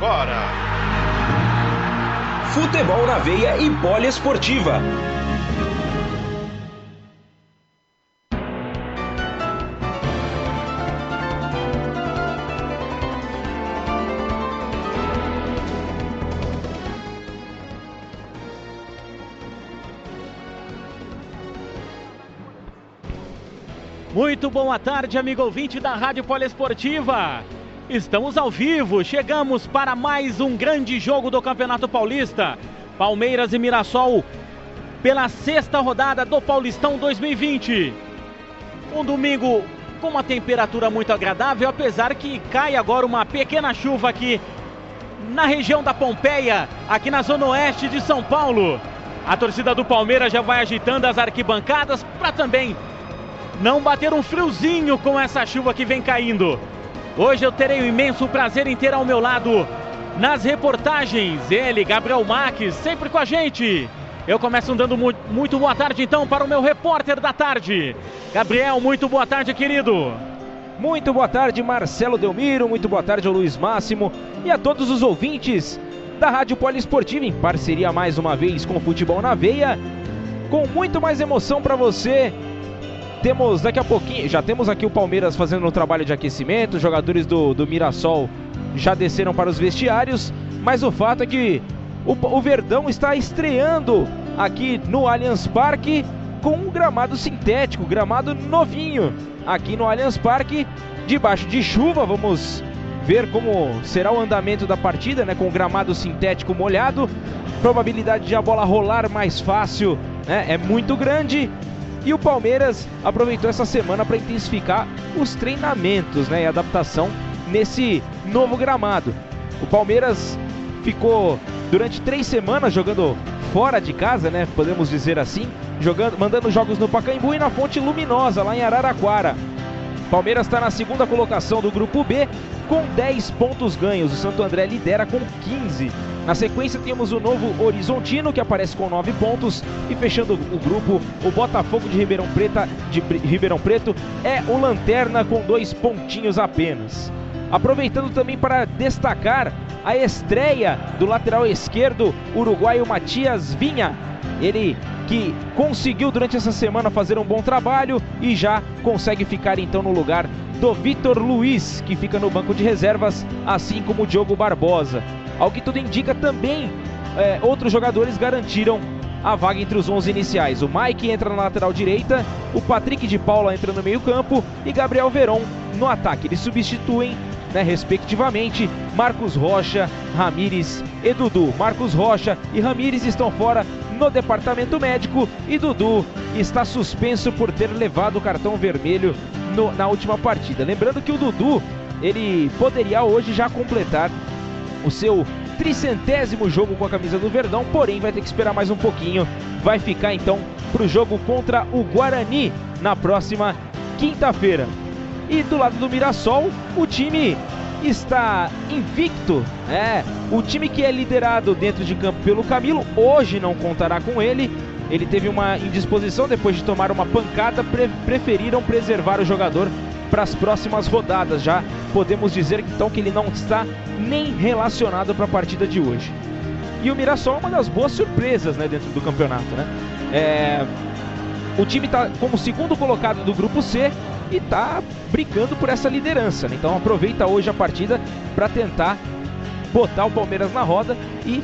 Agora. Futebol na veia e poliesportiva. Muito boa tarde, amigo ouvinte da Rádio Poliesportiva. Estamos ao vivo, chegamos para mais um grande jogo do Campeonato Paulista. Palmeiras e Mirassol pela sexta rodada do Paulistão 2020. Um domingo com uma temperatura muito agradável, apesar que cai agora uma pequena chuva aqui na região da Pompeia, aqui na zona oeste de São Paulo. A torcida do Palmeiras já vai agitando as arquibancadas para também não bater um friozinho com essa chuva que vem caindo. Hoje eu terei o imenso prazer em ter ao meu lado nas reportagens ele, Gabriel Marques, sempre com a gente. Eu começo dando muito boa tarde então para o meu repórter da tarde. Gabriel, muito boa tarde, querido. Muito boa tarde, Marcelo Delmiro. Muito boa tarde ao Luiz Máximo e a todos os ouvintes da Rádio Poliesportiva em parceria mais uma vez com o Futebol na Veia. Com muito mais emoção para você temos daqui a pouquinho, já temos aqui o Palmeiras fazendo um trabalho de aquecimento, os jogadores do, do Mirassol já desceram para os vestiários, mas o fato é que o, o Verdão está estreando aqui no Allianz Parque com um gramado sintético, gramado novinho aqui no Allianz Parque, debaixo de chuva. Vamos ver como será o andamento da partida, né? Com o gramado sintético molhado, probabilidade de a bola rolar mais fácil, né? É muito grande. E o Palmeiras aproveitou essa semana para intensificar os treinamentos né, e adaptação nesse novo gramado. O Palmeiras ficou durante três semanas jogando fora de casa, né? Podemos dizer assim, jogando, mandando jogos no Pacaembu e na Fonte Luminosa, lá em Araraquara. Palmeiras está na segunda colocação do grupo B com 10 pontos ganhos. O Santo André lidera com 15. Na sequência temos o novo Horizontino que aparece com 9 pontos e fechando o grupo, o Botafogo de Ribeirão, Preta, de Ribeirão Preto é o lanterna com dois pontinhos apenas. Aproveitando também para destacar a estreia do lateral esquerdo uruguaio Matias Vinha. Ele que conseguiu durante essa semana fazer um bom trabalho e já consegue ficar então no lugar do Vitor Luiz, que fica no banco de reservas, assim como o Diogo Barbosa. Ao que tudo indica, também é, outros jogadores garantiram a vaga entre os 11 iniciais. O Mike entra na lateral direita, o Patrick de Paula entra no meio-campo e Gabriel Veron no ataque. Eles substituem, né, respectivamente, Marcos Rocha, Ramires e Dudu. Marcos Rocha e Ramires estão fora no departamento médico e Dudu está suspenso por ter levado o cartão vermelho no, na última partida. Lembrando que o Dudu ele poderia hoje já completar o seu tricentésimo jogo com a camisa do Verdão, porém vai ter que esperar mais um pouquinho. Vai ficar então para o jogo contra o Guarani na próxima quinta-feira. E do lado do Mirassol, o time está invicto. É, o time que é liderado dentro de campo pelo Camilo hoje não contará com ele. Ele teve uma indisposição depois de tomar uma pancada, pre preferiram preservar o jogador para as próximas rodadas. Já podemos dizer então que ele não está nem relacionado para a partida de hoje. E o Mirassol é uma das boas surpresas né, dentro do campeonato. Né? É, o time está como segundo colocado do grupo C e está brigando por essa liderança. Né? Então aproveita hoje a partida para tentar botar o Palmeiras na roda e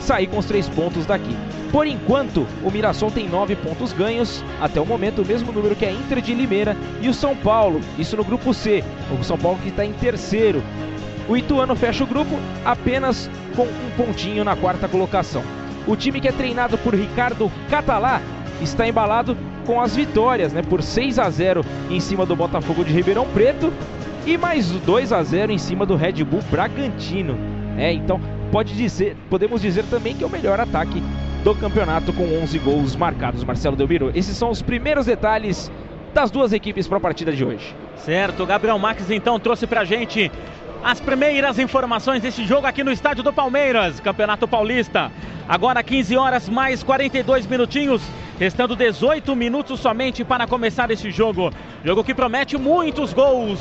sair com os três pontos daqui. Por enquanto, o Mirassol tem nove pontos ganhos, até o momento o mesmo número que a Inter de Limeira e o São Paulo, isso no grupo C. O São Paulo que está em terceiro. O Ituano fecha o grupo apenas com um pontinho na quarta colocação. O time que é treinado por Ricardo Catalá está embalado com as vitórias, né, por 6 a 0 em cima do Botafogo de Ribeirão Preto e mais 2 a 0 em cima do Red Bull Bragantino. É, então pode dizer, podemos dizer também que é o melhor ataque do campeonato com 11 gols marcados, Marcelo Delmiro. Esses são os primeiros detalhes das duas equipes para a partida de hoje. Certo, Gabriel Marques então trouxe para a gente as primeiras informações desse jogo aqui no estádio do Palmeiras, Campeonato Paulista. Agora 15 horas mais 42 minutinhos, restando 18 minutos somente para começar esse jogo. Jogo que promete muitos gols.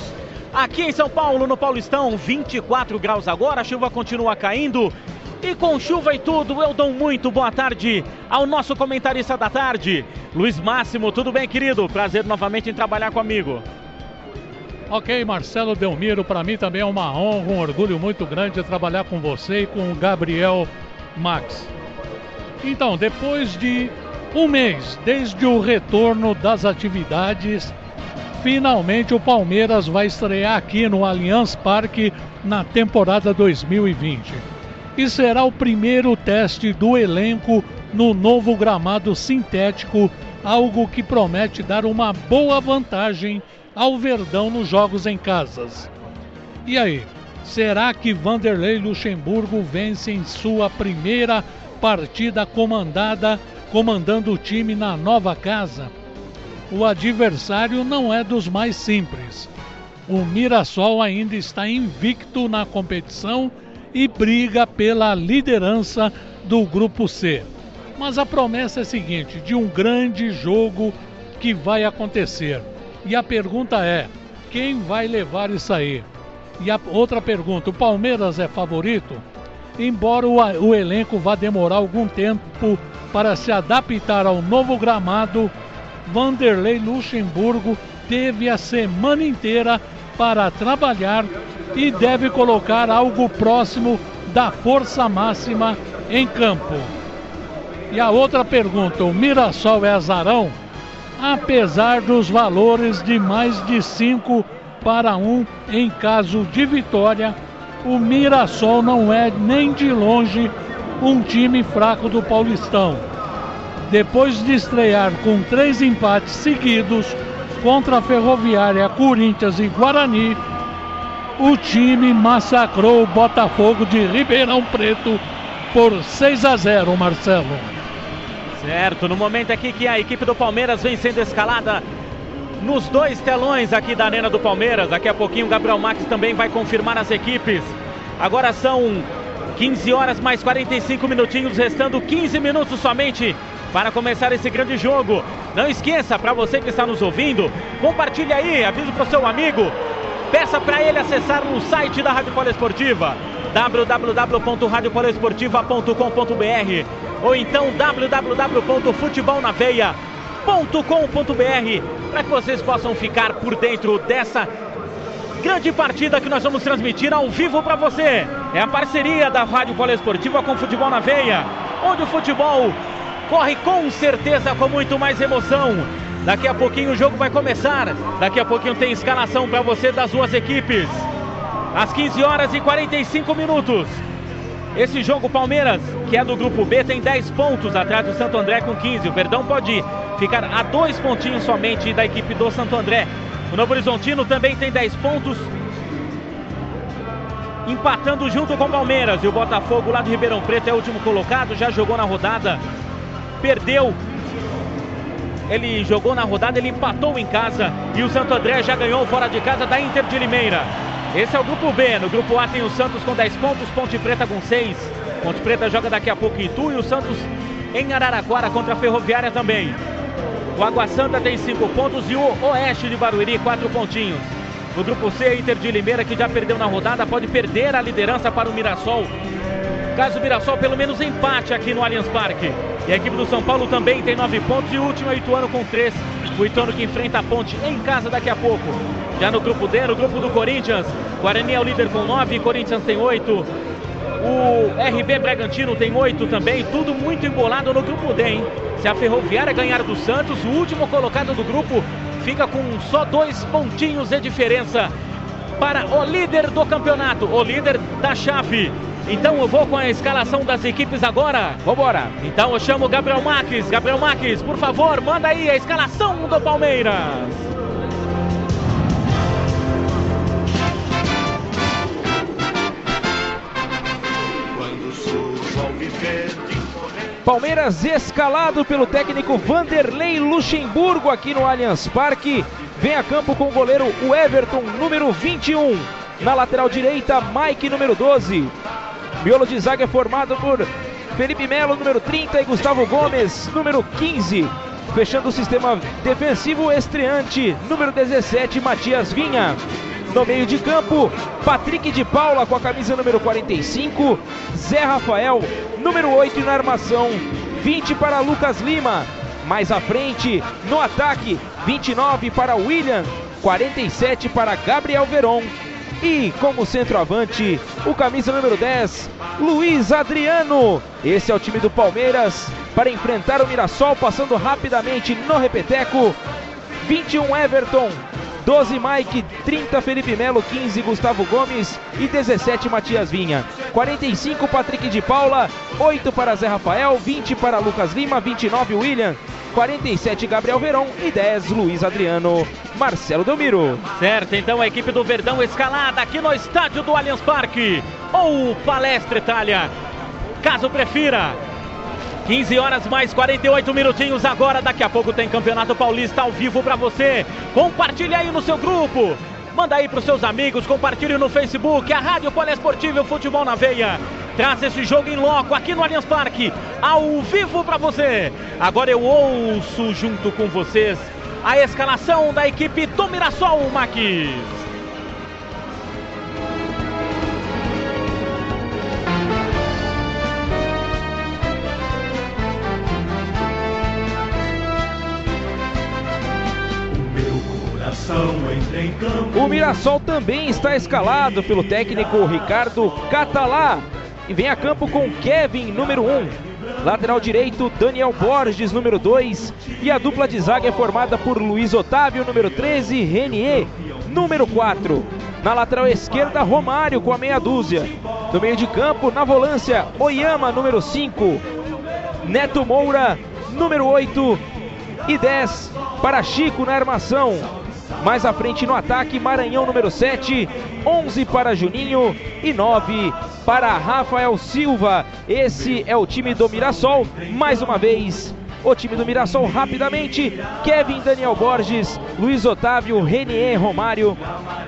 Aqui em São Paulo, no Paulistão, 24 graus agora, a chuva continua caindo. E com chuva e tudo, eu dou muito boa tarde ao nosso comentarista da tarde, Luiz Máximo. Tudo bem, querido? Prazer novamente em trabalhar comigo. Ok, Marcelo Delmiro, para mim também é uma honra, um orgulho muito grande trabalhar com você e com o Gabriel Max. Então, depois de um mês desde o retorno das atividades, finalmente o Palmeiras vai estrear aqui no Allianz Parque na temporada 2020. E será o primeiro teste do elenco no novo gramado sintético, algo que promete dar uma boa vantagem ao Verdão nos jogos em casas. E aí, será que Vanderlei Luxemburgo vence em sua primeira partida comandada, comandando o time na nova casa? O adversário não é dos mais simples. O Mirassol ainda está invicto na competição e briga pela liderança do grupo C. Mas a promessa é a seguinte: de um grande jogo que vai acontecer. E a pergunta é: quem vai levar isso aí? E a outra pergunta: o Palmeiras é favorito? Embora o, o elenco vá demorar algum tempo para se adaptar ao novo gramado, Vanderlei Luxemburgo teve a semana inteira para trabalhar e deve colocar algo próximo da força máxima em campo. E a outra pergunta: o Mirassol é azarão? apesar dos valores de mais de 5 para 1 em caso de vitória, o Mirassol não é nem de longe um time fraco do Paulistão. Depois de estrear com três empates seguidos contra a Ferroviária, Corinthians e Guarani, o time massacrou o Botafogo de Ribeirão Preto por 6 a 0, Marcelo. Certo, no momento aqui que a equipe do Palmeiras vem sendo escalada nos dois telões aqui da Arena do Palmeiras. Daqui a pouquinho o Gabriel Max também vai confirmar as equipes. Agora são 15 horas mais 45 minutinhos, restando 15 minutos somente para começar esse grande jogo. Não esqueça, para você que está nos ouvindo, compartilhe aí, avise para o seu amigo, peça para ele acessar o site da Rádio Poliesportiva, www.radiopoliesportiva.com.br ou então www.futebolnaveia.com.br para que vocês possam ficar por dentro dessa grande partida que nós vamos transmitir ao vivo para você. É a parceria da Rádio Poliesportiva com Futebol na Veia, onde o futebol corre com certeza com muito mais emoção. Daqui a pouquinho o jogo vai começar. Daqui a pouquinho tem escalação para você das duas equipes. Às 15 horas e 45 minutos. Esse jogo, Palmeiras, que é do grupo B, tem 10 pontos atrás do Santo André com 15. O Verdão pode ficar a dois pontinhos somente da equipe do Santo André. O Novo Horizontino também tem 10 pontos, empatando junto com o Palmeiras. E o Botafogo lá de Ribeirão Preto é o último colocado, já jogou na rodada, perdeu. Ele jogou na rodada, ele empatou em casa e o Santo André já ganhou fora de casa da Inter de Limeira. Esse é o grupo B. No grupo A tem o Santos com 10 pontos, Ponte Preta com 6. Ponte Preta joga daqui a pouco em Itu e o Santos em Araraquara contra a Ferroviária também. O Água Santa tem 5 pontos e o Oeste de Barueri 4 pontinhos. No grupo C, Inter de Limeira, que já perdeu na rodada, pode perder a liderança para o Mirassol. Caso o Mirassol pelo menos empate aqui no Allianz Parque. E a equipe do São Paulo também tem 9 pontos e o último é o Ituano com 3. O Ituano que enfrenta a Ponte em casa daqui a pouco. Já no grupo D, no grupo do Corinthians, Guarani é o líder com 9, Corinthians tem 8. O RB Bragantino tem 8 também, tudo muito embolado no grupo D, hein? Se a Ferroviária ganhar do Santos, o último colocado do grupo fica com só dois pontinhos de diferença para o líder do campeonato, o líder da chave. Então eu vou com a escalação das equipes agora. Vambora. Então eu chamo o Gabriel Marques. Gabriel Marques, por favor, manda aí a escalação do Palmeiras. Palmeiras escalado pelo técnico Vanderlei Luxemburgo aqui no Allianz Parque. Vem a campo com o goleiro Everton, número 21. Na lateral direita, Mike, número 12. Miolo de zaga é formado por Felipe Melo, número 30, e Gustavo Gomes, número 15. Fechando o sistema defensivo estreante, número 17, Matias Vinha. No meio de campo, Patrick de Paula com a camisa número 45, Zé Rafael, número 8 na armação, 20 para Lucas Lima. Mais à frente, no ataque, 29 para William, 47 para Gabriel Veron. E como centroavante, o camisa número 10, Luiz Adriano. Esse é o time do Palmeiras para enfrentar o Mirassol, passando rapidamente no repeteco. 21 Everton, 12 Mike, 30 Felipe Melo, 15 Gustavo Gomes e 17 Matias Vinha. 45 Patrick de Paula, 8 para Zé Rafael, 20 para Lucas Lima, 29 William, 47 Gabriel Verão e 10 Luiz Adriano, Marcelo Delmiro. Certo, então a equipe do Verdão escalada aqui no estádio do Allianz Parque ou Palestra Itália, caso prefira. 15 horas mais 48 minutinhos agora. Daqui a pouco tem Campeonato Paulista ao vivo para você. Compartilhe aí no seu grupo. Manda aí para os seus amigos, compartilhe no Facebook, a Rádio Poliesportiva Futebol na Veia. Traz esse jogo em loco aqui no Allianz Parque, ao vivo para você. Agora eu ouço junto com vocês a escalação da equipe do Mirassol, Maquis. O Mirassol também está escalado pelo técnico Ricardo Catalá. E vem a campo com Kevin, número 1. Lateral direito, Daniel Borges, número 2. E a dupla de zaga é formada por Luiz Otávio, número 13, e Renier, número 4. Na lateral esquerda, Romário com a meia dúzia. No meio de campo, na volância, Oyama, número 5. Neto Moura, número 8. E 10 para Chico na armação. Mais à frente no ataque, Maranhão número 7, 11 para Juninho e 9 para Rafael Silva. Esse é o time do Mirassol. Mais uma vez, o time do Mirassol rapidamente. Kevin Daniel Borges, Luiz Otávio, Renier Romário,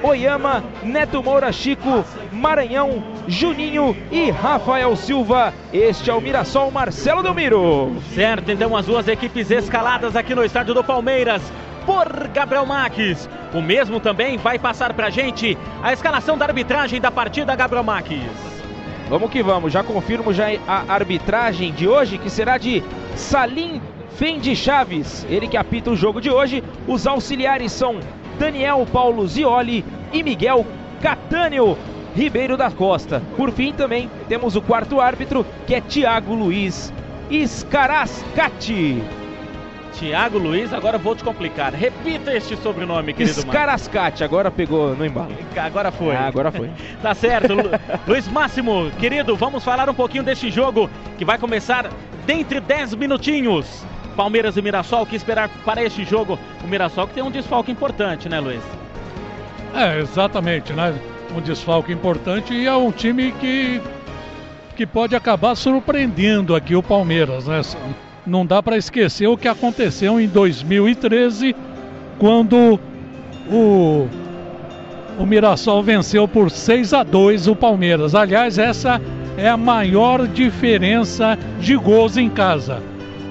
Oyama, Neto Moura Chico, Maranhão, Juninho e Rafael Silva. Este é o Mirassol Marcelo Delmiro. Certo, então as duas equipes escaladas aqui no estádio do Palmeiras por Gabriel Maques. O mesmo também vai passar pra gente a escalação da arbitragem da partida, Gabriel Maques. Vamos que vamos, já confirmo já a arbitragem de hoje, que será de Salim Fendi Chaves, ele que apita o jogo de hoje. Os auxiliares são Daniel Paulo Zioli e Miguel Catânio Ribeiro da Costa. Por fim, também temos o quarto árbitro, que é Tiago Luiz Escarascati. Tiago Luiz, agora vou te complicar. Repita este sobrenome, querido Escarascate, agora pegou no embalo. Agora foi. Ah, agora foi. tá certo. Luiz Máximo, querido, vamos falar um pouquinho deste jogo que vai começar dentro de 10 minutinhos. Palmeiras e Mirassol, o que esperar para este jogo? O Mirassol que tem um desfalque importante, né, Luiz? É, exatamente, né? Um desfalque importante e é um time que, que pode acabar surpreendendo aqui o Palmeiras, né? Não dá para esquecer o que aconteceu em 2013, quando o, o Mirassol venceu por 6 a 2 o Palmeiras. Aliás, essa é a maior diferença de gols em casa.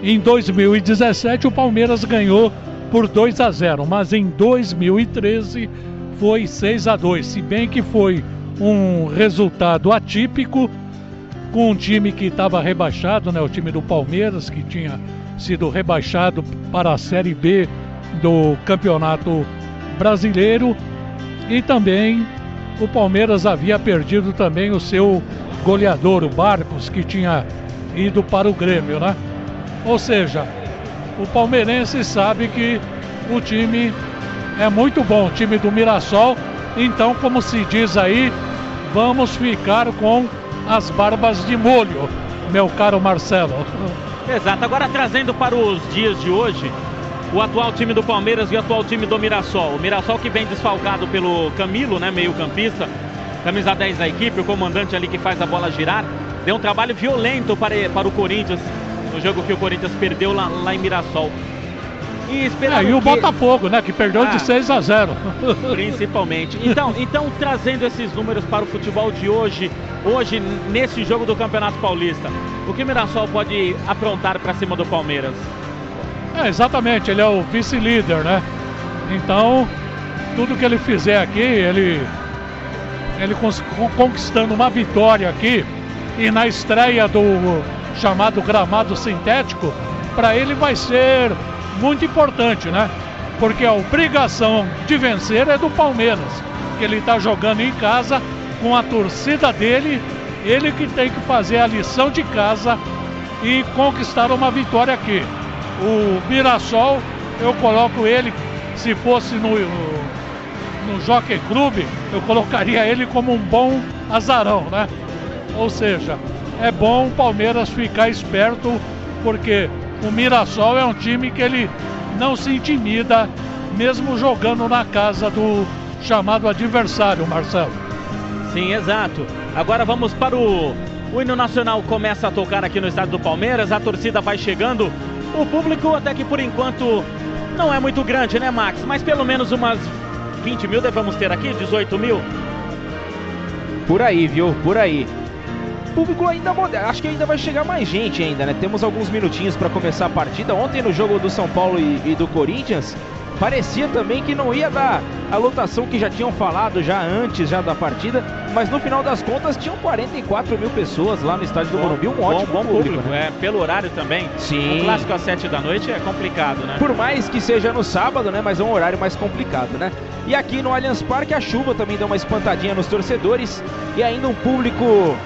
Em 2017 o Palmeiras ganhou por 2 a 0, mas em 2013 foi 6 a 2, se bem que foi um resultado atípico com um time que estava rebaixado, né, o time do Palmeiras, que tinha sido rebaixado para a Série B do Campeonato Brasileiro. E também o Palmeiras havia perdido também o seu goleador, o Barcos, que tinha ido para o Grêmio, né? Ou seja, o palmeirense sabe que o time é muito bom, o time do Mirassol. Então, como se diz aí, vamos ficar com as barbas de molho, meu caro Marcelo. Exato. Agora trazendo para os dias de hoje, o atual time do Palmeiras e o atual time do Mirassol. O Mirassol que vem desfalcado pelo Camilo, né, meio campista, camisa 10 da equipe, o comandante ali que faz a bola girar. Deu um trabalho violento para, para o Corinthians, no jogo que o Corinthians perdeu lá, lá em Mirassol. E, é, e o que... Botafogo, né? Que perdeu ah, de 6 a 0. Principalmente. Então, então, trazendo esses números para o futebol de hoje, hoje, nesse jogo do Campeonato Paulista, o que o Mirassol pode aprontar para cima do Palmeiras? É, exatamente, ele é o vice-líder, né? Então, tudo que ele fizer aqui, ele, ele conquistando uma vitória aqui e na estreia do chamado gramado sintético, para ele vai ser muito importante, né? Porque a obrigação de vencer é do Palmeiras, que ele está jogando em casa com a torcida dele, ele que tem que fazer a lição de casa e conquistar uma vitória aqui. O Mirassol, eu coloco ele, se fosse no, no Jockey Club, eu colocaria ele como um bom azarão, né? Ou seja, é bom o Palmeiras ficar esperto, porque o Mirassol é um time que ele não se intimida, mesmo jogando na casa do chamado adversário, Marcelo. Sim, exato. Agora vamos para o. O hino nacional começa a tocar aqui no estádio do Palmeiras, a torcida vai chegando. O público, até que por enquanto, não é muito grande, né, Max? Mas pelo menos umas 20 mil devemos ter aqui, 18 mil? Por aí, viu? Por aí. Público ainda acho que ainda vai chegar mais gente ainda, né? Temos alguns minutinhos para começar a partida. Ontem no jogo do São Paulo e, e do Corinthians, Parecia também que não ia dar a lotação que já tinham falado já antes já da partida, mas no final das contas tinham 44 mil pessoas lá no estádio do bom, Morumbi, um ótimo bom, bom público, público né? é, pelo horário também. Sim. O clássico às 7 da noite é complicado, né? Por mais que seja no sábado, né, mas é um horário mais complicado, né? E aqui no Allianz Parque a chuva também deu uma espantadinha nos torcedores e ainda um público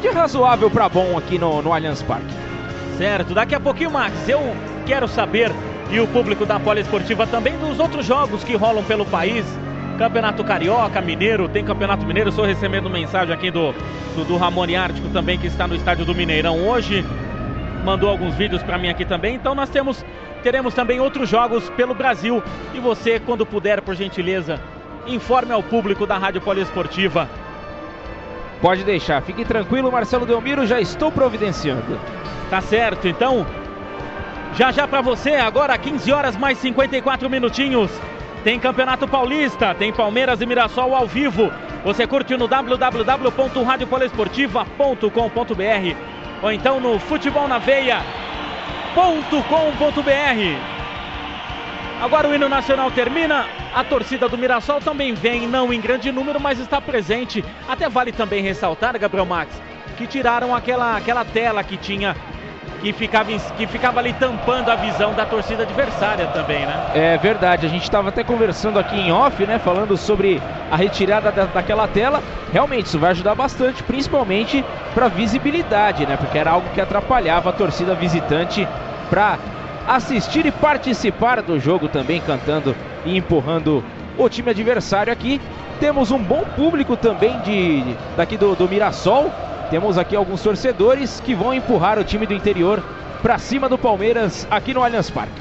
de razoável para bom aqui no, no Allianz Parque. Certo, daqui a pouquinho, Max, eu quero saber e o público da Poliesportiva também dos outros jogos que rolam pelo país. Campeonato Carioca, Mineiro, tem Campeonato Mineiro. Estou recebendo mensagem aqui do, do, do Ramone Ártico também, que está no estádio do Mineirão hoje. Mandou alguns vídeos para mim aqui também. Então nós temos, teremos também outros jogos pelo Brasil. E você, quando puder, por gentileza, informe ao público da Rádio Poliesportiva. Pode deixar, fique tranquilo, Marcelo Delmiro, já estou providenciando. Tá certo, então já já para você, agora 15 horas mais 54 minutinhos. Tem Campeonato Paulista, tem Palmeiras e Mirassol ao vivo. Você curte no www.radiopolesportiva.com.br ou então no futebolnaveia.com.br. Agora o hino nacional termina. A torcida do Mirassol também vem, não em grande número, mas está presente. Até vale também ressaltar, Gabriel Max, que tiraram aquela, aquela tela que tinha que ficava, que ficava ali tampando a visão da torcida adversária também, né? É verdade, a gente estava até conversando aqui em off, né? Falando sobre a retirada da, daquela tela. Realmente, isso vai ajudar bastante, principalmente para visibilidade, né? Porque era algo que atrapalhava a torcida visitante para assistir e participar do jogo também, cantando e empurrando o time adversário aqui. Temos um bom público também de daqui do, do Mirassol temos aqui alguns torcedores que vão empurrar o time do interior para cima do Palmeiras aqui no Allianz Parque.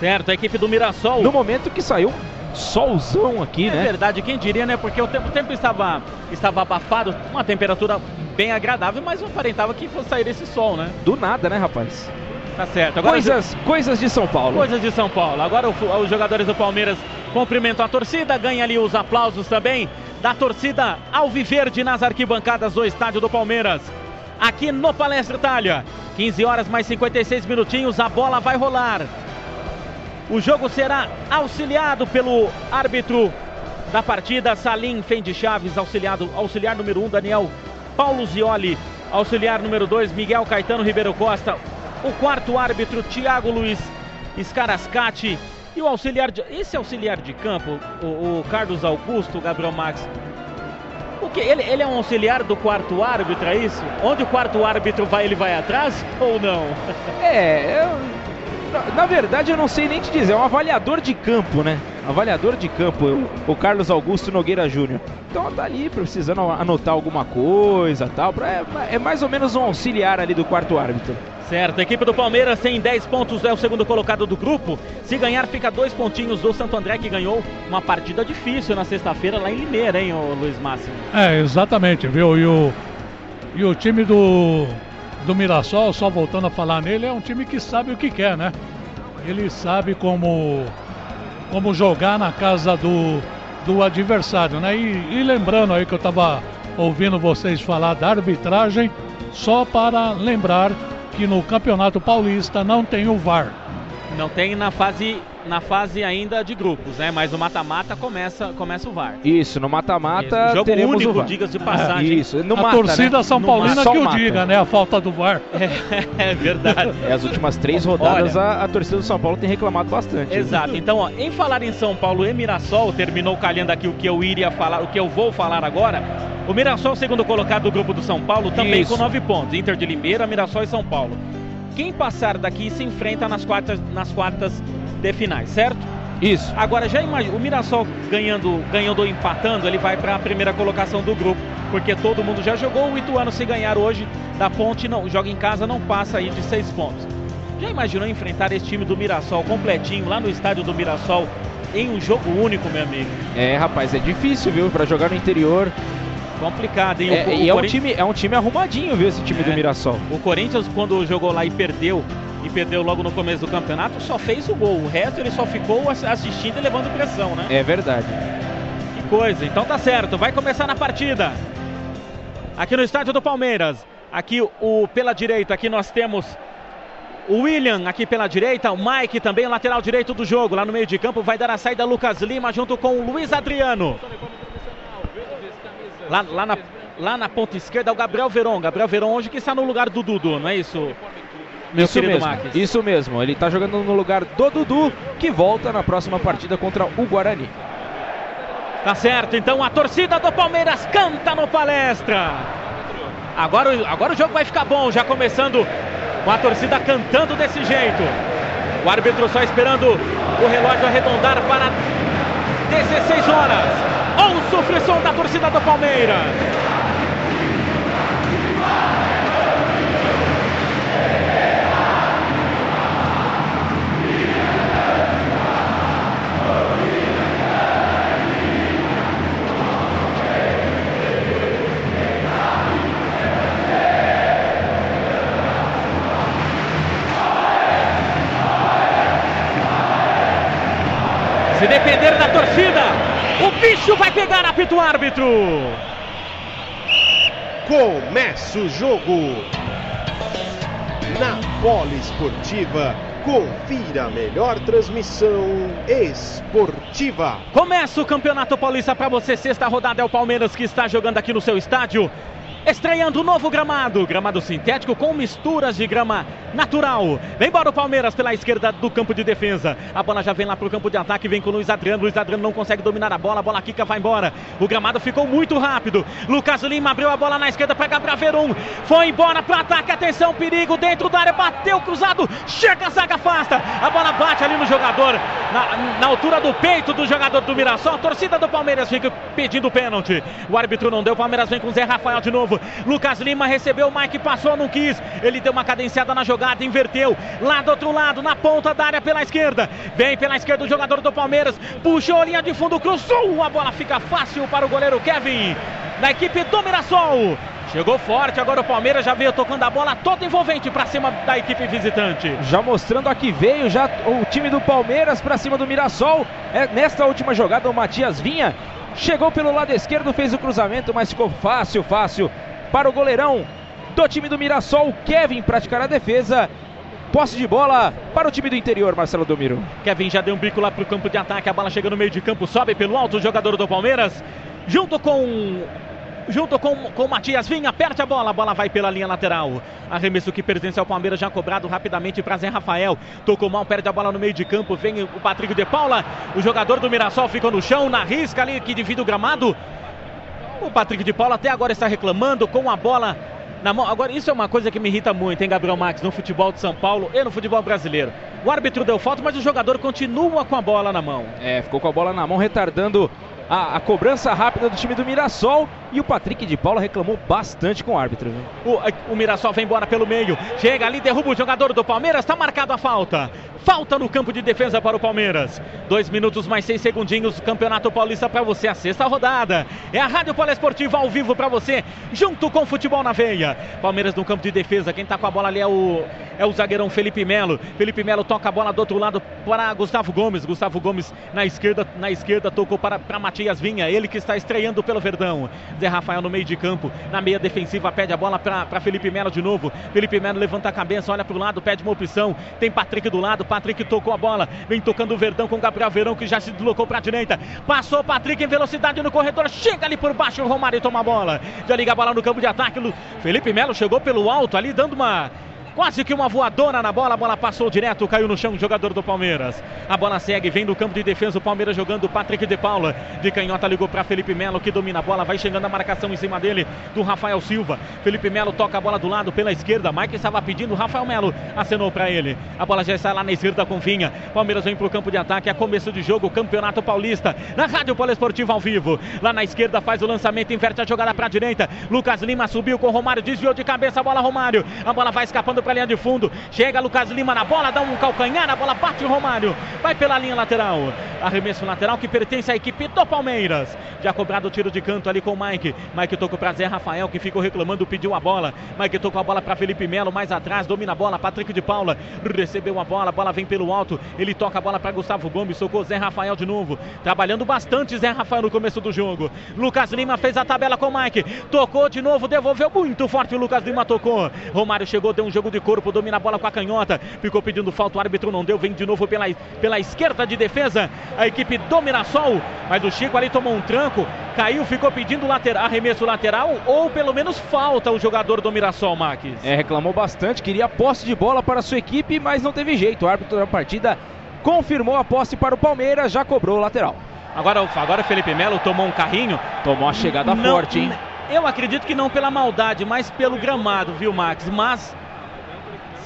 Certo, a equipe do Mirassol. No momento que saiu solzão aqui, é né? É verdade, quem diria, né? Porque o tempo, o tempo estava, estava abafado, uma temperatura bem agradável, mas não aparentava que fosse sair esse sol, né? Do nada, né, rapaz? Tá certo. Agora coisas, coisas de São Paulo. Coisas de São Paulo. Agora o, os jogadores do Palmeiras cumprimentam a torcida, ganha ali os aplausos também da torcida Alviverde nas arquibancadas do estádio do Palmeiras. Aqui no Palestra Itália. 15 horas mais 56 minutinhos, a bola vai rolar. O jogo será auxiliado pelo árbitro da partida, Salim Fendi Chaves, auxiliado, auxiliar número 1, um, Daniel Paulo Zioli, auxiliar número 2, Miguel Caetano Ribeiro Costa, o quarto árbitro, Thiago Luiz Scarascati, e o auxiliar de. Esse auxiliar de campo, o, o Carlos Augusto, Gabriel Max. O que? Ele, ele é um auxiliar do quarto árbitro, é isso? Onde o quarto árbitro vai, ele vai atrás ou não? É, eu, na, na, verdade eu não sei nem te dizer, é um avaliador de campo, né? Avaliador de campo, o, o Carlos Augusto Nogueira Júnior. Então tá ali precisando anotar alguma coisa tal. Pra, é, é mais ou menos um auxiliar ali do quarto árbitro. Certo, a equipe do Palmeiras tem 10 pontos, é o segundo colocado do grupo. Se ganhar, fica dois pontinhos do Santo André, que ganhou uma partida difícil na sexta-feira lá em Limeira, hein, Luiz Máximo? É, exatamente, viu? E o, e o time do, do Mirassol, só voltando a falar nele, é um time que sabe o que quer, né? Ele sabe como, como jogar na casa do, do adversário, né? E, e lembrando aí que eu estava ouvindo vocês falar da arbitragem, só para lembrar que no Campeonato Paulista não tem o VAR. Não tem na fase na fase ainda de grupos, né? Mas no mata-mata começa, começa o VAR. Isso, no mata-mata teremos único, o VAR. diga de passagem. Isso, no a mata, torcida né? São No Paulina que Só o mata. diga, né? A falta do VAR. É, é verdade. É, as últimas três rodadas a, a torcida do São Paulo tem reclamado bastante. Exato. Então, ó, em falar em São Paulo e Mirassol, terminou calhando aqui o que eu iria falar, o que eu vou falar agora. O Mirassol, segundo colocado do grupo do São Paulo, também Isso. com nove pontos. Inter de Limeira, Mirassol e São Paulo. Quem passar daqui se enfrenta nas quartas, nas quartas de finais, certo? Isso. Agora já imagina, o Mirassol ganhando, ganhando ou empatando, ele vai para a primeira colocação do grupo, porque todo mundo já jogou. O Ituano se ganhar hoje da Ponte não joga em casa, não passa aí de seis pontos. Já imaginou enfrentar esse time do Mirassol completinho lá no estádio do Mirassol em um jogo único, meu amigo? É, rapaz, é difícil, viu? Pra jogar no interior. Complicado, hein? É, o, e é um, Corin- time, é um time arrumadinho, viu? Esse time É. do Mirassol. o Corinthians, quando jogou lá e perdeu, e perdeu logo no começo do campeonato, só fez o gol. O resto ele só ficou ass- assistindo e levando pressão, né? É verdade. Que coisa, então tá certo, vai começar na partida. Aqui no estádio do Palmeiras. Aqui o pela direita, aqui nós temos o William aqui pela direita, o Mike também, o lateral direito do jogo. Lá no meio de campo vai dar a saída Lucas Lima junto com o Luiz Adriano. Lá, lá na, lá na ponta esquerda é o Gabriel Veron. Gabriel Veron hoje que está no lugar do Dudu, não é isso? Meu isso mesmo. Max. Isso mesmo. Ele tá jogando no lugar do Dudu, que volta na próxima partida contra o Guarani. Tá certo, então a torcida do Palmeiras canta no palestra. Agora, agora o jogo vai ficar bom, já começando com a torcida cantando desse jeito. O árbitro só esperando o relógio arredondar para 16 horas. Ouça o frisson da torcida do Palmeiras. Se depender da torcida, o bicho vai pegar, apita o árbitro. Começa o jogo. Na Poliesportiva, confira a melhor transmissão esportiva. Começa o Campeonato Paulista para você. Sexta rodada é o Palmeiras que está jogando aqui no seu estádio. Estreando o novo gramado, gramado sintético com misturas de grama natural. Vem embora o Palmeiras pela esquerda do campo de defesa. A bola já vem lá pro campo de ataque, vem com o Luiz Adriano. Luiz Adriano não consegue dominar a bola, a bola quica, vai embora. O gramado ficou muito rápido. Lucas Lima abriu a bola na esquerda para Gabriel Verum. Foi embora para ataque, atenção, perigo dentro da área, bateu cruzado, chega a zaga afasta. A bola bate ali no jogador, na, na altura do peito do jogador do Mirassol. A torcida do Palmeiras fica pedindo pênalti. O árbitro não deu, o Palmeiras vem com o Zé Rafael de novo. Lucas Lima recebeu, o Mike passou, não quis. Ele deu uma cadenciada na jogada, inverteu. Lá do outro lado, na ponta da área pela esquerda. Vem pela esquerda o jogador do Palmeiras. Puxou a linha de fundo, cruzou. A bola fica fácil para o goleiro Kevin. Da equipe do Mirassol. Chegou forte, agora o Palmeiras já veio tocando a bola toda envolvente para cima da equipe visitante. Já mostrando aqui veio já o time do Palmeiras pra cima do Mirassol. É, nesta última jogada o Matias Vinha chegou pelo lado esquerdo, fez o cruzamento, mas ficou fácil, fácil para o goleirão do time do Mirassol, Kevin praticar a defesa. Posse de bola para o time do interior, Marcelo Domiro. Kevin já deu um bico lá pro campo de ataque. A bola chega no meio de campo, sobe pelo alto o jogador do Palmeiras. Junto com. Junto com, com o Matias Vinha, aperte a bola, a bola vai pela linha lateral. Arremesso que pertence ao Palmeiras, já cobrado rapidamente para Zé Rafael. Tocou mal, perde a bola no meio de campo. Vem o Patrick de Paula. O jogador do Mirassol ficou no chão, na risca ali que divide o gramado. O Patrick de Paula até agora está reclamando com a bola na mão. Agora, isso é uma coisa que me irrita muito, hein, Gabriel Max, no futebol de São Paulo e no futebol brasileiro. O árbitro deu falta, mas o jogador continua com a bola na mão. É, ficou com a bola na mão, retardando a, a cobrança rápida do time do Mirassol. E o Patrick de Paula reclamou bastante com o árbitro. viu? O, o Mirassol vem embora pelo meio. Chega ali, derruba o jogador do Palmeiras. Está marcado a falta. Falta no campo de defesa para o Palmeiras. Dois minutos mais seis segundinhos. Campeonato Paulista para você. A sexta rodada. É a Rádio Poliesportiva ao vivo para você. Junto com Futebol na Veia. Palmeiras no campo de defesa. Quem está com a bola ali é o, é o zagueirão Felipe Melo. Felipe Melo toca a bola do outro lado para Gustavo Gomes. Gustavo Gomes na esquerda, na esquerda tocou para, para Matias Vinha. Ele que está estreando pelo Verdão. Zé Rafael no meio de campo, na meia defensiva, pede a bola para Felipe Melo de novo. Felipe Melo levanta a cabeça, olha para o lado, pede uma opção. Tem Patrick do lado, Patrick tocou a bola, vem tocando o Verdão com Gabriel Verão que já se deslocou para a direita. Passou Patrick em velocidade no corredor, chega ali por baixo, o Romário toma a bola. Já liga a bola no campo de ataque. Felipe Melo chegou pelo alto ali, dando uma Quase que uma voadora na bola, a bola passou direto, caiu no chão, jogador do Palmeiras. A bola segue, vem do campo de defesa, o Palmeiras jogando, o Patrick de Paula. De canhota ligou para Felipe Melo, que domina a bola, vai chegando a marcação em cima dele, do Rafael Silva. Felipe Melo toca a bola do lado pela esquerda, Mike estava pedindo, Rafael Melo acenou para ele. A bola já está lá na esquerda com Vinha. Palmeiras vem para o campo de ataque, é começo de jogo, Campeonato Paulista, na Rádio Poliesportiva ao vivo. Lá na esquerda faz o lançamento, inverte a jogada para a direita. Lucas Lima subiu com Romário, desviou de cabeça a bola, Romário. A bola vai escapando para a linha de fundo. Chega Lucas Lima na bola, dá um calcanhar, a bola bate Romário. Vai pela linha lateral. Arremesso lateral que pertence à equipe do Palmeiras. Já cobrado o tiro de canto ali com o Mike. Mike tocou para Zé Rafael, que ficou reclamando, pediu a bola. Mike tocou a bola para Felipe Melo, mais atrás, domina a bola. Patrick de Paula recebeu a bola, a bola vem pelo alto. Ele toca a bola para Gustavo Gomes, socou Zé Rafael de novo. Trabalhando bastante Zé Rafael no começo do jogo. Lucas Lima fez a tabela com o Mike. Tocou de novo, devolveu muito forte. O Lucas Lima tocou. Romário chegou, deu um jogo de corpo, domina a bola com a canhota. Ficou pedindo falta, o árbitro não deu. Vem de novo pela, pela esquerda de defesa. A equipe do Mirassol. Mas o Chico ali tomou um tranco. Caiu, ficou pedindo lateral, arremesso lateral ou pelo menos falta o jogador do Mirassol, Max. É, reclamou bastante, queria posse de bola para a sua equipe, mas não teve jeito. O árbitro da partida confirmou a posse para o Palmeiras, já cobrou o lateral. Agora, agora o Felipe Melo tomou um carrinho. Tomou a chegada não, forte, hein? Eu acredito que não pela maldade, mas pelo gramado, viu, Max? Mas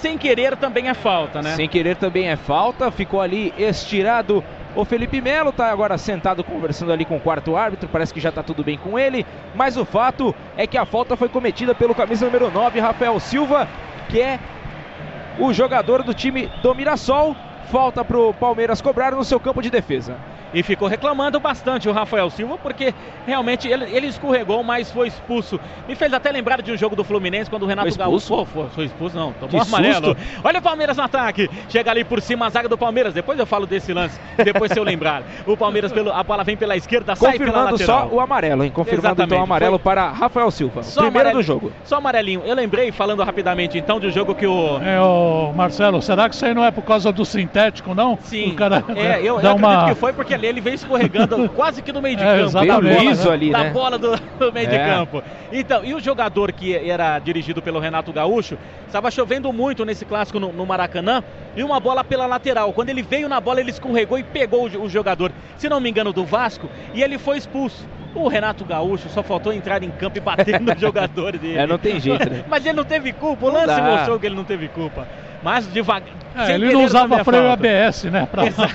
sem querer também é falta, né? Sem querer também é falta. Ficou ali estirado o Felipe Melo está agora sentado conversando ali com o quarto árbitro, parece que já está tudo bem com ele, mas o fato é que a falta foi cometida pelo camisa número 9, Rafael Silva, que é o jogador do time do Mirassol. Falta para o Palmeiras cobrar no seu campo de defesa e ficou reclamando bastante o Rafael Silva, porque realmente ele, ele escorregou, mas foi expulso. Me fez até lembrar de um jogo do Fluminense, quando o Renato Gaúcho. foi, foi expulso, não, tomou que amarelo. Susto. Olha o Palmeiras no ataque, chega ali por cima a zaga do Palmeiras. Depois eu falo desse lance, depois se eu lembrar. O Palmeiras, pelo, a bola vem pela esquerda, sai pela lateral. só o amarelo, hein? Confirmando Exatamente. então o amarelo foi... para Rafael Silva. Só primeiro do jogo. Só amarelinho. Eu lembrei, falando rapidamente então, de um jogo que o. É, o Marcelo, será que isso aí não é por causa do sintético, não? Sim. O cara é, eu, eu acredito uma... que foi porque ali ele veio escorregando quase que no meio de é, campo. Da bola, ali, da né? bola do, do meio é. de campo. Então, e o jogador que era dirigido pelo Renato Gaúcho, estava chovendo muito nesse clássico no, no, Maracanã, e uma bola pela lateral. Quando ele veio na bola, ele escorregou e pegou o, o jogador, se não me engano, do Vasco, e ele foi expulso. O Renato Gaúcho só faltou entrar em campo e bater no jogador dele. É, não tem jeito, né? Mas ele não teve culpa, o lance mostrou que ele não teve culpa. Mas devagar. É, ele não usava freio falta. ABS, né? Pra Exa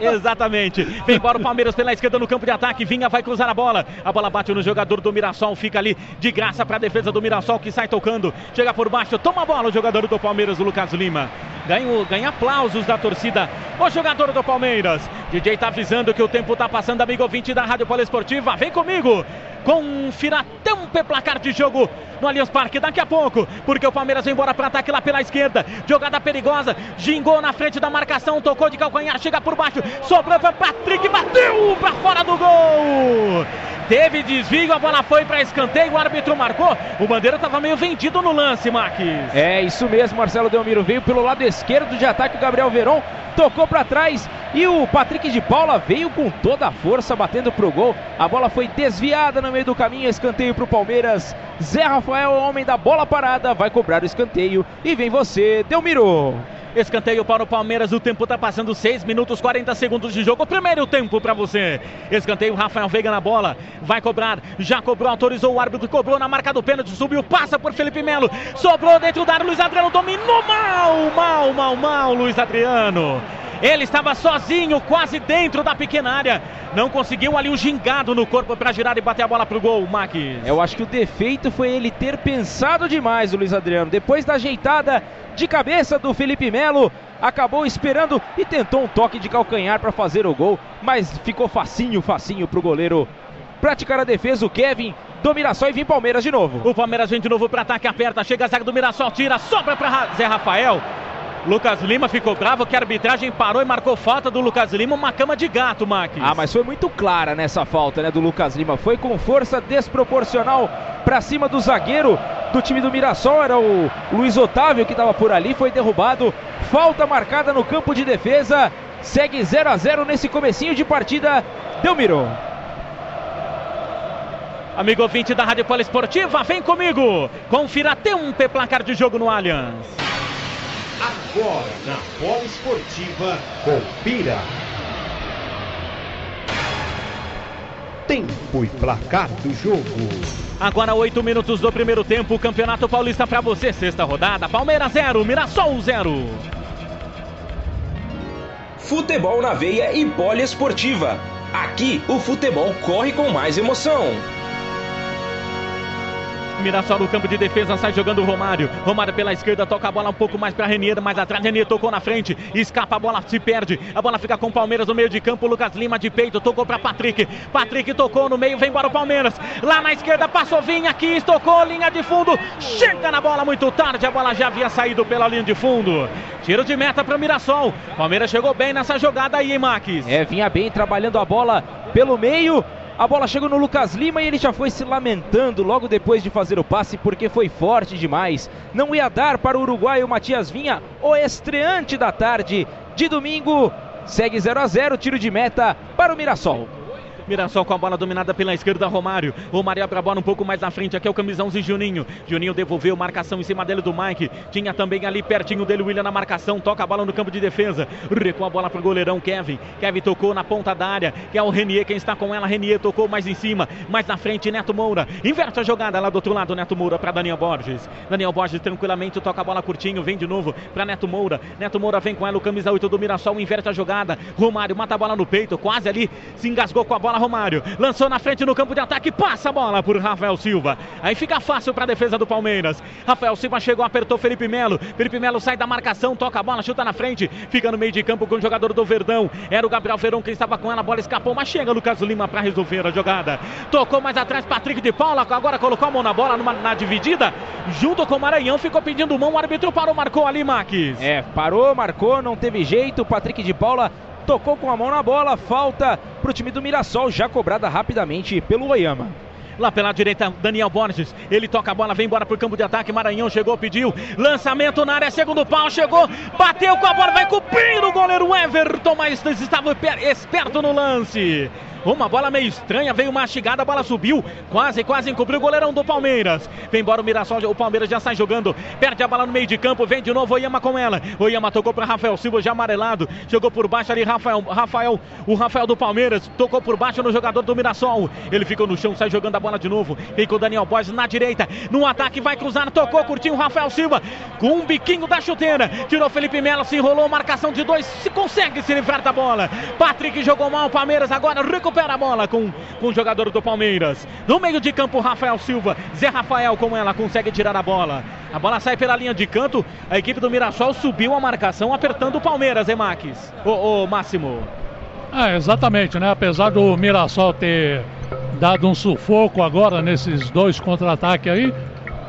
exatamente. Vem embora o Palmeiras pela esquerda no campo de ataque. Vinha, vai cruzar a bola. A bola bate no jogador do Mirassol. Fica ali de graça para a defesa do Mirassol que sai tocando. Chega por baixo, toma a bola o jogador do Palmeiras, o Lucas Lima. Ganha, ganha aplausos da torcida. O jogador do Palmeiras. DJ tá avisando que o tempo tá passando, amigo ouvinte da Rádio Poliesportiva. Vem comigo. Confira tempo e placar de jogo no Allianz Parque daqui a pouco, porque o Palmeiras vem embora para ataque lá pela esquerda. Jogada perigosa, gingou na frente da marcação, tocou de calcanhar, chega por baixo, sobrou para Patrick, bateu para fora do gol. Teve desvio, a bola foi para escanteio, o árbitro marcou. O Bandeira estava meio vendido no lance, Marques. É isso mesmo, Marcelo Delmiro veio pelo lado esquerdo de ataque o Gabriel Veron, tocou para trás e o Patrick de Paula veio com toda a força batendo pro gol. A bola foi desviada no meio do caminho, escanteio para o Palmeiras. Zé Rafael, homem da bola parada, vai cobrar o escanteio e vem você, Delmiro. Escanteio para o Palmeiras. O tempo está passando 6 minutos 40 segundos de jogo. Primeiro tempo para você. Escanteio, Rafael Veiga na bola. Vai cobrar. Já cobrou, autorizou o árbitro. Cobrou na marca do pênalti. Subiu, passa por Felipe Melo. Sobrou dentro da área. Luiz Adriano dominou mal, mal, mal, mal. Luiz Adriano. Ele estava sozinho, quase dentro da pequena área. Não conseguiu ali o um gingado no corpo para girar e bater a bola pro gol, Max. Eu acho que o defeito foi ele ter pensado demais, o Luiz Adriano. Depois da ajeitada de cabeça do Felipe Melo, acabou esperando e tentou um toque de calcanhar para fazer o gol, mas ficou facinho, facinho pro goleiro praticar a defesa. O Kevin do Mirassol e vem Palmeiras de novo. O Palmeiras vem de novo para ataque, aperta, chega a zaga do Mirassol, tira, sobra para Zé Rafael. Lucas Lima ficou bravo que a arbitragem parou e marcou falta do Lucas Lima, uma cama de gato, Max. Ah, mas foi muito clara nessa falta, né, do Lucas Lima. Foi com força desproporcional para cima do zagueiro do time do Mirassol, era o Luiz Otávio que estava por ali, foi derrubado. Falta marcada no campo de defesa. Segue 0 a 0 nesse comecinho de partida. Delmiro. Amigo ouvinte da Rádio Poliesportiva, vem comigo. Confira até um placar de jogo no Allianz. Agora na Poliesportiva, confira. Tempo e placar do jogo. Agora oito minutos do primeiro tempo, Campeonato Paulista para você, sexta rodada. Palmeiras 0, Mirassol 0. Futebol na veia e poliesportiva. Aqui o futebol corre com mais emoção. Mirassol no campo de defesa, sai jogando o Romário. Romário pela esquerda, toca a bola um pouco mais para Renier, mais atrás. Renier tocou na frente, escapa a bola, se perde. A bola fica com o Palmeiras no meio de campo. Lucas Lima de peito, tocou para Patrick. Patrick tocou no meio, vem para o Palmeiras. Lá na esquerda, passou, vinha aqui, tocou, linha de fundo. Chega na bola muito tarde, a bola já havia saído pela linha de fundo. Tiro de meta para o Mirassol. Palmeiras chegou bem nessa jogada aí, Max. É, vinha bem trabalhando a bola pelo meio. A bola chegou no Lucas Lima e ele já foi se lamentando logo depois de fazer o passe porque foi forte demais. Não ia dar para o uruguaio Matias Vinha, o estreante da tarde de domingo. Segue 0 a 0, tiro de meta para o Mirassol. Mirassol com a bola dominada pela esquerda, Romário. Romário abre a bola um pouco mais na frente. Aqui é o camisão de Juninho. Juninho devolveu marcação em cima dele do Mike. Tinha também ali pertinho dele o William na marcação. Toca a bola no campo de defesa. Recua a bola pro goleirão Kevin. Kevin tocou na ponta da área. Que é o Renier. Quem está com ela, Renier tocou mais em cima. Mais na frente, Neto Moura. Inverte a jogada lá do outro lado, Neto Moura para Daniel Borges. Daniel Borges tranquilamente toca a bola curtinho. Vem de novo para Neto Moura. Neto Moura vem com ela, o camisa 8 do Mirassol. Inverte a jogada. Romário mata a bola no peito. Quase ali se engasgou com a bola, Romário. Lançou na frente no campo de ataque, passa a bola por Rafael Silva. Aí fica fácil para a defesa do Palmeiras. Rafael Silva chegou, apertou Felipe Melo. Felipe Melo sai da marcação, toca a bola, chuta na frente, fica no meio de campo com o jogador do Verdão. Era o Gabriel Verão quem estava com ela, a bola escapou, mas chega Lucas Lima para resolver a jogada. Tocou mais atrás Patrick de Paula, agora colocou a mão na bola numa, na dividida, junto com o Maranhão, ficou pedindo mão, o árbitro parou, marcou ali, Max. É, parou, marcou, não teve jeito. Patrick de Paula tocou com a mão na bola, falta para o time do Mirassol, já cobrada rapidamente pelo Oyama. Lá pela direita, Daniel Borges. Ele toca a bola, vem embora pro campo de ataque. Maranhão chegou, pediu. Lançamento na área, segundo pau, chegou. Bateu com a bola, vai cumprir o goleiro Everton, mas estava esperto no lance. Uma bola meio estranha, veio mastigada, a bola subiu, quase, quase encobriu o goleirão do Palmeiras. Vem embora o Mirassol, o Palmeiras já sai jogando, perde a bola no meio de campo, vem de novo Oyama com ela. Oyama tocou para Rafael Silva, já amarelado, jogou por baixo ali, Rafael, Rafael, o Rafael do Palmeiras, tocou por baixo no jogador do Mirassol. Ele ficou no chão, sai jogando a bola de novo. Vem com o Daniel Borges na direita, no ataque, vai cruzar, tocou, curtinho, Rafael Silva, com um biquinho da chuteira, tirou Felipe Melo, se enrolou, marcação de dois, se consegue se livrar da bola. Patrick jogou mal, o Palmeiras agora recupera a bola com, com o jogador do Palmeiras. No meio de campo, Rafael Silva. Zé Rafael com ela consegue tirar a bola. A bola sai pela linha de canto. A equipe do Mirassol subiu a marcação, apertando o Palmeiras, Emaques. Ô, ô Máximo. É, exatamente, né? Apesar do Mirassol ter dado um sufoco agora nesses dois contra-ataques aí,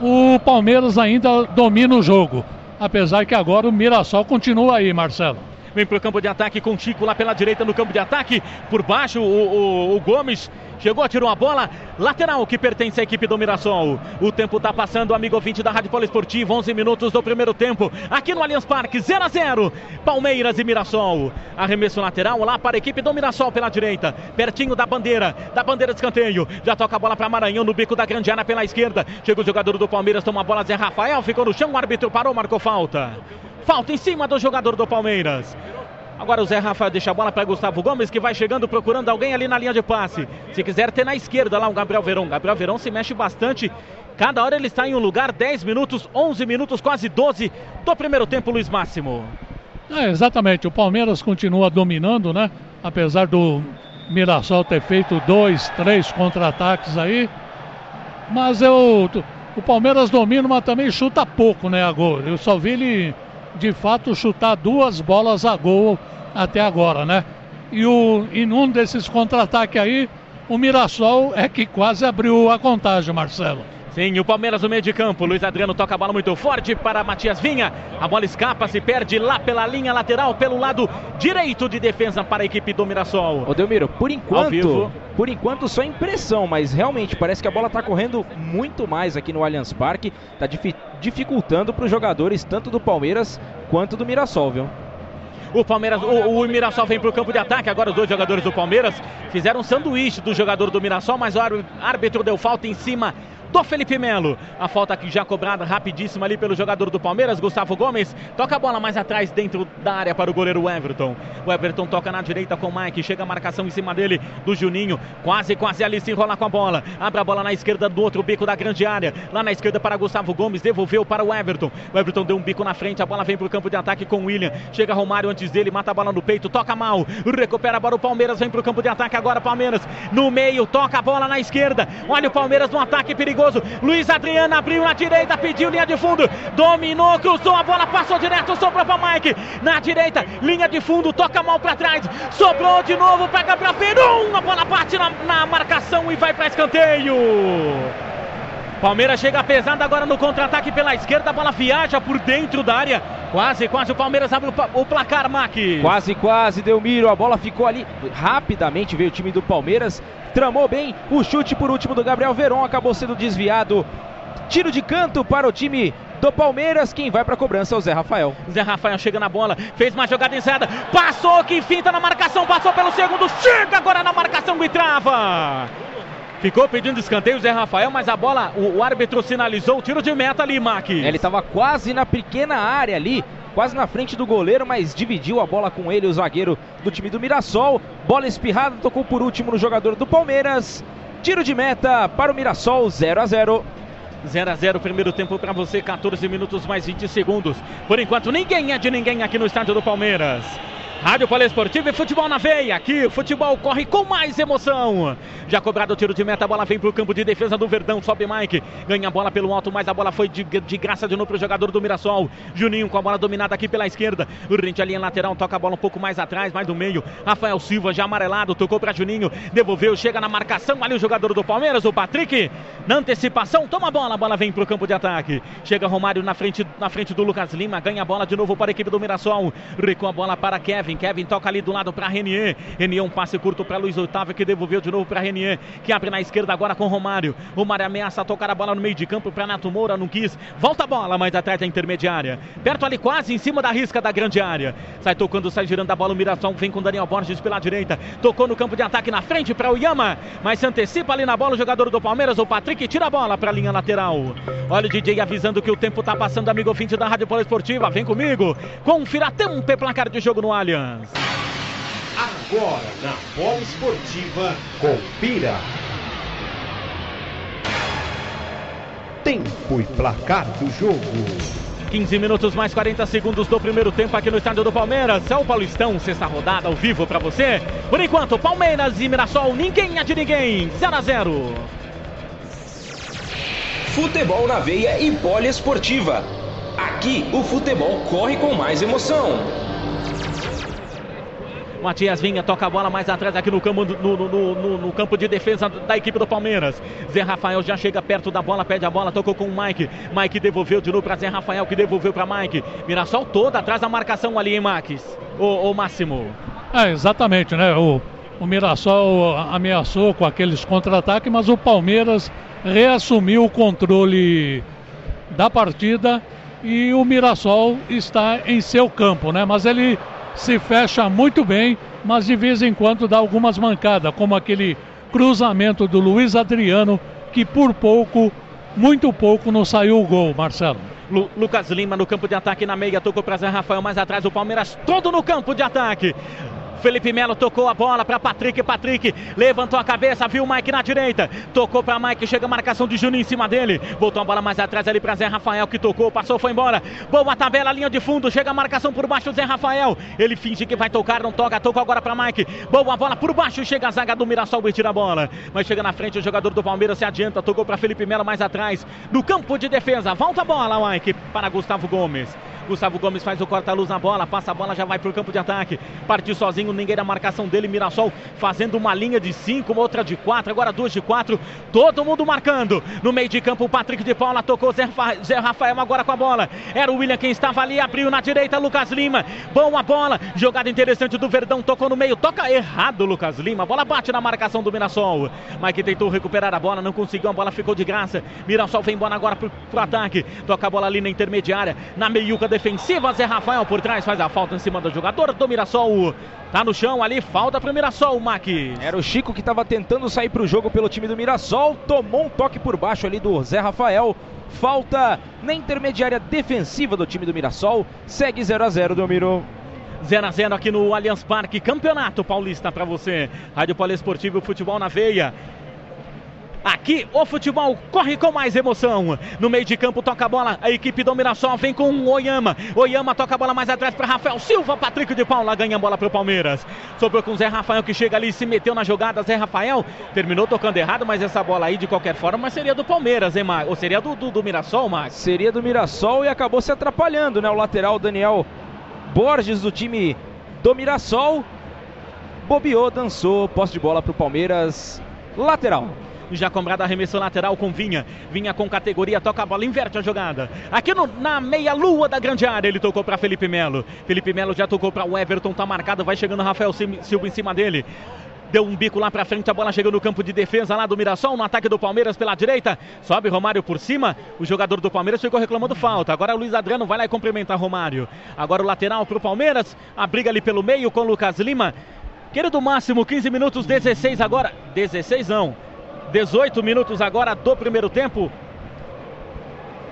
o Palmeiras ainda domina o jogo. Apesar que agora o Mirassol continua aí, Marcelo. Vem para o campo de ataque com Chico lá pela direita no campo de ataque. Por baixo, o, o, o Gomes chegou, tirou a bola. Lateral que pertence à equipe do Mirassol. O tempo está passando, amigo ouvinte da Rádio Poliesportiva. 11 minutos do primeiro tempo. Aqui no Allianz Parque, 0 a 0 Palmeiras e Mirassol. Arremesso lateral lá para a equipe do Mirassol pela direita. Pertinho da bandeira. Da bandeira de escanteio. Já toca a bola para Maranhão no bico da grande área pela esquerda. Chega o jogador do Palmeiras, toma a bola. Zé Rafael ficou no chão. O árbitro parou, marcou falta. Falta em cima do jogador do Palmeiras. Agora o Zé Rafael deixa a bola para Gustavo Gomes, que vai chegando procurando alguém ali na linha de passe. Se quiser ter na esquerda lá o Gabriel Verão. Gabriel Verão se mexe bastante. Cada hora ele está em um lugar, 10 minutos, 11 minutos, quase 12 do primeiro tempo, Luiz Máximo. É, exatamente, o Palmeiras continua dominando, né? Apesar do Mirassol ter feito dois, três contra-ataques aí. Mas eu, o Palmeiras domina, mas também chuta pouco, né, a gol. Eu só vi ele de fato chutar duas bolas a gol até agora, né? E, o, e num desses contra-ataques aí, o Mirassol é que quase abriu a contagem, Marcelo. Sim, o Palmeiras no meio de campo. Luiz Adriano toca a bola muito forte para Matias Vinha. A bola escapa, se perde lá pela linha lateral, pelo lado direito de defesa para a equipe do Mirassol. Ô Delmiro, por enquanto, por enquanto só impressão, mas realmente parece que a bola está correndo muito mais aqui no Allianz Parque. Está dificultando para os jogadores tanto do Palmeiras quanto do Mirassol, viu? O Palmeiras, o, o Mirassol vem para o campo de ataque. Agora os dois jogadores do Palmeiras fizeram um sanduíche do jogador do Mirassol, mas o árbitro deu falta em cima do Felipe Melo. A falta aqui já cobrada rapidíssima ali pelo jogador do Palmeiras, Gustavo Gomes. Toca a bola mais atrás dentro da área para o goleiro Everton. O Everton toca na direita com o Mike. Chega a marcação em cima dele do Juninho. Quase, quase ali se enrola com a bola. Abre a bola na esquerda do outro bico da grande área. Lá na esquerda para Gustavo Gomes. Devolveu para o Everton. O Everton deu um bico na frente. A bola vem para o campo de ataque com o William. Chega Romário antes dele. Mata a bola no peito. Toca mal. Recupera a bola o Palmeiras. Vem para o campo de ataque agora. Palmeiras no meio. Toca a bola na esquerda. Olha o Palmeiras no ataque perigoso. Luiz Adriano abriu na direita, pediu linha de fundo, dominou, cruzou a bola, passou direto, sobrou para Mike. Na direita, linha de fundo, toca mal para trás, sobrou de novo, para Perum, a bola bate na, na marcação e vai para escanteio. Palmeiras chega pesado agora no contra-ataque pela esquerda, a bola viaja por dentro da área. Quase, quase o Palmeiras abre o, placar, Mac. Quase, quase, Delmiro. A bola ficou ali. Rapidamente veio o time do Palmeiras. Tramou bem. O chute por último do Gabriel Veron acabou sendo desviado. Tiro de canto para o time do Palmeiras. Quem vai para a cobrança é o Zé Rafael. Zé Rafael chega na bola, fez uma jogada ensaiada, passou que finta na marcação, passou pelo segundo, chega agora na marcação e trava. Ficou pedindo escanteio o Zé Rafael, mas a bola, o, o árbitro sinalizou o tiro de meta ali, Mac. Ele estava quase na pequena área ali, quase na frente do goleiro, mas dividiu a bola com ele, o zagueiro do time do Mirassol. Bola espirrada, tocou por último no jogador do Palmeiras. Tiro de meta para o Mirassol, 0 a 0. 0 a 0 primeiro tempo para você, 14 minutos mais 20 segundos. Por enquanto, ninguém é de ninguém aqui no estádio do Palmeiras. Rádio Poliesportiva e futebol na veia. Aqui o futebol corre com mais emoção. Já cobrado o tiro de meta, a bola vem para o campo de defesa do Verdão. Sobe Mike, ganha a bola pelo alto, mas a bola foi de, de graça de novo para o jogador do Mirassol. Juninho com a bola dominada aqui pela esquerda. O Rente a linha lateral, toca a bola um pouco mais atrás, mais no meio. Rafael Silva já amarelado, tocou para Juninho, devolveu, chega na marcação. Ali o jogador do Palmeiras, o Patrick, na antecipação, toma a bola, a bola vem para o campo de ataque. Chega Romário na frente, na frente do Lucas Lima, ganha a bola de novo para a equipe do Mirassol. Recua a bola para Kevin. Kevin. Kevin toca ali do lado para Renier. Renier um passe curto para Luiz Otávio que devolveu de novo para Renier, que abre na esquerda agora com Romário. Romário ameaça tocar a bola no meio de campo para Nato Moura, não quis. Volta a bola, mas atrás da intermediária. Perto ali quase em cima da risca da grande área. Sai tocando, sai girando a bola o Mirassol, vem com Daniel Borges pela direita. Tocou no campo de ataque na frente para o Yama, mas se antecipa ali na bola o jogador do Palmeiras, o Patrick tira a bola para a linha lateral. Olha o DJ avisando que o tempo está passando, amigo ouvinte da Rádio Poliesportiva. Vem comigo. Confira tempo e placar de jogo no Allianz. Agora na Bola Esportiva, confira. Tempo e placar do jogo. 15 minutos mais 40 segundos do primeiro tempo aqui no estádio do Palmeiras. É o Paulistão, sexta rodada ao vivo para você. Por enquanto, Palmeiras e Mirassol, ninguém é de ninguém. 0 a 0. Futebol na veia e poliesportiva. Aqui o futebol corre com mais emoção. Matias Vinha toca a bola mais atrás aqui no campo, no, no, no, no, campo de defesa da equipe do Palmeiras. Zé Rafael já chega perto da bola, pede a bola, tocou com o Mike. Mike devolveu de novo para Zé Rafael, que devolveu para Mike. Mirassol toda atrás da marcação ali, em Max? O, o Máximo. É, exatamente, né? O, o Mirassol ameaçou com aqueles contra-ataques, mas o Palmeiras reassumiu o controle da partida e o Mirassol está em seu campo, né? Mas ele se fecha muito bem, mas de vez em quando dá algumas mancadas, como aquele cruzamento do Luiz Adriano, que por pouco, muito pouco, não saiu o gol, Marcelo. Lu Lucas Lima no campo de ataque na meia, tocou para Zé Rafael mais atrás, o Palmeiras todo no campo de ataque. Felipe Melo tocou a bola para Patrick. Patrick levantou a cabeça, viu o Mike na direita. Tocou para Mike, chega a marcação de Juninho em cima dele. Voltou a bola mais atrás ali para Zé Rafael que tocou, passou, foi embora. Boa tabela, linha de fundo, chega a marcação por baixo Zé Rafael. Ele finge que vai tocar, não toca, tocou agora para Mike. Boa bola por baixo, chega a zaga do Mirassol e tira a bola. Mas chega na frente o jogador do Palmeiras se adianta, tocou para Felipe Melo mais atrás. No campo de defesa, volta a bola, Mike, para Gustavo Gomes. Gustavo Gomes faz o corta-luz na bola, passa a bola, já vai pro campo de ataque. Partiu sozinho, ninguém na marcação dele. Mirassol fazendo uma linha de cinco, uma outra de quatro, agora duas de quatro. Todo mundo marcando. No meio de campo, o Patrick de Paula tocou Zé, Zé Rafael agora com a bola. Era o William quem estava ali, abriu na direita, Lucas Lima. Boa bola, jogada interessante do Verdão, tocou no meio, toca errado, Lucas Lima. A bola bate na marcação do Mirassol. Mike tentou recuperar a bola, não conseguiu, a bola ficou de graça. Mirassol vem embora agora pro, pro ataque. Toca a bola ali na intermediária, na meiuca defensiva. Zé Rafael por trás faz a falta em cima do jogador do Mirassol. Tá no chão ali, falta pro Mirassol, Max. Era o Chico que estava tentando sair pro jogo pelo time do Mirassol. Tomou um toque por baixo ali do Zé Rafael. Falta na intermediária defensiva do time do Mirassol. Segue 0 a 0 Delmiro. 0 a 0 aqui no Allianz Parque, Campeonato Paulista para você. Rádio Poliesportivo Futebol na Veia. Aqui o futebol corre com mais emoção. No meio de campo toca a bola. A equipe do Mirassol vem com o Oyama. Oyama toca a bola mais atrás para Rafael Silva. Patrick de Paula ganha a bola para o Palmeiras. Sobrou com o Zé Rafael que chega ali e se meteu na jogada. Zé Rafael terminou tocando errado, mas essa bola aí de qualquer forma seria do Palmeiras, hein, Mar? Ou seria do, do, do Mirassol, Max? Seria do Mirassol e acabou se atrapalhando, né? O lateral Daniel Borges do time do Mirassol. Bobeou, dançou, posse de bola para o Palmeiras. Lateral. Já cobrada arremesso lateral com Vinha. Vinha com categoria, toca a bola, inverte a jogada. Aqui no, na meia-lua da grande área, ele tocou para Felipe Melo. Felipe Melo já tocou para o Everton, tá marcado, vai chegando Rafael Silva em cima dele. Deu um bico lá pra frente, a bola chegou no campo de defesa lá do Mirassol, no ataque do Palmeiras pela direita. Sobe Romário por cima. O jogador do Palmeiras ficou reclamando falta. Agora o Luiz Adriano vai lá e cumprimentar Romário. Agora o lateral pro Palmeiras. A briga ali pelo meio com o Lucas Lima. Querido Máximo, 15 minutos, 16 agora. 16 não. 18 minutos agora do primeiro tempo.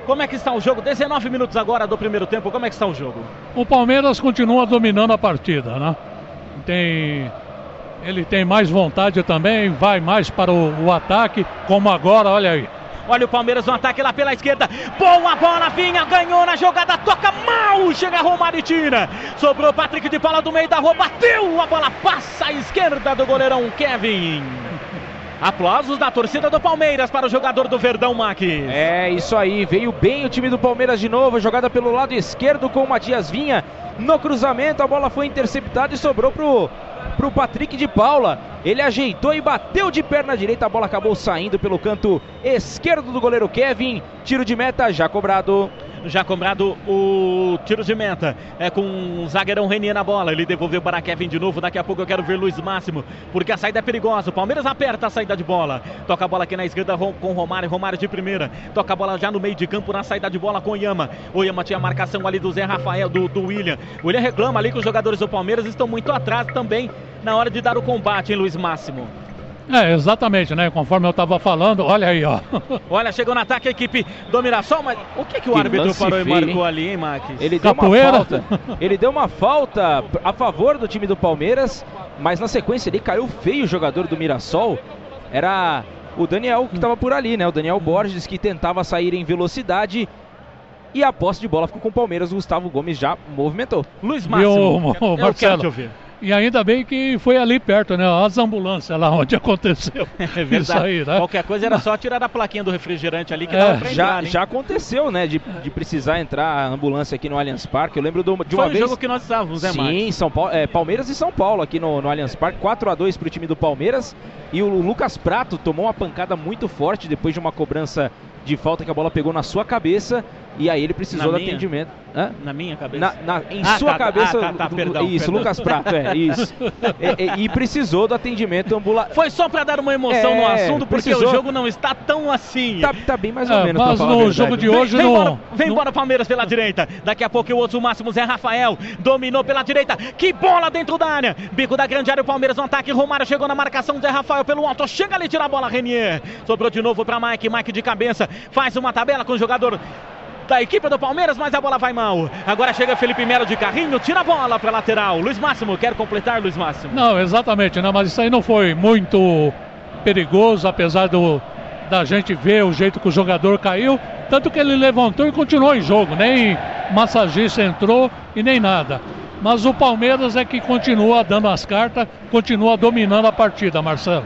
Como é que está o jogo? 19 minutos agora do primeiro tempo. Como é que está o jogo? O Palmeiras continua dominando a partida, né? Tem ele tem mais vontade também, vai mais para o, o, ataque, como agora, olha aí. Olha o Palmeiras no ataque lá pela esquerda. Boa bola, Vinha, ganhou na jogada, toca mal. Chega Romário e tira. Sobrou Patrick de Paula do meio da rua, bateu. A bola passa à esquerda do goleirão Kevin. Aplausos da torcida do Palmeiras para o jogador do Verdão, Max. É, isso aí. Veio bem o time do Palmeiras de novo. Jogada pelo lado esquerdo com o Matias Vinha. No cruzamento, a bola foi interceptada e sobrou pro para o Patrick de Paula. Ele ajeitou e bateu de perna direita. A bola acabou saindo pelo canto esquerdo do goleiro Kevin. Tiro de meta já cobrado. Já cobrado o tiro de meta. É com o zagueirão Renier na bola. Ele devolveu para Kevin de novo. Daqui a pouco eu quero ver Luiz Máximo. Porque a saída é perigosa. O Palmeiras aperta a saída de bola. Toca a bola aqui na esquerda com Romário. Romário de primeira. Toca a bola já no meio de campo na saída de bola com o Yama. O Yama tinha a marcação ali do Zé Rafael, do, do William. O William reclama ali que os jogadores do Palmeiras estão muito atrás também na hora de dar o combate, hein, Luiz Máximo? É, exatamente, né? Conforme eu estava falando, olha aí, ó. Olha, chegou no ataque a equipe do Mirassol, mas o que, que o que árbitro parou feio, e marcou hein? ali, hein, Max? Ele deu Capoeira. uma falta. Ele deu uma falta a favor do time do Palmeiras, mas na sequência ele caiu feio o jogador do Mirassol. Era o Daniel que estava por ali, né? O Daniel Borges que tentava sair em velocidade. E a posse de bola ficou com o Palmeiras. O Gustavo Gomes já movimentou. Luiz Máximo, eu, eu, eu quero te ouvir. E ainda bem que foi ali perto, né? As ambulâncias lá onde aconteceu. É verdade. Isso aí, né? Qualquer coisa era só tirar a plaquinha do refrigerante ali que é, dava pra já, entrar, já aconteceu, né? De, de precisar entrar a ambulância aqui no Allianz Parque. Eu lembro de uma, de uma foi vez. jogo que nós estávamos, né, Sim, São Paulo, é, Palmeiras e São Paulo aqui no, no Allianz Parque. 4 a 2 pro time do Palmeiras. E o Lucas Prato tomou uma pancada muito forte depois de uma cobrança de falta que a bola pegou na sua cabeça e aí ele precisou na do minha? atendimento. Hã? Na minha cabeça? Na, na, em ah, sua tá, cabeça. Ah, tá, tá, perdão, isso, perdão. Lucas Prato, é, isso. e, e, e, precisou do atendimento ambulatório. Foi só para dar uma emoção é, no assunto, porque precisou... o jogo não está tão assim. Tá, tá bem mais ou é, menos. Mas no jogo de hoje vem, não. Vem embora, vem embora Palmeiras pela direita. Daqui a pouco o outro máximo Zé Rafael dominou pela direita. Que bola dentro da área. Bico da grande área, o Palmeiras no ataque. Romário chegou na marcação. Zé Rafael pelo alto. Chega ali, tira a bola, Renier. Sobrou de novo para Mike. Mike de cabeça. Faz uma tabela com o jogador da equipe do Palmeiras, mas a bola vai mal. Agora chega Felipe Melo de carrinho, tira a bola para lateral. Luiz Máximo, quer completar, Luiz Máximo? Não, exatamente, não, mas isso aí não foi muito perigoso, apesar do, da gente ver o jeito que o jogador caiu. Tanto que ele levantou e continuou em jogo, nem massagista entrou e nem nada. Mas o Palmeiras é que continua dando as cartas, continua dominando a partida, Marcelo.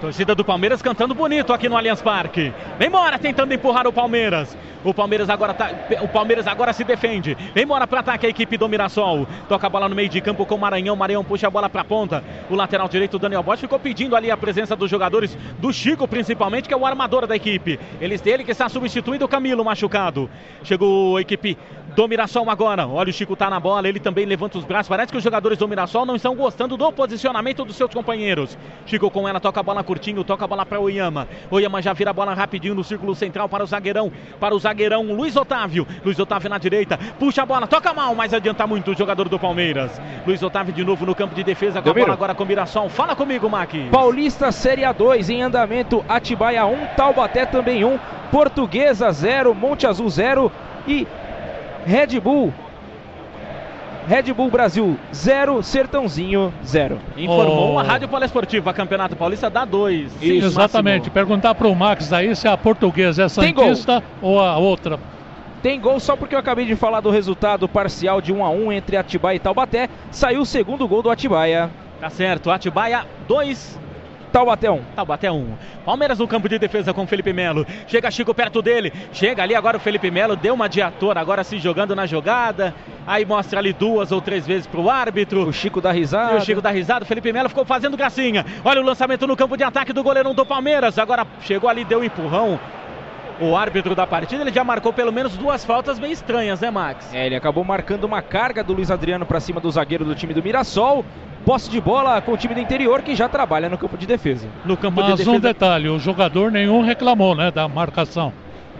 Torcida do Palmeiras cantando bonito aqui no Allianz Parque. Vem embora tentando empurrar o Palmeiras. O Palmeiras agora tá, o Palmeiras agora se defende. Vem embora para ataque a equipe do Mirassol. Toca a bola no meio de campo com o Maranhão. Maranhão puxa a bola para ponta. O lateral direito Daniel Bosch ficou pedindo ali a presença dos jogadores do Chico principalmente, que é o armador da equipe. Eles dele que está substituindo o Camilo machucado. Chegou a equipe do Mirassol agora. Olha o Chico tá na bola, ele também levanta os braços. Parece que os jogadores do Mirassol não estão gostando do posicionamento dos seus companheiros. Chico com ela toca a bola curtinho, toca a bola para o Oyama. Oyama já vira a bola rapidinho no círculo central para o zagueirão, para o zagueirão Luiz Otávio. Luiz Otávio na direita, puxa a bola, toca mal, mas adianta muito o jogador do Palmeiras. Luiz Otávio de novo no campo de defesa com a bola agora com o Mirassol. Fala comigo, Mac. Paulista Série A2 em andamento, Atibaia 1, Taubaté também 1, Portuguesa 0, Monte Azul 0 e Red Bull Red Bull Brasil 0, Sertãozinho 0. Informou oh. a Rádio Poliesportiva, Campeonato Paulista dá 2. Exatamente. Máximo. Perguntar para o Max aí se a portuguesa é Santista ou a outra. Tem gol só porque eu acabei de falar do resultado parcial de 1 a 1 entre Atibaia e Taubaté. Saiu o segundo gol do Atibaia. Tá certo, Atibaia 2, Taubaté 1. Taubaté 1. Palmeiras no campo de defesa com Felipe Melo. Chega Chico perto dele. Chega ali agora o Felipe Melo. Deu uma de ator agora se jogando na jogada. Aí mostra ali duas ou três vezes pro árbitro. O Chico da risada. E o Chico da risada. O Felipe Melo ficou fazendo gracinha. Olha o lançamento no campo de ataque do goleirão do Palmeiras. Agora chegou ali, deu um empurrão o árbitro da partida, ele já marcou pelo menos duas faltas bem estranhas, né, Max? É, ele acabou marcando uma carga do Luiz Adriano para cima do zagueiro do time do Mirassol posse de bola com o time do interior que já trabalha no campo de defesa. No campo Mas de defesa... um detalhe, o jogador nenhum reclamou, né, da marcação.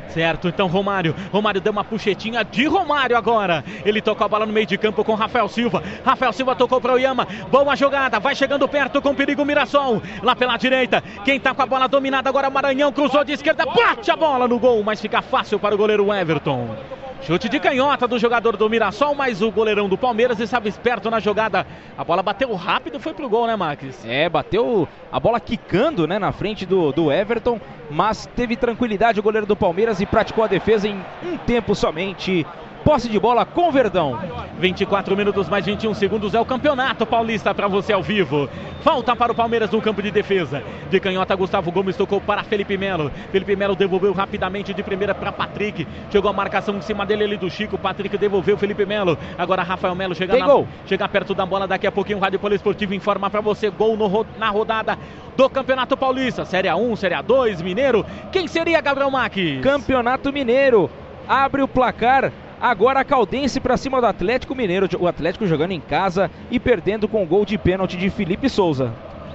Certo, então Romário. Romário deu uma puxetinha de Romário agora. Ele tocou a bola no meio de campo com Rafael Silva. Rafael Silva tocou para o Yama. Boa jogada, vai chegando perto com perigo Mirassol. Lá pela direita, quem tá com a bola dominada agora Maranhão cruzou de esquerda, bate a bola no gol, mas fica fácil para o goleiro Everton. Chute de canhota do jogador do Mirassol, mas o goleirão do Palmeiras estava esperto na jogada. A bola bateu rápido, foi pro gol, né, Max? É, bateu a bola quicando, né, na frente do, do Everton, mas teve tranquilidade o goleiro do Palmeiras e praticou a defesa em um tempo somente posse de bola com Verdão. 24 minutos mais 21 segundos é o campeonato paulista para você ao vivo. Falta para o Palmeiras no campo de defesa. De canhota, Gustavo Gomes tocou para Felipe Melo. Felipe Melo devolveu rapidamente de primeira para Patrick. Chegou a marcação em cima dele ali do Chico. Patrick devolveu Felipe Melo. Agora Rafael Melo chega, na, gol. chega perto da bola. Daqui a pouquinho o Rádio Poliesportivo informa para você. Gol no, na rodada do Campeonato Paulista. Série A1, Série A2, Mineiro. Quem seria Gabriel Maques? Campeonato Mineiro. Abre o placar Agora a Caldense para cima do Atlético Mineiro. O Atlético jogando em casa e perdendo com o gol de pênalti de Felipe Souza.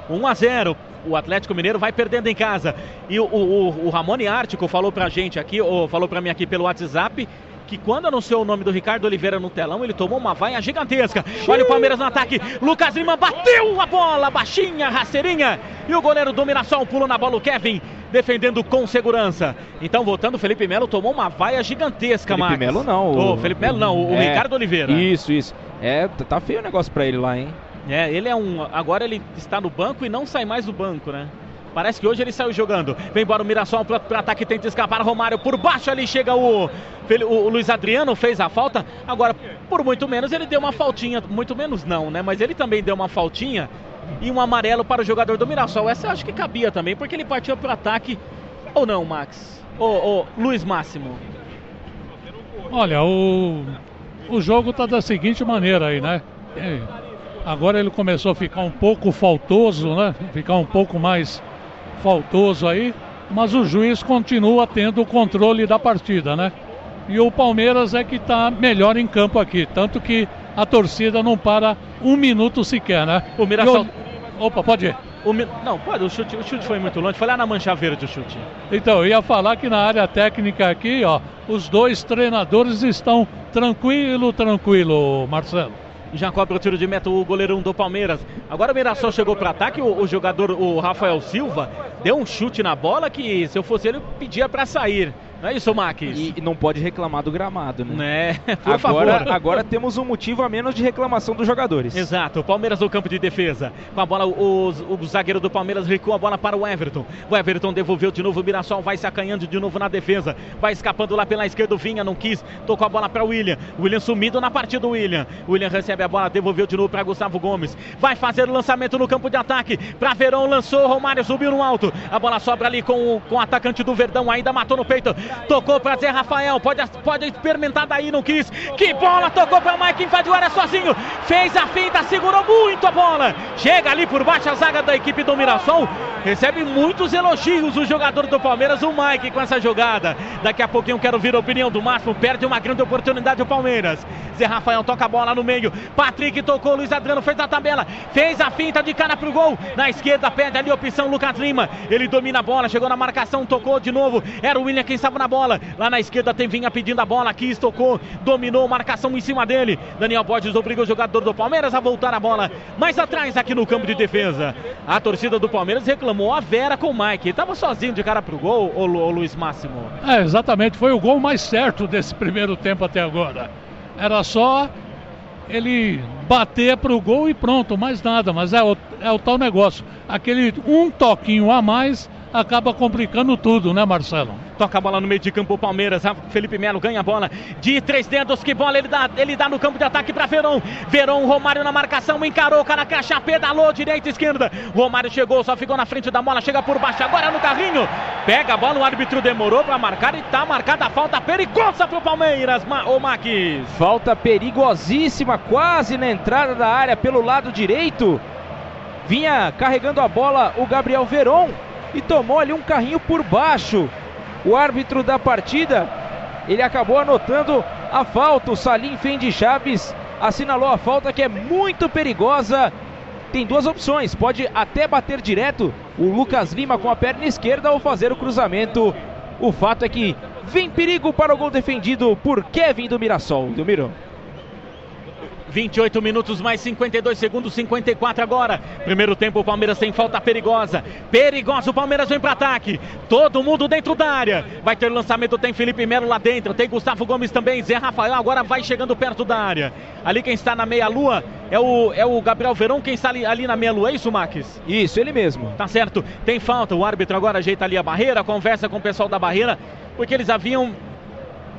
1 a 0. O Atlético Mineiro vai perdendo em casa. E o, o, o Ramone Ártico falou pra gente aqui, ou falou pra mim aqui pelo WhatsApp, que quando anunciou o nome do Ricardo Oliveira no telão, ele tomou uma vaia gigantesca. Olha o Palmeiras no ataque. Lucas Lima bateu a bola, baixinha, rasteirinha. E o goleiro do Mirassol pulou na bola, o Kevin defendendo com segurança. Então, voltando, Felipe Melo tomou uma vaia gigantesca, Felipe Melo não. O, oh, Felipe Melo não, o, é, Ricardo Oliveira. Isso, isso. É, tá feio o negócio pra ele lá, hein? É, ele é um. Agora ele está no banco e não sai mais do banco, né? Parece que hoje ele saiu jogando. Vem embora o Mirassol para o ataque, tenta escapar. Romário por baixo ali chega o, o, Luiz Adriano, fez a falta. Agora, por muito menos, ele deu uma faltinha. Muito menos não, né? Mas ele também deu uma faltinha e um amarelo para o jogador do Mirassol. Essa eu acho que cabia também, porque ele partiu para o ataque. Ou não, Max? Ou, Luiz Máximo? Olha, o, o jogo está da seguinte maneira aí, né? Agora ele começou a ficar um pouco faltoso, né? Ficar um pouco mais faltoso aí, mas o juiz continua tendo o controle da partida, né? E o Palmeiras é que está melhor em campo aqui, tanto que a torcida não para um minuto sequer, né? O Mirassol. Opa, pode ir. O... Não, pode, o chute, o chute foi muito longe, foi lá na mancha verde o chute. Então, eu ia falar que na área técnica aqui, ó, os dois treinadores estão tranquilo, tranquilo, Marcelo. Cobra o tiro de meta o goleirão do Palmeiras. Agora o Mirassol chegou para ataque, o, o, jogador, o Rafael Silva, deu um chute na bola que se eu fosse ele, pedia para sair. Não é isso, Max? E não pode reclamar do gramado, né? Né? Por agora, favor. agora temos um motivo a menos de reclamação dos jogadores. Exato, o Palmeiras no campo de defesa. Com a bola, o, o zagueiro do Palmeiras recua a bola para o Everton. O Everton devolveu de novo, o Mirassol vai se acanhando de novo na defesa. Vai escapando lá pela esquerda, o Vinha não quis, tocou a bola para o William. William sumido na partida do William. O William recebe a bola, devolveu de novo para Gustavo Gomes. Vai fazer o lançamento no campo de ataque. Para Verão, lançou, Romário subiu no alto. A bola sobra ali com, com o atacante do Verdão, ainda matou no peito. Tocou para Zé Rafael, pode, pode experimentar daí, não quis. Que bola, tocou para Mike, invadiu a área sozinho. Fez a finta, segurou muito a bola. Chega ali por baixo a zaga da equipe do Mirassol. Recebe muitos elogios o jogador do Palmeiras, o Mike, com essa jogada. Daqui a pouquinho quero ouvir a opinião do Máximo. Perde uma grande oportunidade o Palmeiras. Zé Rafael toca a bola no meio. Patrick tocou, Luiz Adriano fez a tabela. Fez a finta de cara pro gol. Na esquerda perde ali a opção Lucas Lima. Ele domina a bola, chegou na marcação, tocou de novo. Era o William quem estava na bola. Lá na esquerda tem Vinha pedindo a bola. Aqui tocou, dominou, marcação em cima dele. Daniel Borges obriga o jogador do Palmeiras a voltar a bola mais atrás aqui no campo de defesa. A torcida do Palmeiras reclamou a Vera com o Mike. Estava sozinho de cara pro gol, o, o Luiz Máximo. É, exatamente, foi o gol mais certo desse primeiro tempo até agora. Era só ele bater pro gol e pronto, mais nada. Mas é o, é o tal negócio. Aquele um toquinho a mais acaba complicando tudo, né, Marcelo? Toca a bola no meio de campo o Palmeiras. Felipe Melo ganha a bola de três dedos. Que bola ele dá, ele dá no campo de ataque para Verão. Verão, Romário na marcação, encarou o cara caixa, pedalou direita esquerda. Romário chegou, só ficou na frente da bola, chega por baixo agora no carrinho. Pega a bola, o árbitro demorou para marcar e tá marcada a falta perigosa pro Palmeiras, Ma ô Maquis. Falta perigosíssima, quase na entrada da área pelo lado direito. Vinha carregando a bola o Gabriel Veron e tomou ali um carrinho por baixo. O árbitro da partida, ele acabou anotando a falta. O Salim Fendi Chaves assinalou a falta que é muito perigosa. Tem duas opções, pode até bater direto o Lucas Lima com a perna esquerda ou fazer o cruzamento. O fato é que vem perigo para o gol defendido por Kevin do Mirassol. Do Mirão. 28 minutos mais 52 segundos, 54 agora. Primeiro tempo, o Palmeiras tem falta perigosa. Perigosa, o Palmeiras vem para ataque. Todo mundo dentro da área. Vai ter lançamento, tem Felipe Melo lá dentro, tem Gustavo Gomes também. Zé Rafael agora vai chegando perto da área. Ali quem está na meia-lua é o, é o Gabriel Verão, quem está ali, ali na meia-lua. É isso, Max? Isso, ele mesmo. Tá certo. Tem falta, o árbitro agora ajeita ali a barreira, conversa com o pessoal da barreira, porque eles haviam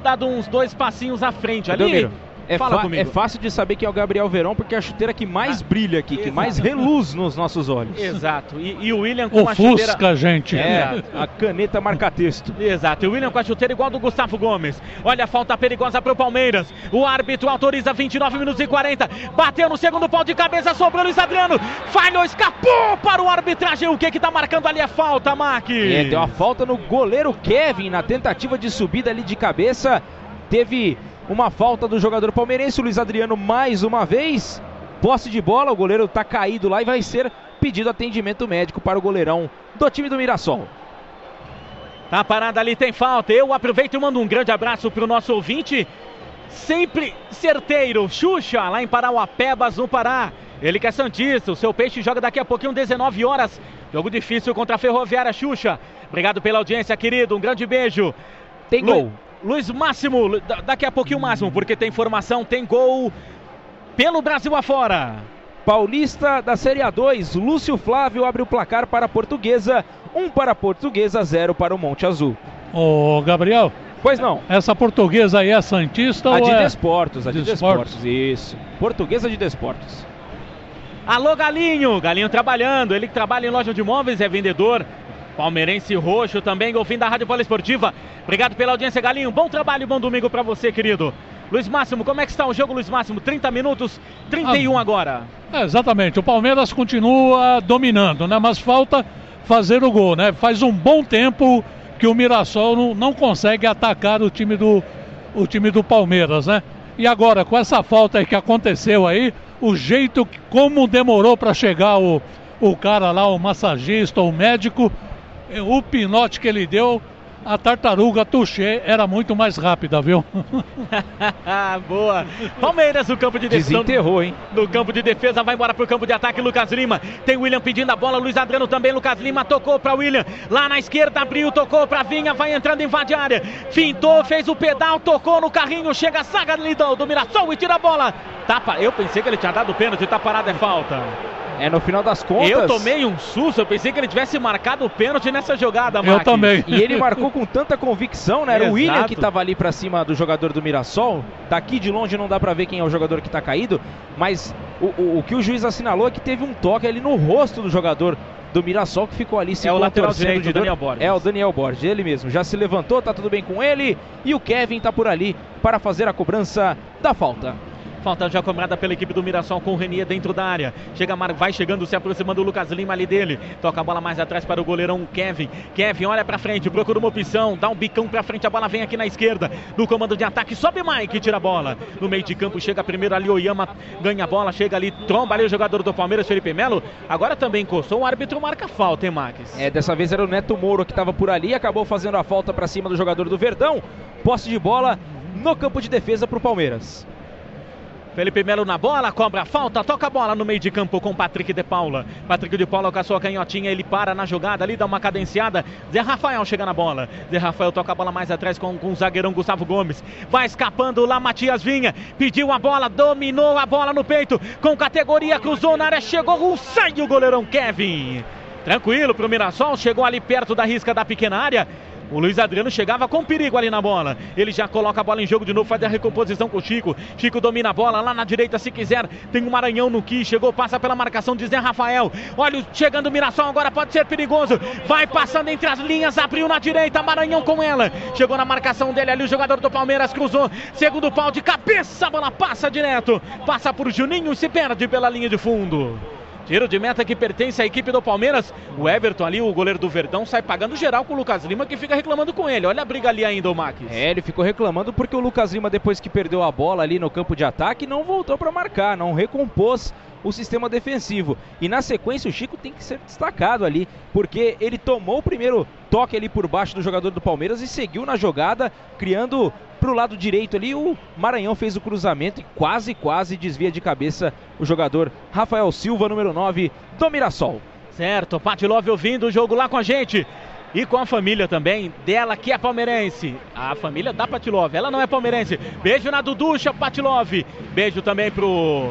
dado uns dois passinhos à frente. Ali. É, é, fácil de saber que é o Gabriel Verão, porque é a chuteira que mais ah, brilha aqui, que mais reluz nos nossos olhos. Exato. E, e o William com o a Fusca, chuteira. gente. É, a caneta marca-texto. Exato. E o William com a chuteira igual do Gustavo Gomes. Olha a falta perigosa para o Palmeiras. O árbitro autoriza 29 minutos e 40. Bateu no segundo pau de cabeça, sobrou Luiz Adriano. Falhou, escapou para o arbitragem. O que que tá marcando ali a falta, Mac? É, deu a falta no goleiro Kevin na tentativa de subida ali de cabeça. Teve uma falta do jogador palmeirense, o Luiz Adriano mais uma vez. Posse de bola, o goleiro está caído lá e vai ser pedido atendimento médico para o goleirão do time do Mirassol. Tá parada ali, tem falta. Eu aproveito e mando um grande abraço para o nosso ouvinte. Sempre certeiro, Xuxa, lá em Parauapebas, no Pará. Ele que é Santista, o seu peixe joga daqui a pouquinho, 19 horas. Jogo difícil contra a Ferroviária Xuxa. Obrigado pela audiência, querido. Um grande beijo. Tem gol. Luiz Máximo, daqui a pouquinho Máximo, porque tem informação, tem gol pelo Brasil afora. Paulista da Série A2, Lúcio Flávio abre o placar para a Portuguesa, um para a Portuguesa, zero para o Monte Azul. Ô, Gabriel. Pois não. Essa portuguesa aí é Santista a ou de é... Desportos, a de Desportos. Desportos, isso. Portuguesa de Desportos. Alô, Galinho, Galinho trabalhando, ele que trabalha em loja de imóveis, é vendedor, Palmeirense Roxo também, golfinho da Rádio Poliesportiva. Obrigado pela audiência, Galinho. Bom trabalho, bom domingo para você, querido. Luiz Máximo, como é que está o jogo, Luiz Máximo? 30 minutos, 31 ah, agora. É, exatamente. O Palmeiras continua dominando, né? Mas falta fazer o gol, né? Faz um bom tempo que o Mirassol não, não consegue atacar o time do o time do Palmeiras, né? E agora, com essa falta que aconteceu aí, o jeito como demorou para chegar o, o cara lá, o massagista, o médico, o pinote que ele deu a tartaruga Touché era muito mais rápida, viu? Boa. Palmeiras no campo de defesa. Desenterrou, hein? No campo de defesa, vai embora pro campo de ataque. Lucas Lima. Tem William pedindo a bola. Luiz Adriano também. Lucas Lima tocou para William. Lá na esquerda abriu, tocou para Vinha. Vai entrando, invade a área. Fintou, fez o pedal, tocou no carrinho. Chega a saga do, do Mirassol e tira a bola. Tapa. Eu pensei que ele tinha dado pênalti. Tá parado, é falta. É, no final das contas. Eu tomei um susto, eu pensei que ele tivesse marcado o pênalti nessa jogada, Eu também. E ele marcou com tanta convicção, né? Era o William que estava ali para cima do jogador do Mirassol. Daqui de longe não dá para ver quem é o jogador que está caído, mas o, o, o, que o juiz assinalou é que teve um toque ali no rosto do jogador do Mirassol que ficou ali se É o lateral direito, de Daniel Borges. É o Daniel Borges, ele mesmo. Já se levantou, tá tudo bem com ele. E o Kevin tá por ali para fazer a cobrança da falta. Falta já cobrada pela equipe do Mirassol com o Renier dentro da área. Chega vai chegando, se aproximando o Lucas Lima ali dele. Toca a bola mais atrás para o goleirão Kevin. Kevin olha para frente, procura uma opção, dá um bicão para frente, a bola vem aqui na esquerda. No comando de ataque, sobe Mike, tira a bola. No meio de campo chega primeiro ali Oyama, ganha a bola, chega ali, tromba ali o jogador do Palmeiras, Felipe Melo. Agora também encostou, o árbitro marca falta, hein, Max? É, dessa vez era o Neto Mouro que estava por ali, acabou fazendo a falta para cima do jogador do Verdão. Posse de bola no campo de defesa para o Palmeiras. Felipe Melo na bola, cobra a falta, toca a bola no meio de campo com Patrick de Paula. Patrick de Paula com a sua canhotinha, ele para na jogada ali, dá uma cadenciada. Zé Rafael chega na bola. Zé Rafael toca a bola mais atrás com, com o zagueirão Gustavo Gomes. Vai escapando lá Matias Vinha, pediu a bola, dominou a bola no peito, com categoria, cruzou na área, chegou, sai o goleirão Kevin. Tranquilo pro Mirassol, chegou ali perto da risca da pequena área. O Luiz Adriano chegava com perigo ali na bola. Ele já coloca a bola em jogo de novo, faz a recomposição com o Chico. Chico domina a bola lá na direita, se quiser. Tem um Maranhão no que chegou, passa pela marcação de Zé Rafael. Olha, chegando o Mirassol, agora pode ser perigoso. Vai passando entre as linhas, abriu na direita, Maranhão com ela. Chegou na marcação dele ali, o jogador do Palmeiras cruzou. Segundo pau de cabeça, a bola passa direto. Passa por Juninho e se perde pela linha de fundo. Tiro de meta que pertence à equipe do Palmeiras. O Everton ali, o goleiro do Verdão, sai pagando geral com o Lucas Lima, que fica reclamando com ele. Olha a briga ali ainda, o Max. É, ele ficou reclamando porque o Lucas Lima, depois que perdeu a bola ali no campo de ataque, não voltou para marcar, não recompôs o sistema defensivo. E na sequência o Chico tem que ser destacado ali, porque ele tomou o primeiro toque ali por baixo do jogador do Palmeiras e seguiu na jogada, criando para o lado direito ali. O Maranhão fez o cruzamento e quase, quase desvia de cabeça o jogador Rafael Silva, número 9 do Mirassol. Certo, Patilov ouvindo o jogo lá com a gente. E com a família também, dela que é palmeirense. A família da Patilov, ela não é palmeirense. Beijo na Duducha, Patilov. Beijo também pro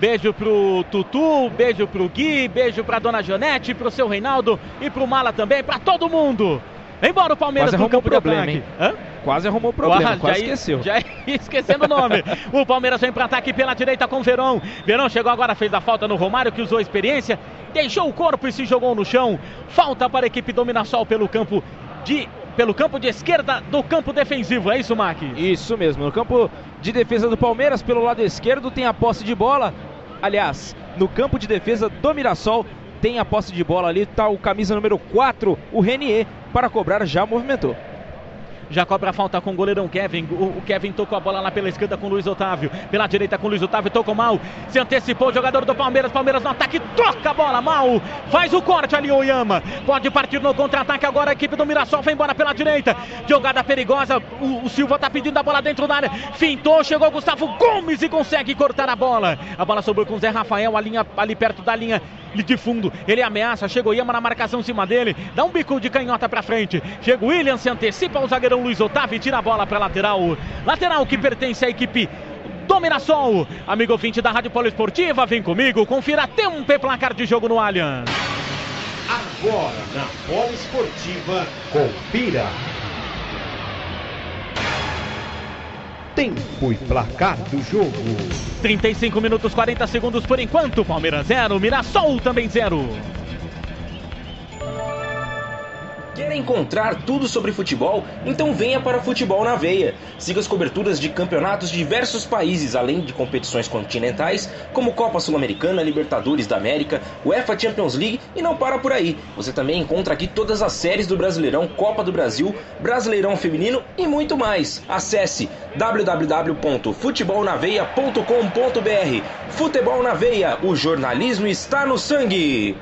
Beijo pro Tutu, beijo pro Gui, beijo pra Dona Janete, pro seu Reinaldo e pro Mala também, pra todo mundo. Embora o Palmeiras Quase no campo problema, de hein? Hã? Quase arrumou problema, Quase, quase já, esqueceu. Já ia esquecendo o nome. o Palmeiras vem para ataque pela direita com o Verão. Verão chegou agora, fez a falta no Romário, que usou a experiência, deixou o corpo e se jogou no chão. Falta para a equipe Dominassol pelo campo de pelo campo de esquerda do campo defensivo. É isso, Mac? Isso mesmo. No campo de defesa do Palmeiras, pelo lado esquerdo, tem a posse de bola. Aliás, no campo de defesa do Mirassol, tem a posse de bola ali. Tá o camisa número 4, o Renier, para cobrar, já movimentou. Já cobra a falta com o goleirão Kevin. O, o Kevin tocou a bola lá pela esquerda com o Luiz Otávio. Pela direita com o Luiz Otávio, tocou mal. Se antecipou o jogador do Palmeiras. Palmeiras no ataque, toca a bola mal. Faz o corte ali, Oyama. Pode partir no contra-ataque agora. A equipe do Mirassol vai embora pela direita. Jogada perigosa. O, o Silva tá pedindo a bola dentro da área. Fintou, chegou o Gustavo Gomes e consegue cortar a bola. A bola sobrou com o Zé Rafael, a linha, ali perto da linha de fundo. Ele ameaça, chega o Yama na marcação em cima dele, dá um bico de canhota pra frente. Chega o William, se antecipa o zagueirão Luiz Otávio tira a bola pra lateral. Lateral que pertence à equipe Dominação. Amigo ouvinte da Rádio Poliesportiva, vem comigo, confira tempo e placar de jogo no Allianz. Agora na Poliesportiva, confira. Tempo e placar do jogo. 35 minutos 40 segundos por enquanto. Palmeiras 0, Mirassol também 0. Quer encontrar tudo sobre futebol? Então venha para Futebol na Veia. Siga as coberturas de campeonatos de diversos países, além de competições continentais, como Copa Sul-Americana, Libertadores da América, UEFA Champions League e não para por aí. Você também encontra aqui todas as séries do Brasileirão, Copa do Brasil, Brasileirão Feminino e muito mais. Acesse www.futebolnaveia.com.br. Futebol na Veia, o jornalismo está no sangue.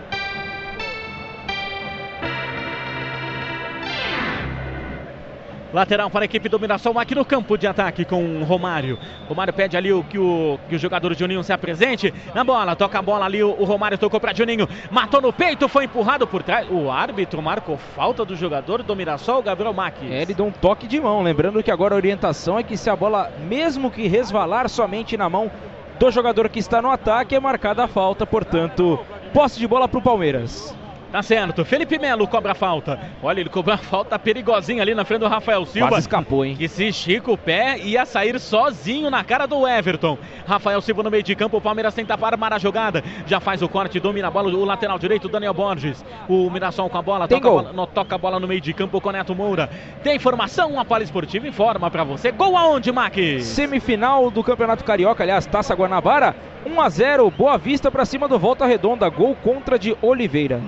Lateral para a equipe do Mirassol aqui no campo de ataque com o Romário. Romário pede ali o, que, o, que o jogador Juninho se apresente. Na bola, toca a bola ali. O, o Romário tocou para Juninho. Matou no peito, foi empurrado por trás. O árbitro marcou falta do jogador do Mirassol, Gabriel Maques. É, ele deu um toque de mão. Lembrando que agora a orientação é que se a bola, mesmo que resvalar somente na mão do jogador que está no ataque, é marcada a falta. Portanto, posse de bola para o Palmeiras. Tá certo. Felipe Melo cobra a falta. Olha, ele cobrou a falta perigosinha ali na frente do Rafael Silva. Quase escapou, hein? Que se estica o pé ia sair sozinho na cara do Everton. Rafael Silva no meio de campo. O Palmeiras tenta armar a jogada. Já faz o corte, domina a bola. O lateral direito, Daniel Borges. O Mirassol com a bola. Tem toca, gol. A bola no, toca a bola no meio de campo com o Neto Moura. Tem informação? A Pala Esportiva informa pra você. Gol aonde, Mac? Semifinal do Campeonato Carioca, aliás, Taça Guanabara. 1 a 0, Boa Vista para cima do Volta Redonda. Gol contra de Oliveira.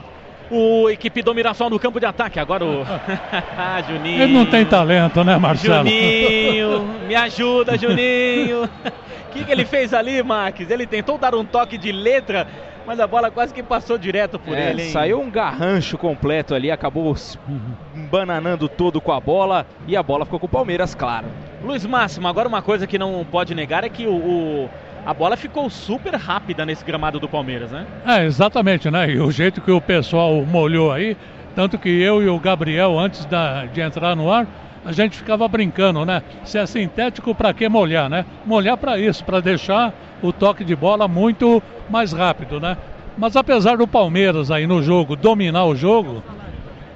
O equipe do Mirassol no campo de ataque. Agora o. Juninho. Ele não tem talento, né, Marcelo? Juninho, me ajuda, Juninho. O que, que ele fez ali, Max? Ele tentou dar um toque de letra, mas a bola quase que passou direto por É, ele. Hein? saiu um garrancho completo ali, acabou se bananando todo com a bola e a bola ficou com o Palmeiras, claro. Luiz Máximo, agora uma coisa que não pode negar é que o, o- a bola ficou super rápida nesse gramado do Palmeiras, né? É, exatamente, né? E o jeito que o pessoal molhou aí, tanto que eu e o Gabriel, antes da- de entrar no ar, a gente ficava brincando, né? Se é sintético, para que molhar, né? Molhar para isso, para deixar o toque de bola muito mais rápido, né? Mas apesar do Palmeiras aí no jogo dominar o jogo,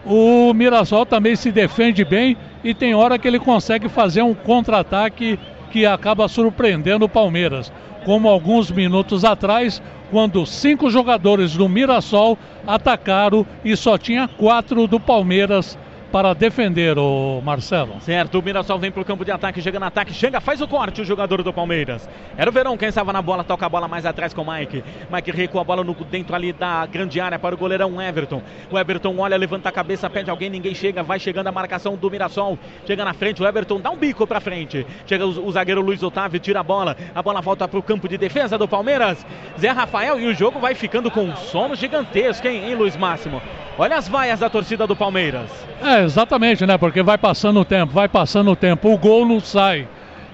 o Mirassol também se defende bem e tem hora que ele consegue fazer um contra-ataque que acaba surpreendendo o Palmeiras. Como alguns minutos atrás, quando cinco jogadores do Mirassol atacaram e só tinha quatro do Palmeiras para defender o Marcelo. Certo, o Mirassol vem pro campo de ataque, chega no ataque, chega, faz o corte o jogador do Palmeiras. Era o Verão quem estava na bola, toca a bola mais atrás com o Mike. Mike recua a bola no, dentro ali da grande área para o goleirão Everton. O Everton olha, levanta a cabeça, pede alguém, ninguém chega, vai chegando a marcação do Mirassol. Chega na frente, o Everton dá um bico pra frente. Chega o, o zagueiro Luiz Otávio, tira a bola. A bola volta pro campo de defesa do Palmeiras. Zé Rafael e o jogo vai ficando com um sono gigantesco, hein, hein Luiz Máximo? Olha as vaias da torcida do Palmeiras. É, exatamente, né? Porque vai passando o tempo, vai passando o tempo, o gol não sai.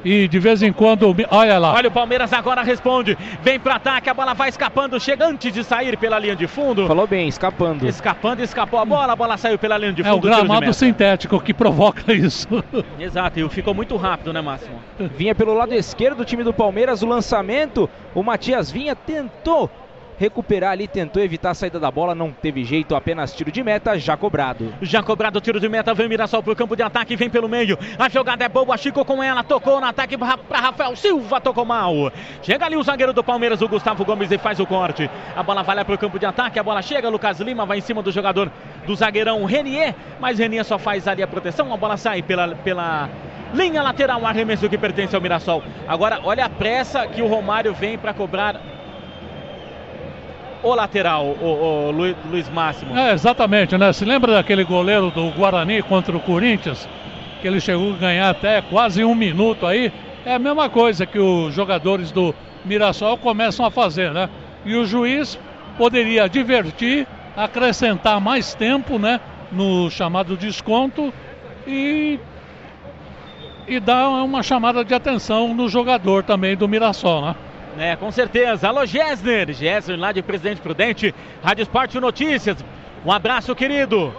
E de vez em quando, olha lá. Olha o Palmeiras agora responde. Vem pro ataque, a bola vai escapando, chega antes de sair pela linha de fundo. Falou bem, escapando. Escapando, escapou a bola, a bola saiu pela linha de É fundo. o tiro de gramado sintético que provoca isso. Exato, e ficou muito rápido, né, Máximo? Vinha pelo lado esquerdo do time do Palmeiras o lançamento. O Matias Vinha tentou recuperar ali, tentou evitar a saída da bola, não teve jeito, apenas tiro de meta, já cobrado. Já cobrado o tiro de meta, vem Mirassol pro campo de ataque, vem pelo meio. A jogada é boa, Chico com ela, tocou no ataque pra Rafael Silva, tocou mal. Chega ali o zagueiro do Palmeiras, o Gustavo Gomes, e faz o corte. A bola vai lá pro campo de ataque, a bola chega, Lucas Lima vai em cima do jogador do zagueirão Renier, mas Renier só faz ali a proteção, a bola sai pela, pela linha lateral, um arremesso que pertence ao Mirassol. Agora, olha a pressa que o Romário vem para cobrar o lateral, o, o Lu- Luiz Máximo. É, exatamente, né? Se lembra daquele goleiro do Guarani contra o Corinthians? Que ele chegou a ganhar até quase um minuto aí. É a mesma coisa que os jogadores do Mirassol começam a fazer, né? E o juiz poderia divertir, acrescentar mais tempo, né? No chamado desconto e, e dar uma chamada de atenção no jogador também do Mirassol, né? É, com certeza. Alô, Gessner. Gessner lá de Presidente Prudente. Rádio Esporte Notícias. Um abraço, querido.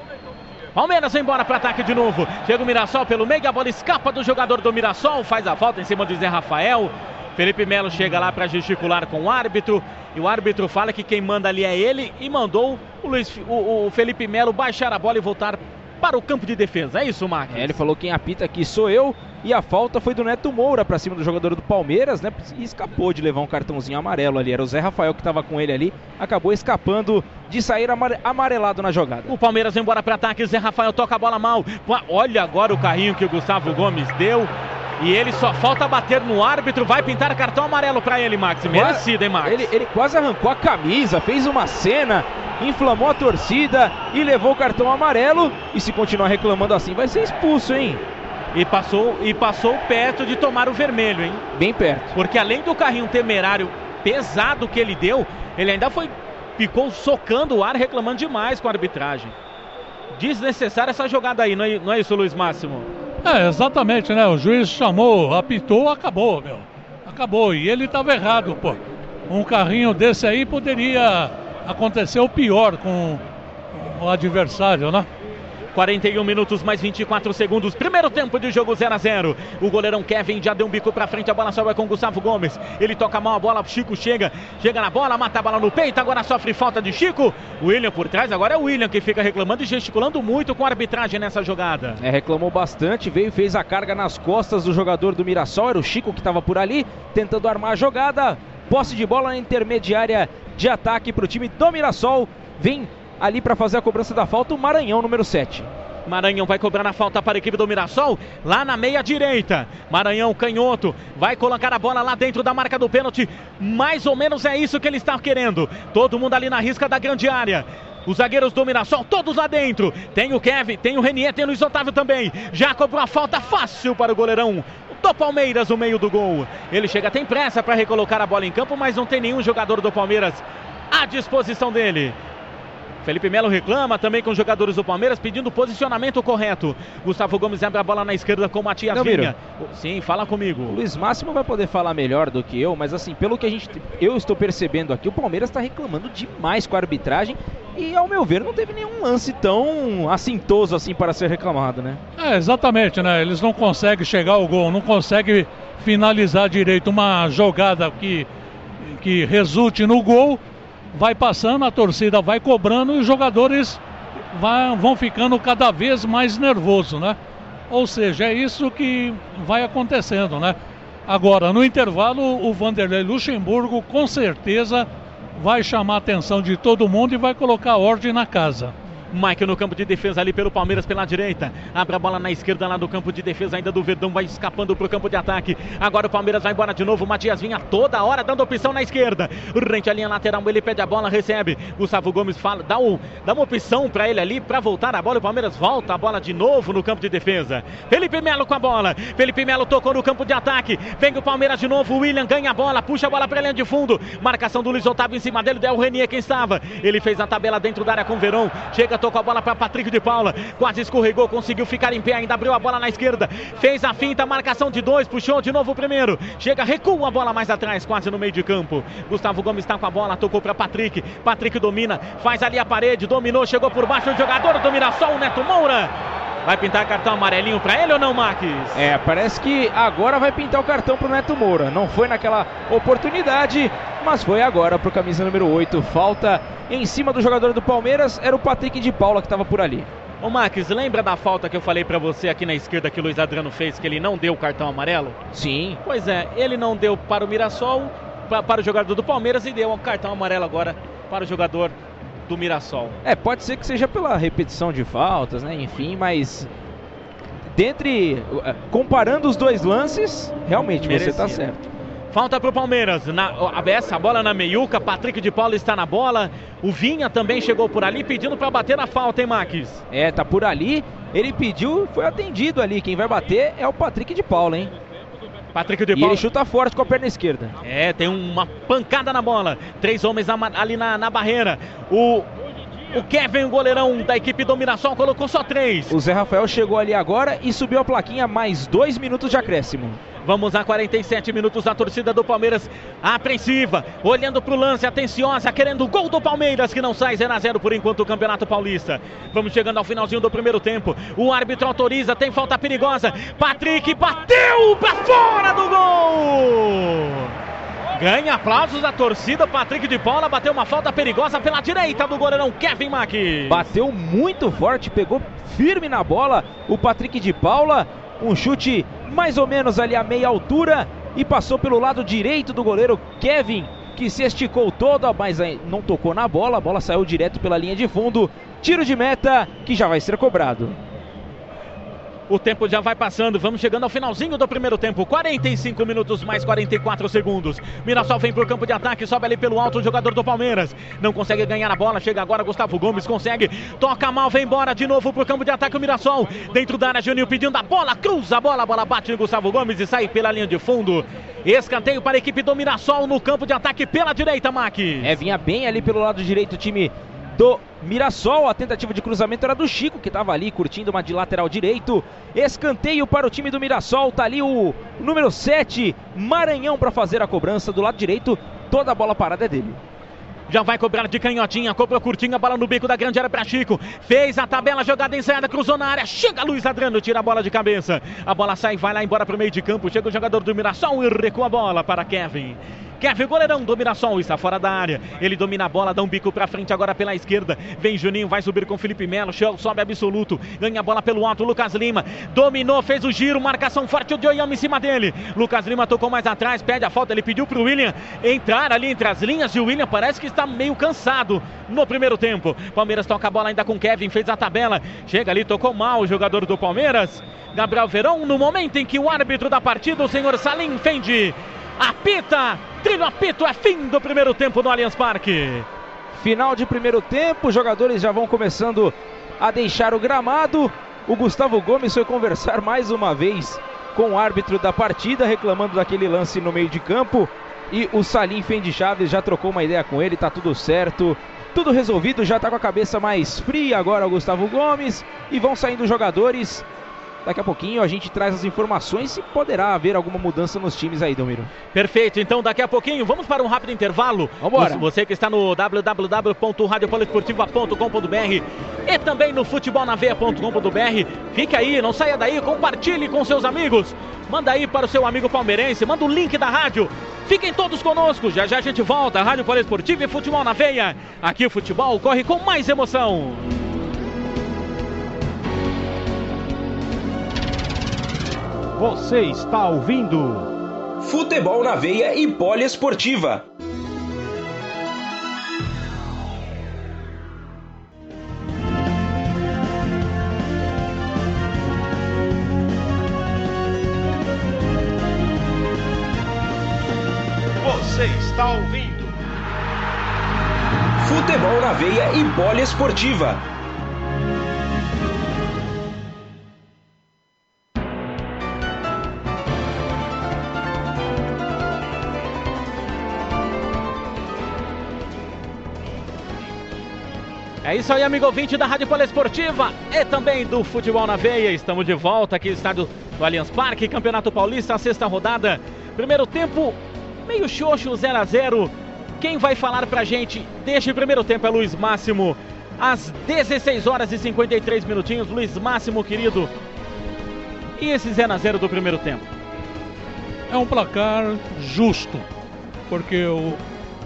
Palmeiras vai embora para ataque de novo. Chega o Mirassol pelo meio, a bola escapa do jogador do Mirassol, faz a falta em cima do Zé Rafael. Felipe Melo chega lá para gesticular com o árbitro. E o árbitro fala que quem manda ali é ele e mandou o, Luiz, o, o Felipe Melo baixar a bola e voltar para o campo de defesa. É isso, Marcos? É, ele falou quem apita aqui sou eu. E a falta foi do Neto Moura pra cima do jogador do Palmeiras, né? E escapou de levar um cartãozinho amarelo ali. Era o Zé Rafael que estava com ele ali. Acabou escapando de sair amare- amarelado na jogada. O Palmeiras vai embora para ataque. Zé Rafael toca a bola mal. Olha agora o carrinho que o Gustavo Gomes deu. E ele só falta bater no árbitro. Vai pintar cartão amarelo para ele, Max. Merecido, hein, Max? Ele, ele quase arrancou a camisa, fez uma cena, inflamou a torcida e levou o cartão amarelo. E se continuar reclamando assim, vai ser expulso, hein? E passou, e passou perto de tomar o vermelho, hein? Bem perto. Porque além do carrinho temerário pesado que ele deu, ele ainda foi ficou socando o ar, reclamando demais com a arbitragem. Desnecessária essa jogada aí, não é, não é isso, Luiz Máximo? É, exatamente, né? O juiz chamou, apitou, acabou, meu. Acabou. E ele estava errado, pô. Um carrinho desse aí poderia acontecer o pior com o adversário, né? 41 minutos mais 24 segundos. Primeiro tempo de jogo 0 a 0. O goleirão Kevin já deu um bico pra frente. A bola sobra com Gustavo Gomes. Ele toca mal a bola. Chico chega. Chega na bola, mata a bola no peito. Agora sofre falta de Chico. William por trás. Agora é o William que fica reclamando e gesticulando muito com a arbitragem nessa jogada. É, reclamou bastante. Veio fez a carga nas costas do jogador do Mirassol. Era o Chico que estava por ali, tentando armar a jogada. Posse de bola na intermediária de ataque para o time do Mirassol. Vem ali para fazer a cobrança da falta o Maranhão, número 7. Maranhão vai cobrar a falta para a equipe do Mirassol, lá na meia direita. Maranhão, canhoto, vai colocar a bola lá dentro da marca do pênalti. Mais ou menos é isso que ele está querendo. Todo mundo ali na risca da grande área. Os zagueiros do Mirassol, todos lá dentro. Tem o Kevin, tem o Renier, tem o Luiz Otávio também. Já cobrou a falta fácil para o goleirão do Palmeiras no meio do gol. Ele chega, tem pressa para recolocar a bola em campo, mas não tem nenhum jogador do Palmeiras à disposição dele. Felipe Melo reclama também com os jogadores do Palmeiras pedindo posicionamento correto. Gustavo Gomes abre a bola na esquerda com o Matias Não, Vinha. Sim, fala comigo. O Luiz Máximo vai poder falar melhor do que eu, mas assim, pelo que a gente eu estou percebendo aqui, o Palmeiras está reclamando demais com a arbitragem e ao meu ver não teve nenhum lance tão assintoso assim para ser reclamado, né? É, exatamente, né? Eles não conseguem chegar ao gol, não conseguem finalizar direito uma jogada que, que resulte no gol. Vai passando, a torcida vai cobrando e os jogadores vai, vão ficando cada vez mais nervosos, né? Ou seja, é isso que vai acontecendo, né? Agora, no intervalo, o Vanderlei Luxemburgo com certeza vai chamar a atenção de todo mundo e vai colocar ordem na casa. Mike no campo de defesa ali pelo Palmeiras pela direita. Abre a bola na esquerda lá do campo de defesa ainda do Verdão. Vai escapando pro campo de ataque. Agora o Palmeiras vai embora de novo. Matias vinha toda hora dando opção na esquerda. Rente a linha lateral. Ele pede a bola, recebe. Gustavo Gomes fala, dá, um, dá uma opção para ele ali para voltar a bola. O Palmeiras volta a bola de novo no campo de defesa. Felipe Melo com a bola. Felipe Melo tocou no campo de ataque. Vem o Palmeiras de novo. O William ganha a bola. Puxa a bola para linha de fundo. Marcação do Luiz Otávio em cima dele. Del Renier quem estava. Ele fez a tabela dentro da área com o Verão. Chega tocou a bola para Patrick de Paula, quase escorregou, conseguiu ficar em pé, ainda abriu a bola na esquerda, fez a finta, marcação de dois, puxou de novo o primeiro, chega, recua a bola mais atrás, quase no meio de campo. Gustavo Gomes está com a bola, tocou para Patrick, Patrick domina, faz ali a parede, dominou, chegou por baixo o jogador do Mirassol, o Neto Moura. Vai pintar cartão amarelinho para ele ou não, Marques? É, parece que agora vai pintar o cartão pro Neto Moura. Não foi naquela oportunidade, mas foi agora pro camisa número 8. Falta em cima do jogador do Palmeiras, era o Patrick de Paula que estava por ali. Ô Marques, lembra da falta que eu falei para você aqui na esquerda que o Luiz Adriano fez, que ele não deu o cartão amarelo? Sim. Pois é, ele não deu para o Mirassol, pra, para o jogador do Palmeiras e deu o cartão amarelo agora para o jogador do Mirassol. É, pode ser que seja pela repetição de faltas, né? Enfim, mas dentre comparando os dois lances, realmente Merecido. você está certo. Falta para o Palmeiras. Na, essa bola na meiuca. Patrick de Paula está na bola. O Vinha também chegou por ali pedindo para bater a falta, hein, Max? É, tá por ali. Ele pediu, foi atendido ali. Quem vai bater é o Patrick de Paula, hein? Patrick de E Paula. ele chuta forte com a perna esquerda. É, tem uma pancada na bola. Três homens na- ali na, na barreira. O, o Kevin, o goleirão da equipe do Mirassol, colocou só três. O Zé Rafael chegou ali agora e subiu a plaquinha mais dois minutos de acréscimo. Vamos a 47 minutos da torcida do Palmeiras apreensiva, olhando para o lance, atenciosa, querendo o gol do Palmeiras que não sai 0 a 0 por enquanto o Campeonato Paulista. Vamos chegando ao finalzinho do primeiro tempo. O árbitro autoriza, tem falta perigosa. Patrick bateu para fora do gol. Ganha aplausos da torcida. Patrick de Paula bateu uma falta perigosa pela direita do goleirão Kevin Mack. Bateu muito forte, pegou firme na bola o Patrick de Paula. Um chute mais ou menos ali a meia altura e passou pelo lado direito do goleiro Kevin, que se esticou todo, mas não tocou na bola. A bola saiu direto pela linha de fundo. Tiro de meta que já vai ser cobrado. O tempo já vai passando, vamos chegando ao finalzinho do primeiro tempo. 45 minutos mais 44 segundos. Mirassol vem pro campo de ataque, sobe ali pelo alto o jogador do Palmeiras. Não consegue ganhar a bola, chega agora Gustavo Gomes, consegue. Toca mal, vem embora de novo pro campo de ataque o Mirassol. Dentro da área, Juninho pedindo a bola, cruza a bola, a bola bate em Gustavo Gomes e sai pela linha de fundo. Escanteio para a equipe do Mirassol no campo de ataque pela direita, Mac. É, vinha bem ali pelo lado direito o time do Mirassol. A tentativa de cruzamento era do Chico, que estava ali curtindo uma de lateral direito. Escanteio para o time do Mirassol. Tá ali o número 7, Maranhão, para fazer a cobrança do lado direito. Toda a bola parada é dele. Já vai cobrar de canhotinha, cobrou curtinha, bola no bico da grande área para Chico. Fez a tabela, jogada ensaiada, cruzou na área. Chega Luiz Adriano, tira a bola de cabeça. A bola sai, vai lá embora para o meio de campo. Chega o jogador do Mirassol e recua a bola para Kevin. Kevin, goleirão do Mirassol, está fora da área. Ele domina a bola, dá um bico pra frente agora pela esquerda. Vem Juninho, vai subir com Felipe Melo. Sobe absoluto. Ganha a bola pelo alto. Lucas Lima dominou, fez o giro. Marcação forte. O Dioyama em cima dele. Lucas Lima tocou mais atrás, pede a falta. Ele pediu pro William entrar ali entre as linhas. E o William parece que está meio cansado no primeiro tempo. Palmeiras toca a bola ainda com Kevin, fez a tabela. Chega ali, tocou mal o jogador do Palmeiras. Gabriel Verão, no momento em que o árbitro da partida, o senhor Salim Fendi, apita Trilho apito, é fim do primeiro tempo no Allianz Parque. Final de primeiro tempo, os jogadores já vão começando a deixar o gramado. O Gustavo Gomes foi conversar mais uma vez com o árbitro da partida, reclamando daquele lance no meio de campo. E o Salim Fendi Chaves já trocou uma ideia com ele, tá tudo certo. Tudo resolvido, já tá com a cabeça mais fria agora o Gustavo Gomes. E vão saindo os jogadores. Daqui a pouquinho a gente traz as informações e poderá haver alguma mudança nos times aí, Domiro. Perfeito, então daqui a pouquinho vamos para um rápido intervalo. Vambora. Você que está no www.radiopoliesportiva.com.br e também no futebolnaveia.com.br. Fique aí, não saia daí, compartilhe com seus amigos. Manda aí para o seu amigo palmeirense, manda o link da rádio. Fiquem todos conosco, já já a gente volta. Rádio Poliesportiva e Futebol na Veia. Aqui o futebol corre com mais emoção. Você está ouvindo Futebol na Veia e Poliesportiva. Você está ouvindo Futebol na Veia e Poliesportiva. É isso aí, amigo ouvinte da Rádio Poliesportiva e também do Futebol na Veia. Estamos de volta aqui no estádio do Allianz Parque, Campeonato Paulista, sexta rodada. Primeiro tempo, meio xoxo, 0 a 0 Quem vai falar pra gente deste primeiro tempo é Luiz Máximo. Às 16 horas e 53 minutinhos, Luiz Máximo, querido. E esse 0 a 0 do primeiro tempo? É um placar justo, porque o,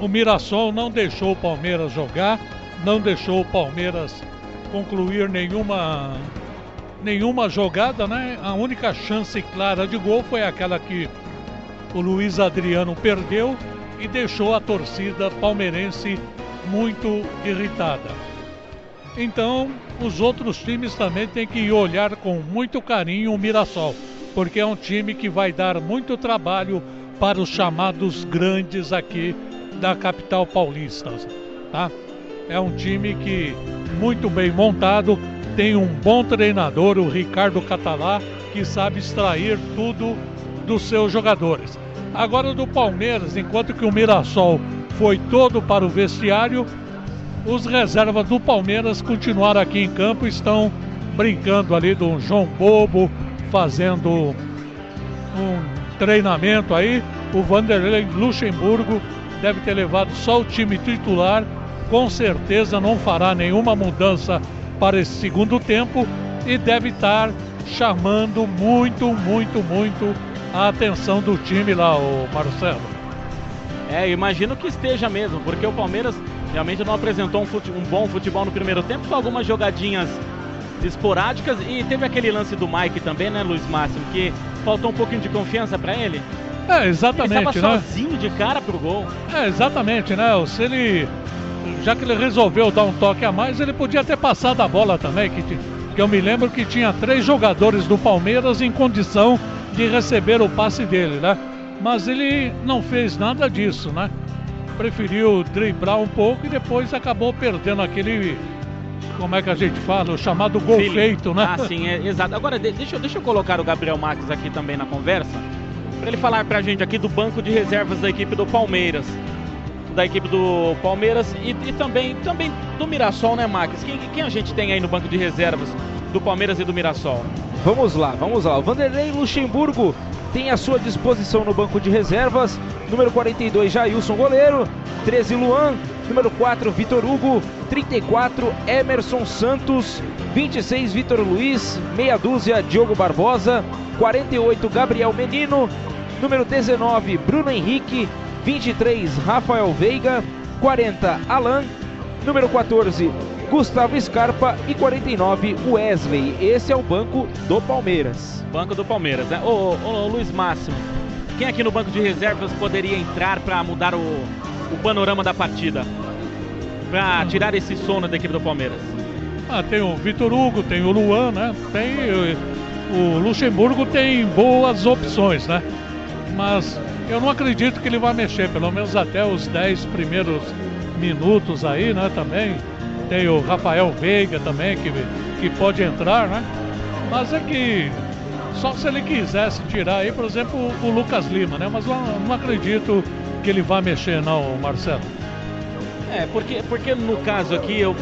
o Mirassol não deixou o Palmeiras jogar não deixou o Palmeiras concluir nenhuma nenhuma jogada, né? A única chance clara de gol foi aquela que o Luiz Adriano perdeu e deixou a torcida palmeirense muito irritada. Então, os outros times também têm que olhar com muito carinho o Mirassol, porque é um time que vai dar muito trabalho para os chamados grandes aqui da capital paulista, tá? É um time que muito bem montado, tem um bom treinador, o Ricardo Catalá, que sabe extrair tudo dos seus jogadores. Agora do Palmeiras, enquanto que o Mirassol foi todo para o vestiário, os reservas do Palmeiras continuaram aqui em campo, estão brincando ali do João Bobo, fazendo um treinamento aí. O Vanderlei Luxemburgo deve ter levado só o time titular com certeza não fará nenhuma mudança para esse segundo tempo e deve estar chamando muito, muito, muito a atenção do time lá, o Marcelo. É, imagino que esteja mesmo, porque o Palmeiras realmente não apresentou um, fute um bom futebol no primeiro tempo, com algumas jogadinhas esporádicas e teve aquele lance do Mike também, né, Luiz Máximo, que faltou um pouquinho de confiança para ele. É, exatamente, ele né? sozinho de cara pro gol. É, exatamente, né? Se ele já que ele resolveu dar um toque a mais, ele podia ter passado a bola também, que, que eu me lembro que tinha três jogadores do Palmeiras em condição de receber o passe dele, né? Mas ele não fez nada disso, né? Preferiu driblar um pouco e depois acabou perdendo aquele como é que a gente fala, o chamado gol Sim. feito, né? Ah, sim, é, exato. Agora, deixa, deixa eu colocar o Gabriel Marques aqui também na conversa, para ele falar pra gente aqui do banco de reservas da equipe do Palmeiras. Da equipe do Palmeiras e, e também, também do Mirassol, né, Max? Quem, quem a gente tem aí no banco de reservas do Palmeiras e do Mirassol? Vamos lá, vamos lá. O Vanderlei Luxemburgo tem à sua disposição no banco de reservas. Número 42, Jailson Goleiro. 13, Luan. Número 4, Vitor Hugo. 34, Emerson Santos. 26, Vitor Luiz. Meia dúzia, Diogo Barbosa. 48, Gabriel Menino. Número 19, Bruno Henrique. 23, Rafael Veiga. 40, Alan. Número 14, Gustavo Scarpa e 49 Wesley. Esse é o banco do Palmeiras. Banco do Palmeiras, né? Ô, ô, ô Luiz Máximo, quem aqui no banco de reservas poderia entrar para mudar o, o panorama da partida? Para tirar esse sono da equipe do Palmeiras? Ah, tem o Vitor Hugo, tem o Luan, né? Tem o Luxemburgo tem boas opções, né? Mas eu não acredito que ele vai mexer, pelo menos até os 10 primeiros minutos aí, né? Também tem o Rafael Veiga também, que, que pode entrar, né? Mas é que só se ele quisesse tirar aí, por exemplo, o, o Lucas Lima, né? Mas eu não acredito que ele vá mexer, não, Marcelo. É, porque, porque no caso aqui, eu,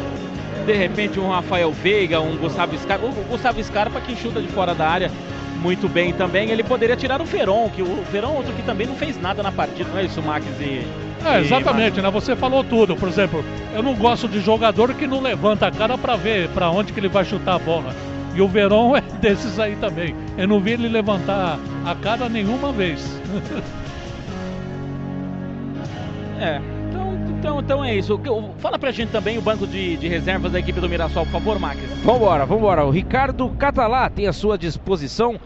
de repente, um Rafael Veiga, um Gustavo Scarpa, o Gustavo Scarpa que chuta de fora da área muito bem também, ele poderia tirar o Feron, que o Feron outro que também não fez nada na partida, não é isso, Max e é, exatamente, né? Você falou tudo. Por exemplo, eu não gosto de jogador que não levanta a cara para ver para onde que ele vai chutar a bola. E o Verón é desses aí também. Eu não vi ele levantar a cara nenhuma vez. é, então, então, é isso. Fala pra gente também o banco de, de reservas da equipe do Mirassol, por favor, Max. Vambora, vambora. O Ricardo Catalá tem à sua disposição.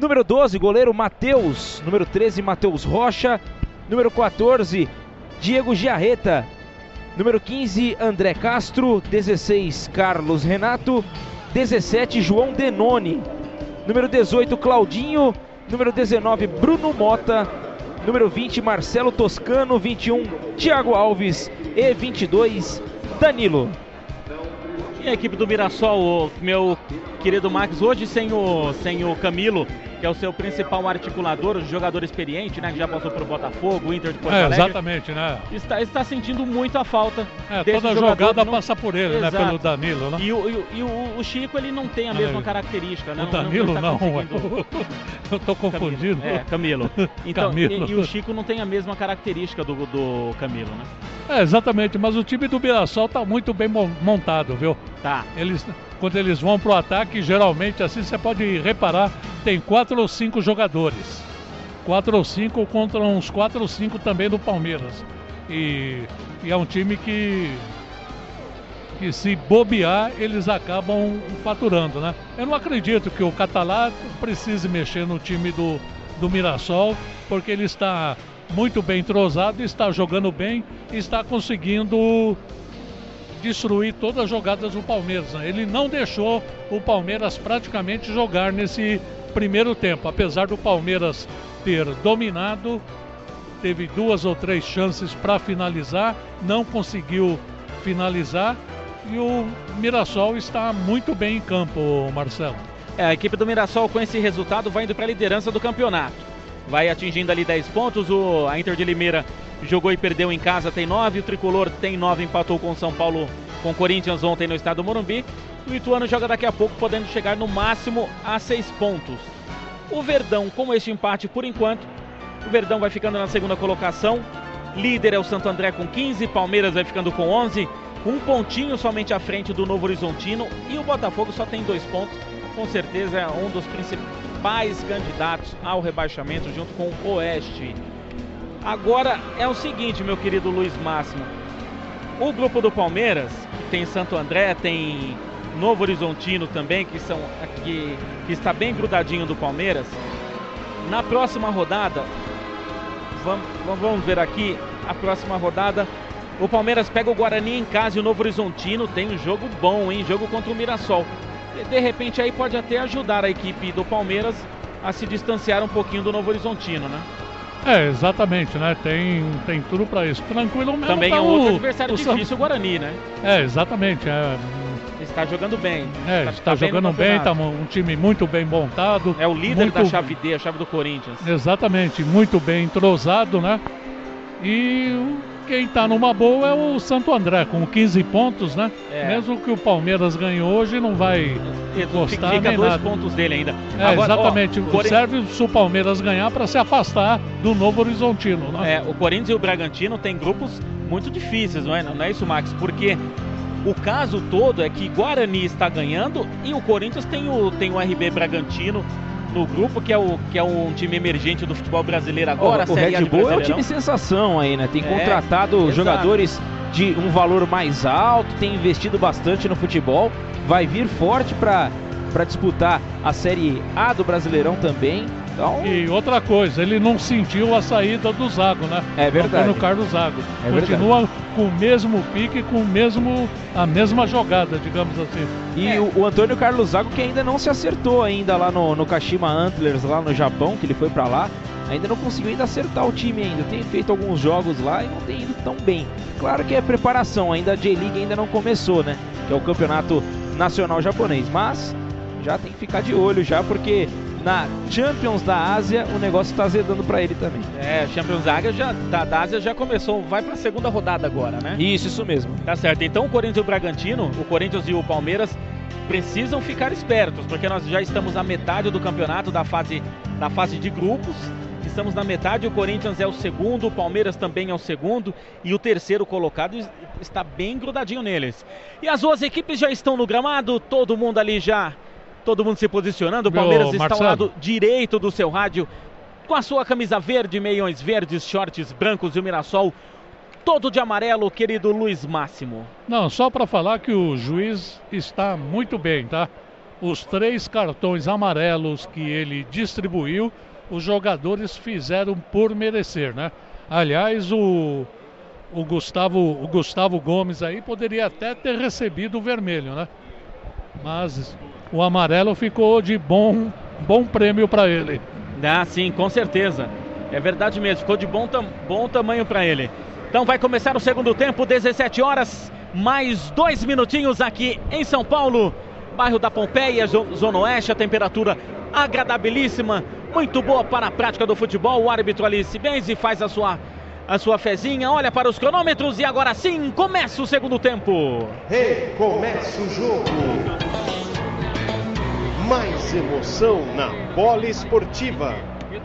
Número 12, goleiro Matheus. Número 13, Matheus Rocha. Número 14, Diego Giarreta. Número 15, André Castro. 16, Carlos Renato. 17, João Denoni. Número 18, Claudinho. Número 19, Bruno Mota. Número 20, Marcelo Toscano. 21, Thiago Alves. E 22, Danilo. E a equipe do Mirassol, meu querido Max, hoje sem o, sem o Camilo, que é o seu principal articulador, o jogador experiente, né? Que já passou pelo Botafogo, Inter de Porto é, Alegre. Exatamente, né? Está, está sentindo muito a falta. É, toda jogada não... passa por ele, Exato. né? Pelo Danilo, né? E o, e, e o, o, Chico, ele não tem a mesma é. característica, né? O Danilo não. não, tá conseguindo... Eu tô confundindo. Camilo. É, Camilo. Então, Camilo. E, e, o Chico não tem a mesma característica do, do Camilo, né? É, exatamente, mas o time do Mirassol tá muito bem montado, viu? Tá. Eles quando eles vão para o ataque, geralmente assim você pode reparar, tem quatro ou cinco jogadores. Quatro ou cinco contra uns quatro ou cinco também do Palmeiras. E, e é um time que, que se bobear, eles acabam faturando, né? Eu não acredito que o Catalá precise mexer no time do, do Mirassol, porque ele está muito bem entrosado, está jogando bem, está conseguindo destruir todas as jogadas do Palmeiras. Né? Ele não deixou o Palmeiras praticamente jogar nesse primeiro tempo, apesar do Palmeiras ter dominado, teve duas ou três chances para finalizar, não conseguiu finalizar e o Mirassol está muito bem em campo, Marcelo. É, a equipe do Mirassol com esse resultado vai indo para a liderança do campeonato. Vai atingindo ali 10 pontos, o, a Inter de Limeira jogou e perdeu em casa, tem nove. O Tricolor tem nove, empatou com o São Paulo, com o Corinthians ontem no estado do Morumbi. O Ituano joga daqui a pouco, podendo chegar no máximo a seis pontos. O Verdão, com este empate por enquanto, o Verdão vai ficando na segunda colocação. Líder é o Santo André com 15, Palmeiras vai ficando com 11, um pontinho somente à frente do Novo Horizontino e o Botafogo só tem dois pontos. Com certeza é um dos principais candidatos ao rebaixamento junto com o Oeste. Agora é o seguinte, meu querido Luiz Máximo. O grupo do Palmeiras, que tem Santo André, tem Novo Horizontino também, que, são, que, que está bem grudadinho do Palmeiras. Na próxima rodada, vamos, vamos ver aqui, a próxima rodada, o Palmeiras pega o Guarani em casa e o Novo Horizontino tem um jogo bom, hein? Jogo contra o Mirassol. De repente aí pode até ajudar a equipe do Palmeiras a se distanciar um pouquinho do Novo Horizontino, né? É, exatamente, né? Tem, tem tudo para isso. Tranquilo mesmo. Também tá é um outro adversário o difícil, o Guarani, né? É, exatamente. É, está jogando bem. É, está, está, jogando bem, está um time muito bem montado. É o líder muito... da chave D, a chave do Corinthians. Exatamente, muito bem entrosado, né? E quem está numa boa é o Santo André, com 15 pontos, né? É. Mesmo que o Palmeiras ganhe hoje, não vai encostar Fica nem dois nada. pontos dele ainda. É, Agora, ó, exatamente. Corin- Serve se o Palmeiras ganhar para se afastar do Novo Horizontino, né? É, o Corinthians e o Bragantino têm grupos muito difíceis, não é, não é isso, Max? Porque o caso todo é que Guarani está ganhando e o Corinthians tem o, tem o RB Bragantino no grupo, que é, o, que é um time emergente do futebol brasileiro agora. o A Red Bull é o Brasileirão. time sensação aí, né? Tem É, contratado exato. jogadores de um valor mais alto, tem investido bastante no futebol, vai vir forte para disputar a Série A do Brasileirão também. Então, E outra coisa, ele não sentiu a saída do Zago, né? é verdade. No Carlos Zago. É Continua com o mesmo pique, com o mesmo, a mesma jogada, digamos assim. E É. o, o Antônio Carlos Zago que ainda não se acertou ainda lá no, no Kashima Antlers, lá no Japão, que ele foi pra lá, ainda não conseguiu ainda acertar o time ainda. Tem feito alguns jogos lá e não tem ido tão bem. Claro que é preparação, ainda a J-League ainda não começou, né? Que é o campeonato nacional japonês, mas já tem que ficar de olho já porque na Champions da Ásia o negócio tá azedando pra ele também. É, Champions Ásia já, da, da Ásia já começou, vai para a segunda rodada agora, né? Isso, isso mesmo. Tá certo. Então o Corinthians e o Bragantino, o Corinthians e o Palmeiras precisam ficar espertos, porque nós já estamos na metade do campeonato da fase da fase de grupos. Estamos na metade, o Corinthians é o segundo, o Palmeiras também é o segundo e o terceiro colocado es- está bem grudadinho neles. E as duas equipes já estão no gramado, todo mundo ali já, todo mundo se posicionando. O Meu Palmeiras está ao lado direito do seu rádio com a sua camisa verde, meiões verdes, shorts brancos e o Mirassol todo de amarelo, querido Luiz Máximo. Não, só para falar que o juiz está muito bem, tá? Os três cartões amarelos que ele distribuiu, os jogadores fizeram por merecer, né? Aliás, o, o, Gustavo, o Gustavo Gomes aí poderia até ter recebido o vermelho, né? Mas o amarelo ficou de bom, bom prêmio para ele. Ah, sim, com certeza. É verdade mesmo, ficou de bom, tam- bom tamanho para ele. Então vai começar o segundo tempo, 17 horas, mais dois minutinhos aqui em São Paulo, bairro da Pompeia, zo- Zona Oeste, a temperatura agradabilíssima, muito boa para a prática do futebol. O árbitro ali se benze, faz a sua, a sua fezinha, olha para os cronômetros e agora sim começa o segundo tempo. Recomeça o jogo. Mais emoção na bola esportiva.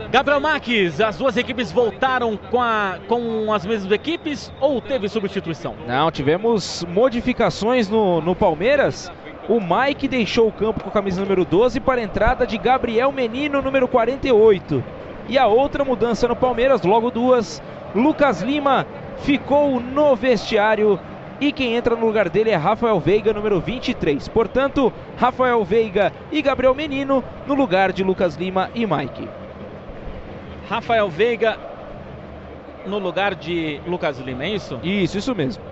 Gabriel Marques, as duas equipes voltaram com, a- com as mesmas equipes ou teve substituição? Não, tivemos modificações no, no Palmeiras. O Mike deixou o campo com a camisa número 12 para a entrada de Gabriel Menino, número 48. E a outra mudança no Palmeiras, logo duas. Lucas Lima ficou no vestiário e quem entra no lugar dele é Rafael Veiga, número 23. Portanto, Rafael Veiga e Gabriel Menino no lugar de Lucas Lima e Mike. Rafael Veiga no lugar de Lucas Lima, é isso? Isso, isso mesmo.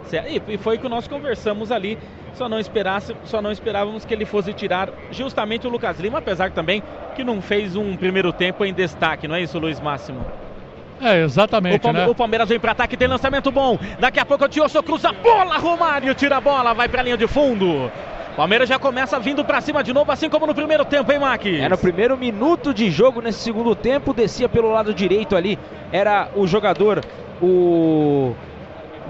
E foi o que nós conversamos ali. Só não, esperasse, só não esperávamos que ele fosse tirar justamente o Lucas Lima, apesar também que não fez um primeiro tempo em destaque, não é isso, Luiz Máximo? É, O, exatamente, Palme- né? o Palmeiras vem para ataque, tem lançamento bom. Daqui a pouco o Tiosso cruza a bola, Romário tira a bola, vai para a linha de fundo. Palmeiras já começa vindo para cima de novo, assim como no primeiro tempo, hein, Max? É no primeiro minuto de jogo nesse segundo tempo, descia pelo lado direito ali, era o jogador, o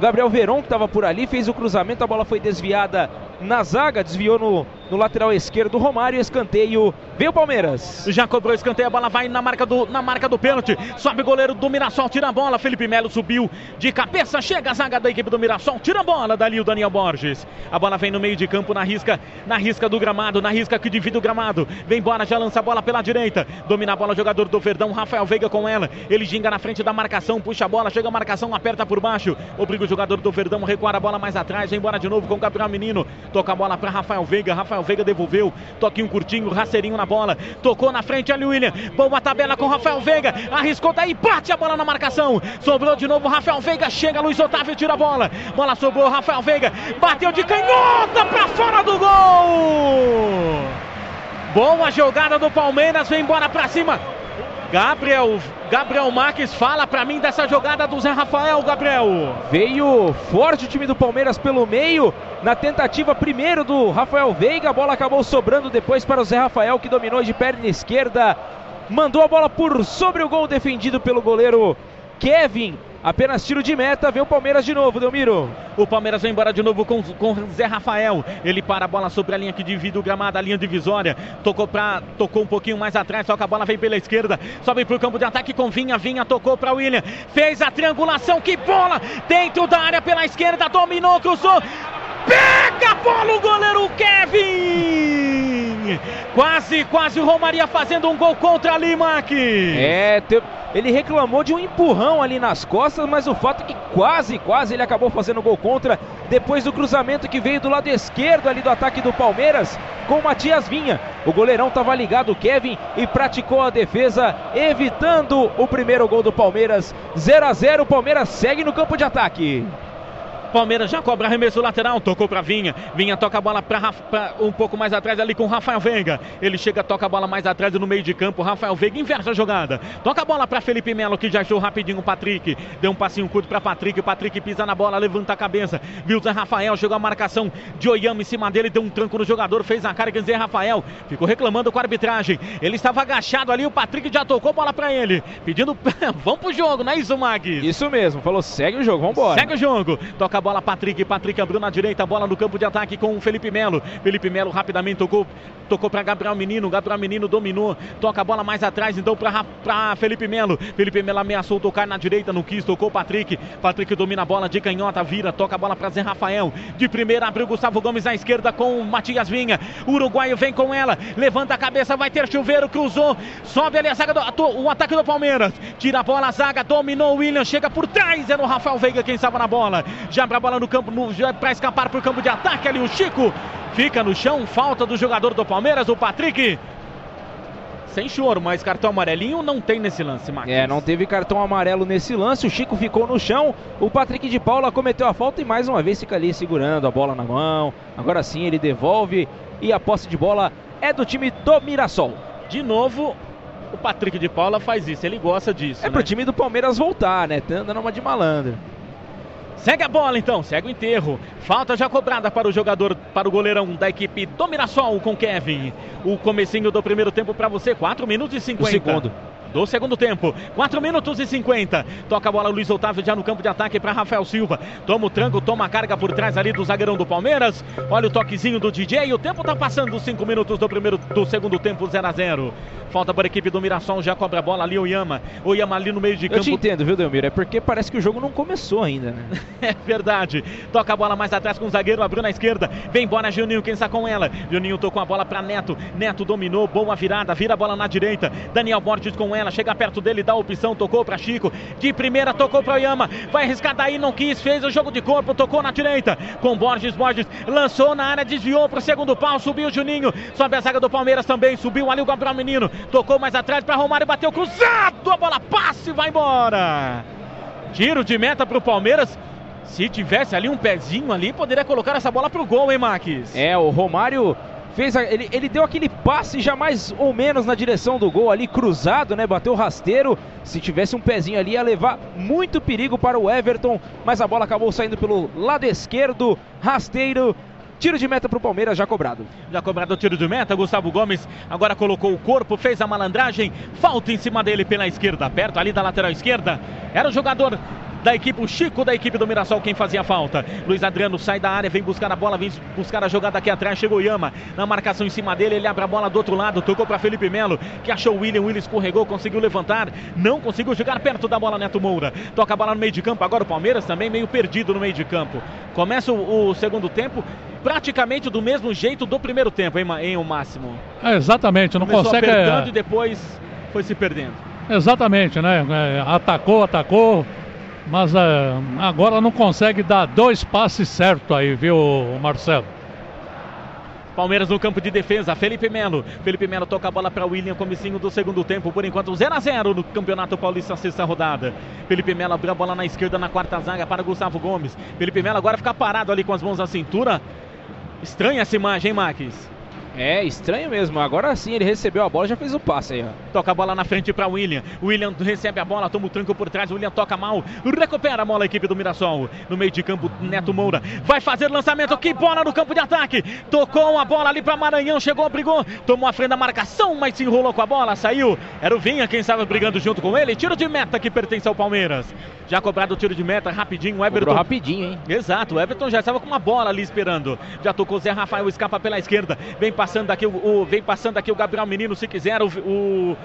Gabriel Veron que estava por ali, fez o cruzamento, a bola foi desviada na zaga, desviou no, no lateral esquerdo, Romário, escanteio, veio o Palmeiras. Já cobrou escanteio, a bola vai na marca do, na marca do pênalti. Sobe o goleiro do Mirassol, tira a bola. Felipe Melo subiu de cabeça, chega a zaga da equipe do Mirassol, tira a bola dali o Daniel Borges. A bola vem no meio de campo, na risca, na risca do gramado, na risca que divide o gramado. Vem embora, já lança a bola pela direita. Domina a bola o jogador do Verdão, Rafael Veiga com ela. Ele ginga na frente da marcação, puxa a bola, chega a marcação, aperta por baixo. Obriga o jogador do Verdão a recuar a bola mais atrás. Vem embora de novo com o Gabriel Menino. Toca a bola para Rafael Veiga. Rafael Veiga devolveu. Toquinho curtinho, raceirinho na bola. Tocou na frente ali o William. Boa tabela com Rafael Veiga. Arriscou daí, bate a bola na marcação. Sobrou de novo Rafael Veiga. Chega Luiz Otávio, tira a bola. Bola sobrou, Rafael Veiga. Bateu de canhota para fora do gol. Boa jogada do Palmeiras. Vem embora para cima. Gabriel, Gabriel Marques, fala pra mim dessa jogada do Zé Rafael, Gabriel. Veio forte o time do Palmeiras pelo meio, na tentativa primeiro do Rafael Veiga, a bola acabou sobrando depois para o Zé Rafael que dominou de perna esquerda, mandou a bola por sobre o gol defendido pelo goleiro Kevin Apenas tiro de meta, vem o Palmeiras de novo, Delmiro. O Palmeiras vai embora de novo com, com Zé Rafael. Ele para a bola sobre a linha que divide o gramado, a linha divisória. Tocou para tocou um pouquinho mais atrás, só que a bola vem pela esquerda. Sobe para o campo de ataque com Vinha. Vinha tocou para William. Fez a triangulação, que bola! Dentro da área pela esquerda, dominou, cruzou. Pega a bola o goleiro Kevin! Quase, quase o Romaria fazendo um gol contra ali, Mac. É, ele reclamou de um empurrão ali nas costas, mas o fato é que quase, quase ele acabou fazendo gol contra depois do cruzamento que veio do lado esquerdo ali do ataque do Palmeiras com o Matias Vinha. O goleirão estava ligado, o Kevin, e praticou a defesa, evitando o primeiro gol do Palmeiras. 0 a 0 o Palmeiras segue no campo de ataque. Palmeiras já cobra arremesso lateral, tocou para Vinha. Vinha toca a bola para um pouco mais atrás ali com Rafael Veiga. Ele chega, toca a bola mais atrás no meio de campo. Rafael Veiga inverte a jogada. Toca a bola para Felipe Melo que já achou rapidinho o Patrick. Deu um passinho curto para Patrick. O Patrick pisa na bola, levanta a cabeça. Viu o Zé Rafael, chegou a marcação de Oyama em cima dele, deu um tranco no jogador, fez a carga Zé Rafael. Ficou reclamando com a arbitragem. Ele estava agachado ali, o Patrick já tocou bola para ele, pedindo vamos pro jogo, não é isso, Mag? Isso mesmo, falou segue o jogo, vamos embora. Segue o jogo. Toca a bola Patrick, Patrick abriu na direita, bola no campo de ataque com o Felipe Melo. Felipe Melo rapidamente tocou, tocou para Gabriel Menino, Gabriel Menino dominou, toca a bola mais atrás então para Felipe Melo. Felipe Melo ameaçou tocar na direita, não quis, tocou Patrick. Patrick domina a bola de canhota, vira, toca a bola para Zé Rafael. De primeira abriu Gustavo Gomes à esquerda com o Matias Vinha. Uruguaio vem com ela, levanta a cabeça, vai ter chuveiro, cruzou, sobe ali a zaga do, o ataque do Palmeiras. Tira a bola, a zaga, dominou o William, chega por trás, era o Rafael Veiga quem estava na bola. Já a bola no campo, no, para escapar para o campo de ataque ali o Chico. Fica no chão, falta do jogador do Palmeiras, o Patrick. Sem choro, mas cartão amarelinho não tem nesse lance, Marcos. É, não teve cartão amarelo nesse lance. O Chico ficou no chão. O Patrick de Paula cometeu a falta e mais uma vez fica ali segurando a bola na mão. Agora sim ele devolve e a posse de bola é do time do Mirassol. De novo, o Patrick de Paula faz isso, ele gosta disso. É né? pro time do Palmeiras voltar, né? Tá dando uma de malandro. Segue a bola então, segue o enterro. Falta já cobrada para o jogador, para o goleirão da equipe do Mirassol com Kevin. O comecinho do primeiro tempo para você, 4 minutos e 50. O segundo do segundo tempo. 4 minutos e 50. Toca a bola Luiz Otávio já no campo de ataque para Rafael Silva. Toma o tranco, toma a carga por trás ali do zagueirão do Palmeiras. Olha o toquezinho do DJ. O tempo tá passando 5 minutos do primeiro do segundo tempo 0 a 0. Falta para a equipe do Mirassol, já cobra a bola ali o Yama. O Yama ali no meio de campo. Eu te entendo, viu, Delmiro? É porque parece que o jogo não começou ainda, né? é verdade. Toca a bola mais atrás com o zagueiro, abriu na esquerda. Vem embora Juninho, quem está com ela? Juninho tocou a bola para Neto. Neto dominou, boa virada, vira a bola na direita. Daniel Borges com ela, chega perto dele, dá a opção, tocou para Chico. De primeira tocou para Yama. Vai arriscar daí, não quis, fez o jogo de corpo, tocou na direita. Com Borges, Borges lançou na área, desviou para o segundo pau, subiu o Juninho. Sobe a zaga do Palmeiras também, subiu ali o Gabriel Menino. Tocou mais atrás para Romário, bateu cruzado, a bola passe e vai embora. Tiro de meta para o Palmeiras. Se tivesse ali um pezinho ali, poderia colocar essa bola pro gol, hein, Max? É, o Romário fez a, ele, ele deu aquele passe já mais ou menos na direção do gol ali, cruzado, né? Bateu rasteiro. Se tivesse um pezinho ali, ia levar muito perigo para o Everton, mas a bola acabou saindo pelo lado esquerdo, rasteiro. Tiro de meta para o Palmeiras, já cobrado. Já cobrado o tiro de meta, Gustavo Gomes agora colocou o corpo, fez a malandragem, falta em cima dele pela esquerda, perto ali da lateral esquerda. Era o jogador da equipe, o Chico da equipe do Mirassol, quem fazia falta. Luiz Adriano sai da área, vem buscar a bola, vem buscar a jogada aqui atrás. Chegou Yama na marcação em cima dele. Ele abre a bola do outro lado, tocou para Felipe Melo, que achou o William. William escorregou, conseguiu levantar, não conseguiu chegar perto da bola. Neto Moura toca a bola no meio de campo. Agora o Palmeiras também meio perdido no meio de campo. Começa o, o segundo tempo praticamente do mesmo jeito do primeiro tempo, hein, em o máximo. É, exatamente, não Começou consegue. apertando e depois foi se perdendo. Exatamente, né? É, atacou, atacou, mas é, agora não consegue dar dois passes certos aí, viu, Marcelo? Palmeiras no campo de defesa, Felipe Melo. Felipe Melo toca a bola para William, comecinho do segundo tempo, por enquanto 0 a 0 no Campeonato Paulista, sexta rodada. Felipe Melo abriu a bola na esquerda na quarta zaga para Gustavo Gomes. Felipe Melo agora fica parado ali com as mãos na cintura. Estranha essa imagem, hein, Max? É, estranho mesmo. Agora sim ele recebeu a bola, já fez o passe aí, ó. Toca a bola na frente para William. William recebe a bola, toma o tranco por trás. William toca mal, recupera a bola a equipe do Mirassol. No meio de campo, Neto Moura vai fazer lançamento. Que bola no campo de ataque. Tocou a bola ali para Maranhão, chegou, brigou, tomou a frente da marcação, mas se enrolou com a bola, saiu. Era o Vinha quem estava brigando junto com ele. Tiro de meta que pertence ao Palmeiras. Já cobrado o tiro de meta, rapidinho. O Everton. Cobrou rapidinho, hein? Exato, o Everton já estava com uma bola ali esperando. Já tocou Zé Rafael, escapa pela esquerda. Vem passando aqui o, o vem passando aqui o Gabriel Menino, se quiser. O, o,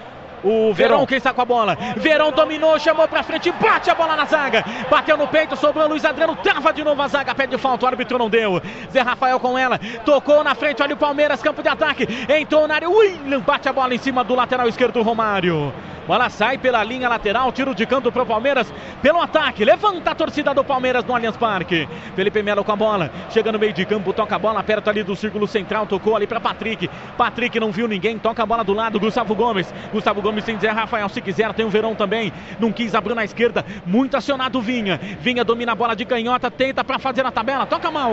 o Verão, quem está com a bola? Verão dominou, chamou pra frente, bate a bola na zaga. Bateu no peito, sobrou o Luiz Adriano, trava de novo a zaga, pede falta, o árbitro não deu. Zé Rafael com ela, tocou na frente, olha o Palmeiras, campo de ataque. Entrou na área, William bate a bola em cima do lateral esquerdo, Romário. Bola sai pela linha lateral, tiro de canto para o Palmeiras pelo ataque. Levanta a torcida do Palmeiras no Allianz Parque. Felipe Melo com a bola, chega no meio de campo, toca a bola perto ali do círculo central, tocou ali para Patrick. Patrick não viu ninguém, toca a bola do lado, Gustavo Gomes. Gustavo Gomes sem Zé Rafael, se quiser, tem o Verão também. Não quis abrir na esquerda, muito acionado Vinha. Vinha domina a bola de canhota, tenta para fazer a tabela, toca mal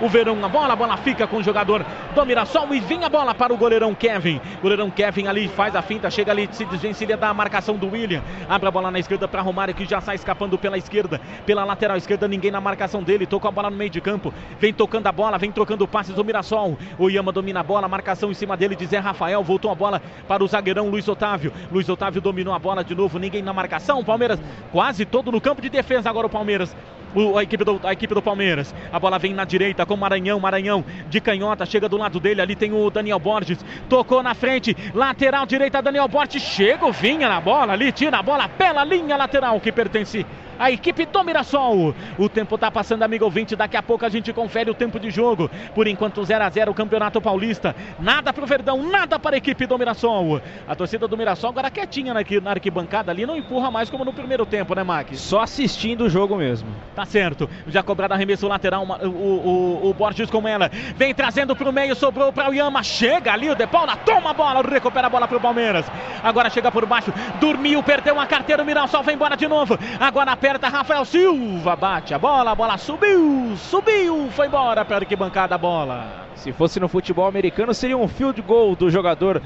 o Verão na bola, a bola fica com o jogador do Mirassol e vinha a bola para o goleirão Kevin. Goleirão Kevin ali faz a finta, chega ali, se desvencilha da marcação do William. Abre a bola na esquerda para Romário que já sai escapando pela esquerda, pela lateral esquerda, ninguém na marcação dele. Tocou a bola no meio de campo, vem tocando a bola, vem trocando passes do Mirassol. O Yama domina a bola, marcação em cima dele de Zé Rafael. Voltou a bola para o zagueirão Luiz Otávio. Luiz Otávio dominou a bola de novo, ninguém na marcação. Palmeiras quase todo no campo de defesa agora o Palmeiras. O, a, equipe do, a equipe do Palmeiras. A bola vem na direita com Maranhão. Maranhão de canhota. Chega do lado dele. Ali tem o Daniel Borges. Tocou na frente. Lateral direita. Daniel Borges. Chega o Vinha na bola ali. Tira a bola pela linha lateral que pertence a equipe do Mirassol. O tempo está passando, amigo ouvinte. Daqui a pouco a gente confere o tempo de jogo. Por enquanto, 0 a 0 o Campeonato Paulista. Nada para o Verdão, nada para a equipe do Mirassol. A torcida do Mirassol agora quietinha na arquibancada ali. Não empurra mais como no primeiro tempo, né, Max? Só assistindo o jogo mesmo. Tá certo. Já cobrado arremesso lateral. O, o, o Borges com ela. Vem trazendo para o meio. Sobrou para o Yama. Chega ali o De Paula. Toma a bola. Recupera a bola para o Palmeiras. Agora chega por baixo. Dormiu. Perdeu a carteira. O Mirassol vai embora de novo. Agora aperta Rafael Silva, bate a bola, a bola subiu, subiu, foi embora para a arquibancada a bola. Se fosse no futebol americano, seria um field goal do jogador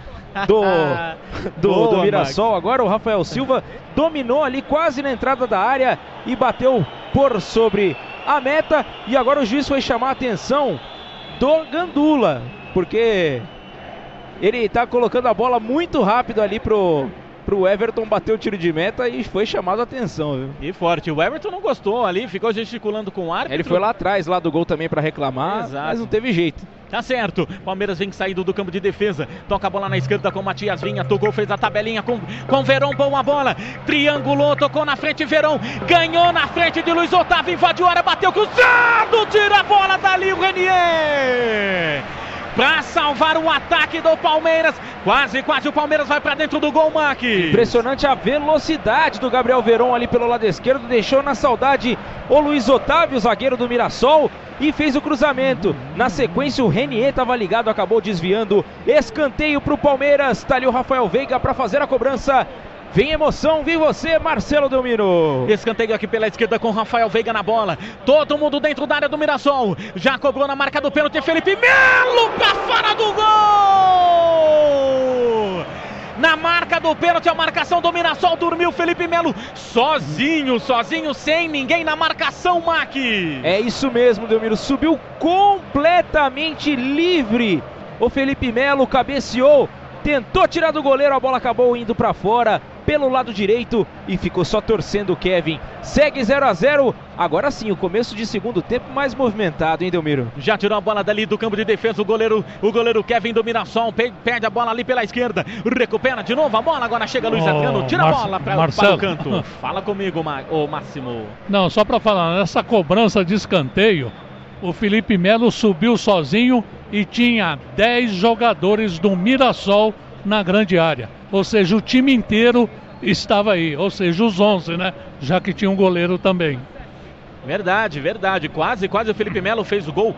do, do, Boa, do Mirassol. Agora o Rafael Silva dominou ali quase na entrada da área e bateu por sobre a meta. E agora o juiz foi chamar a atenção do Gandula, porque ele está colocando a bola muito rápido ali pro pro Everton bater o tiro de meta e foi chamado a atenção, viu? E forte. O Everton não gostou ali, ficou gesticulando com o árbitro. Ele foi lá atrás, lá do gol também para reclamar, Exato. mas não teve jeito. Tá certo. Palmeiras vem saindo do campo de defesa. Toca a bola na esquerda com Matias Vinha. Tocou, fez a tabelinha com, com Verão. Boa bola. Triangulou, tocou na frente. Verão ganhou na frente de Luiz Otávio. Invadiu a área, bateu cruzado. Tira a bola dali o Renier para salvar o ataque do Palmeiras. Quase, quase o Palmeiras vai para dentro do gol, Mac. Impressionante a velocidade do Gabriel Veron ali pelo lado esquerdo. Deixou na saudade o Luiz Otávio, zagueiro do Mirassol, e fez o cruzamento. Na sequência, o Renier estava ligado, acabou desviando. Escanteio para o Palmeiras. Está ali o Rafael Veiga para fazer a cobrança. Vem emoção, vem você, Marcelo Delmiro. Escanteio aqui pela esquerda com Rafael Veiga na bola. Todo mundo dentro da área do Mirassol. Já cobrou na marca do pênalti Felipe Melo para fora do gol. Na marca do pênalti, a marcação do Mirassol dormiu Felipe Melo sozinho, sozinho, sem ninguém na marcação, Mac. É isso mesmo, Delmiro. Subiu completamente livre. O Felipe Melo cabeceou, tentou tirar do goleiro, a bola acabou indo para fora pelo lado direito e ficou só torcendo o Kevin. Segue 0 a 0 Agora sim, o começo de segundo tempo mais movimentado, hein, Delmiro? Já tirou a bola dali do campo de defesa o goleiro, o goleiro Kevin do Mirassol, perde a bola ali pela esquerda, recupera de novo a bola, agora chega Luiz oh, Adriano, tira Marce, a bola pra, para o canto. Fala comigo, o Máximo. Não, só para falar, nessa cobrança de escanteio, o Felipe Melo subiu sozinho e tinha 10 jogadores do Mirassol na grande área. Ou seja, o time inteiro estava aí, ou seja, os 11, né? Já que tinha um goleiro também. Verdade, verdade. Quase, quase o Felipe Melo fez o gol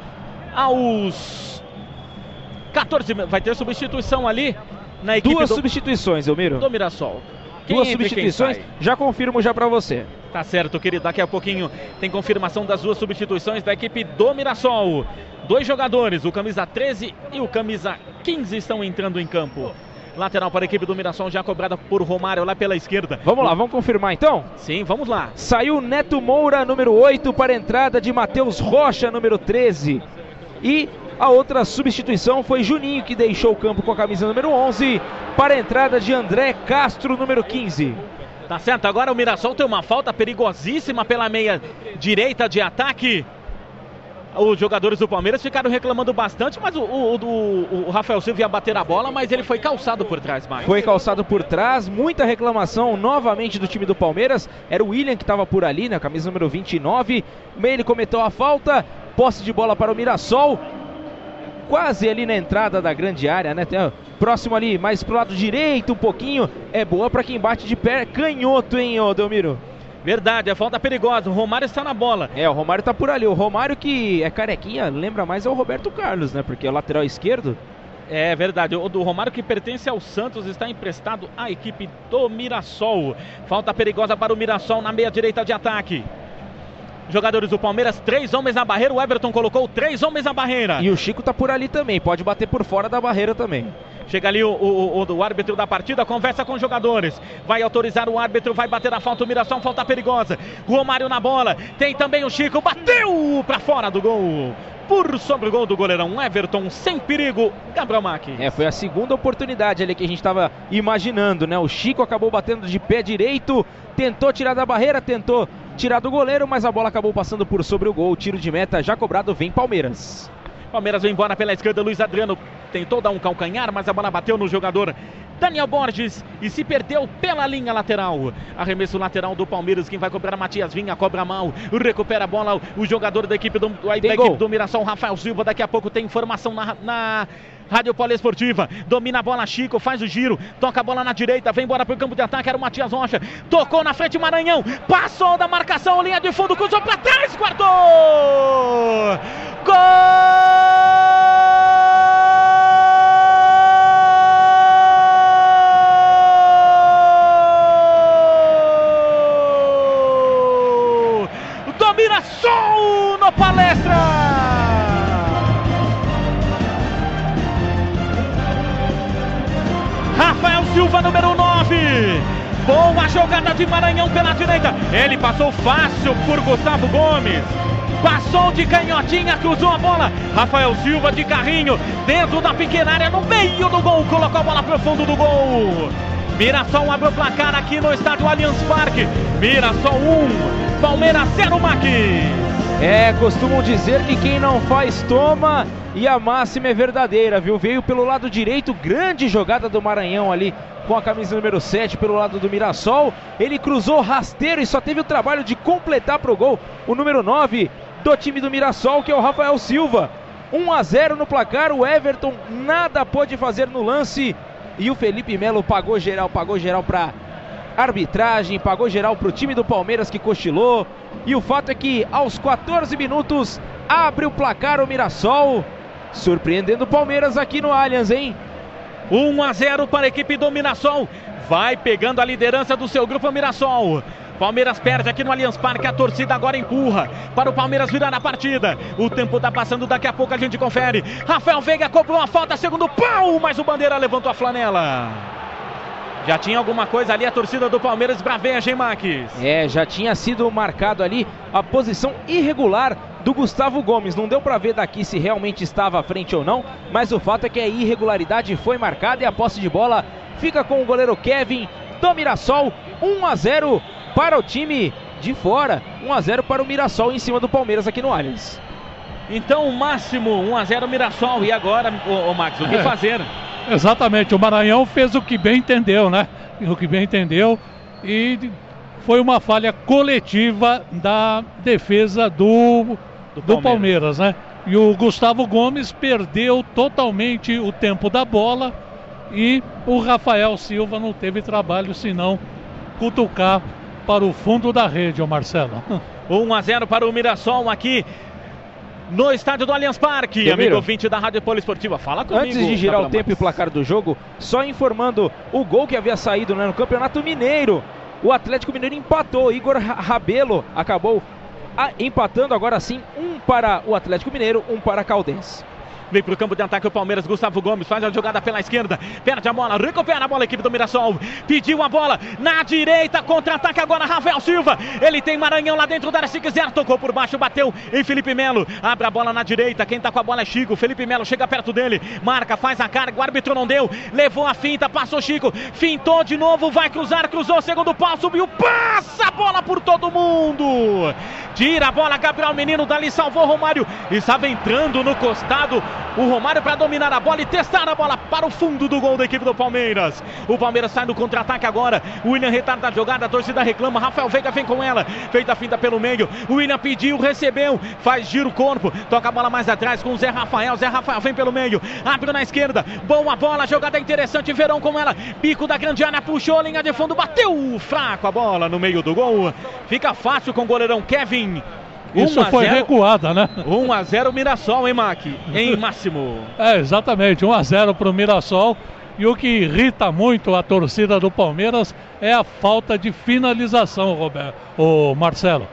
aos 14. Vai ter substituição ali na equipe Duas do, substituições, Elmiro. Do Mirassol. Quem Duas substituições, já confirmo já para você. Tá certo, querido. Daqui a pouquinho tem confirmação das duas substituições da equipe do Mirassol. Dois jogadores, o camisa 13 e o camisa 15 estão entrando em campo. Lateral para a equipe do Mirassol, já cobrada por Romário lá pela esquerda. Vamos lá, vamos confirmar então? Sim, vamos lá. Saiu Neto Moura, número 8, para a entrada de Matheus Rocha, número 13. E a outra substituição foi Juninho, que deixou o campo com a camisa número 11, para a entrada de André Castro, número 15. Tá certo, agora o Mirassol tem uma falta perigosíssima pela meia direita de ataque. Os jogadores do Palmeiras ficaram reclamando bastante, mas o, o, o, o Rafael Silva ia bater a bola, mas ele foi calçado por trás, Marcos. Foi calçado por trás, muita reclamação novamente do time do Palmeiras. Era o William que estava por ali, na né, camisa número 29. Ele cometeu a falta, posse de bola para o Mirassol quase ali na entrada da grande área, né? Próximo ali, mais pro lado direito um pouquinho. É boa para quem bate de pé canhoto, hein, Delmiro? Verdade, a falta perigosa. O Romário está na bola. É, o Romário está por ali. O Romário que é carequinha, lembra mais é o Roberto Carlos, né? Porque é o lateral esquerdo. É verdade, o do Romário que pertence ao Santos está emprestado à equipe do Mirassol. Falta perigosa para o Mirassol na meia direita de ataque. Jogadores do Palmeiras, três homens na barreira. O Everton colocou três homens na barreira. E o Chico tá por ali também, pode bater por fora da barreira também. Chega ali o, o, o, o, árbitro da partida, conversa com os jogadores. Vai autorizar o árbitro, vai bater a falta. O Mirassol, falta perigosa. Romário na bola. Tem também o Chico, bateu para fora do gol por sobre o gol do goleirão Everton, sem perigo, Gabriel Mack. É, foi a segunda oportunidade ali que a gente estava imaginando, né? O Chico acabou batendo de pé direito, tentou tirar da barreira, tentou tirar do goleiro, mas a bola acabou passando por sobre o gol. Tiro de meta já cobrado, vem Palmeiras. Palmeiras vem embora pela esquerda, Luiz Adriano tentou dar um calcanhar, mas a bola bateu no jogador Daniel Borges e se perdeu pela linha lateral. Arremesso lateral do Palmeiras, quem vai cobrar Matias Vinha, cobra mal, recupera a bola o jogador da equipe do, da equipe do Mirassol, Rafael Silva. Daqui a pouco tem informação na, na Rádio Poliesportiva. Domina a bola, Chico, faz o giro, toca a bola na direita, vem embora pro campo de ataque, era o Matias Rocha. Tocou na frente Maranhão, passou da marcação, linha de fundo, cruzou para trás, guardou! Gol! Silva, número 9. Boa jogada de Maranhão pela direita. Ele passou fácil por Gustavo Gomes. Passou de canhotinha, cruzou a bola. Rafael Silva de carrinho, dentro da pequena área, no meio do gol. Colocou a bola para o fundo do gol. Mirassol abre o placar aqui no estádio Allianz Parque. Mirassol 1, Palmeiras 0, Maquis. É, costumam dizer que quem não faz toma e a máxima é verdadeira, viu? Veio pelo lado direito, grande jogada do Maranhão ali com a camisa número 7 pelo lado do Mirassol. Ele cruzou rasteiro e só teve o trabalho de completar para o gol o número 9 do time do Mirassol, que é o Rafael Silva. 1 a 0 no placar, o Everton nada pôde fazer no lance e o Felipe Melo pagou geral, pagou geral para arbitragem, pagou geral para o time do Palmeiras que cochilou. E o fato é que aos 14 minutos abre o placar o Mirassol, surpreendendo o Palmeiras aqui no Allianz, hein? 1 a 0 para a equipe do Mirassol. Vai pegando a liderança do seu grupo Mirassol. Palmeiras perde aqui no Allianz Parque. A torcida agora empurra para o Palmeiras virar a partida. O tempo está passando, daqui a pouco a gente confere. Rafael Veiga cobrou uma falta, segundo pau, mas o Bandeira levantou a flanela. Já tinha alguma coisa ali a torcida do Palmeiras braveja, hein, Max? É, já tinha sido marcado ali a posição irregular do Gustavo Gomes. Não deu para ver daqui se realmente estava à frente ou não, mas o fato é que a irregularidade foi marcada e a posse de bola fica com o goleiro Kevin do Mirassol. 1 a 0 para o time de fora. 1 a 0 para o Mirassol em cima do Palmeiras aqui no Allianz. Então, o máximo 1 a 0 Mirassol. E agora, o, Max, o que é, fazer? Exatamente, o Maranhão fez o que bem entendeu, né? O que bem entendeu. E foi uma falha coletiva da defesa do, do, do Palmeiras. Palmeiras, né? E o Gustavo Gomes perdeu totalmente o tempo da bola e o Rafael Silva não teve trabalho senão cutucar para o fundo da rede, o Marcelo. 1 a 0 para o Mirassol aqui no estádio do Allianz Parque. Amigo Amigo 20 da Rádio Poliesportiva, fala comigo. Antes de girar o tempo e o placar do jogo, só informando o gol que havia saído né, no Campeonato Mineiro. o Atlético Mineiro empatou. Igor Rabelo acabou empatando agora sim, um para o Atlético Mineiro, um para a Caldense. Vem pro campo de ataque o Palmeiras, Gustavo Gomes faz a jogada pela esquerda, perde a bola, recupera a bola a equipe do Mirassol, pediu a bola na direita, contra-ataque agora Rafael Silva, ele tem Maranhão lá dentro da área se quiser, tocou por baixo, bateu em Felipe Melo, abre a bola na direita, quem tá com a bola é Chico, Felipe Melo chega perto dele, marca, faz a carga, o árbitro não deu, levou a finta, passou Chico, fintou de novo, vai cruzar, cruzou, segundo pau, subiu, passa a bola por todo mundo, tira a bola, Gabriel Menino dali salvou Romário, estava entrando no costado, o Romário para dominar a bola e testar a bola para o fundo do gol da equipe do Palmeiras. O Palmeiras sai no contra-ataque agora. O William retarda a jogada, a torcida reclama. Rafael Veiga vem com ela. Feita a finta pelo meio. O William pediu, recebeu. Faz giro corpo. Toca a bola mais atrás com o Zé Rafael. Zé Rafael vem pelo meio. Abre na esquerda. Boa bola. Jogada interessante. Verão com ela. Bico da grande área. Puxou. Linha de fundo. Bateu. Fraco a bola no meio do gol. Fica fácil com o goleirão Kevin. Isso foi recuada, né? 1 a 0 Mirassol, hein, Mac? Em máximo. É, exatamente. 1 a 0 para o Mirassol. E o que irrita muito a torcida do Palmeiras é a falta de finalização, Roberto, o Marcelo.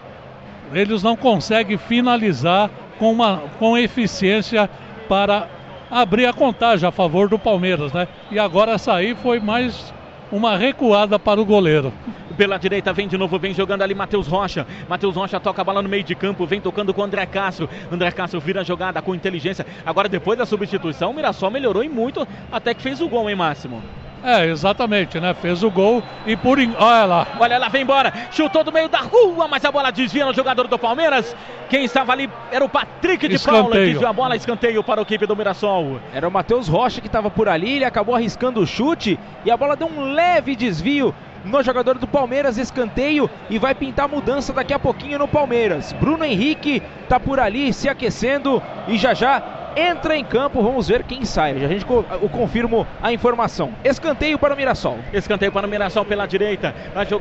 Eles não conseguem finalizar com, uma, com eficiência para abrir a contagem a favor do Palmeiras, né? E agora essa aí foi mais uma recuada para o goleiro. Pela direita vem de novo, vem jogando ali Matheus Rocha. Matheus Rocha toca a bola no meio de campo, vem tocando com o André Castro. André Castro vira a jogada com inteligência. Agora, depois da substituição, o Mirassol melhorou e muito, até que fez o gol, hein, Máximo? É, exatamente, né? Fez o gol e por. In... Olha lá. Olha lá, vem embora. Chutou do meio da rua, mas a bola desvia no jogador do Palmeiras. Quem estava ali era o Patrick de escanteio. Paula. Desviou a bola, escanteio para a equipe do Mirassol. Era o Matheus Rocha que estava por ali. Ele acabou arriscando o chute e a bola deu um leve desvio no jogador do Palmeiras, escanteio e vai pintar mudança daqui a pouquinho no Palmeiras. Bruno Henrique tá por ali se aquecendo e já já entra em campo. Vamos ver quem sai. Já a gente eu confirmo a informação. Escanteio para o Mirassol. Escanteio para o Mirassol pela direita.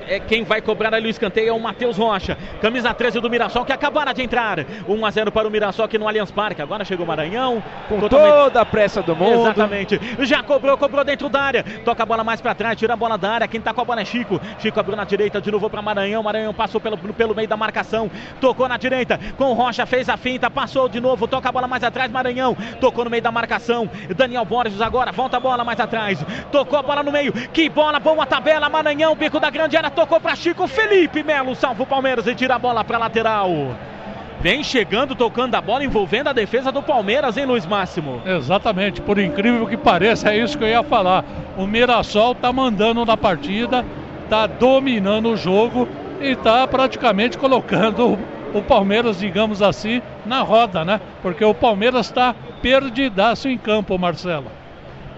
É quem vai cobrar ali o escanteio é o Matheus Rocha. Camisa 13 do Mirassol que acabaram de entrar. 1 a 0 para o Mirassol aqui no Allianz Parque. Agora chegou o Maranhão. Com totalmente... toda a pressa do mundo. Exatamente. Já cobrou, cobrou dentro da área. Toca a bola mais para trás, tira a bola da área. Quem tá com a bola é Chico. Chico abriu na direita de novo para Maranhão. Maranhão passou pelo, pelo meio da marcação. Tocou na direita. Com o Rocha fez a finta. Passou de novo. Toca a bola mais atrás. Maranhão. Tocou no meio da marcação. Daniel Borges agora volta a bola mais atrás. Tocou a bola no meio. Que bola, boa tabela. Maranhão, bico da grande área. Tocou para Chico. Felipe Melo salva o Palmeiras e tira a bola para lateral. Vem chegando, tocando a bola, envolvendo a defesa do Palmeiras, hein, Luiz Máximo? Exatamente, por incrível que pareça, é isso que eu ia falar. O Mirassol tá mandando na partida, tá dominando o jogo e tá praticamente colocando o Palmeiras, digamos assim, na roda, né? Porque o Palmeiras está perdidaço em campo, Marcelo.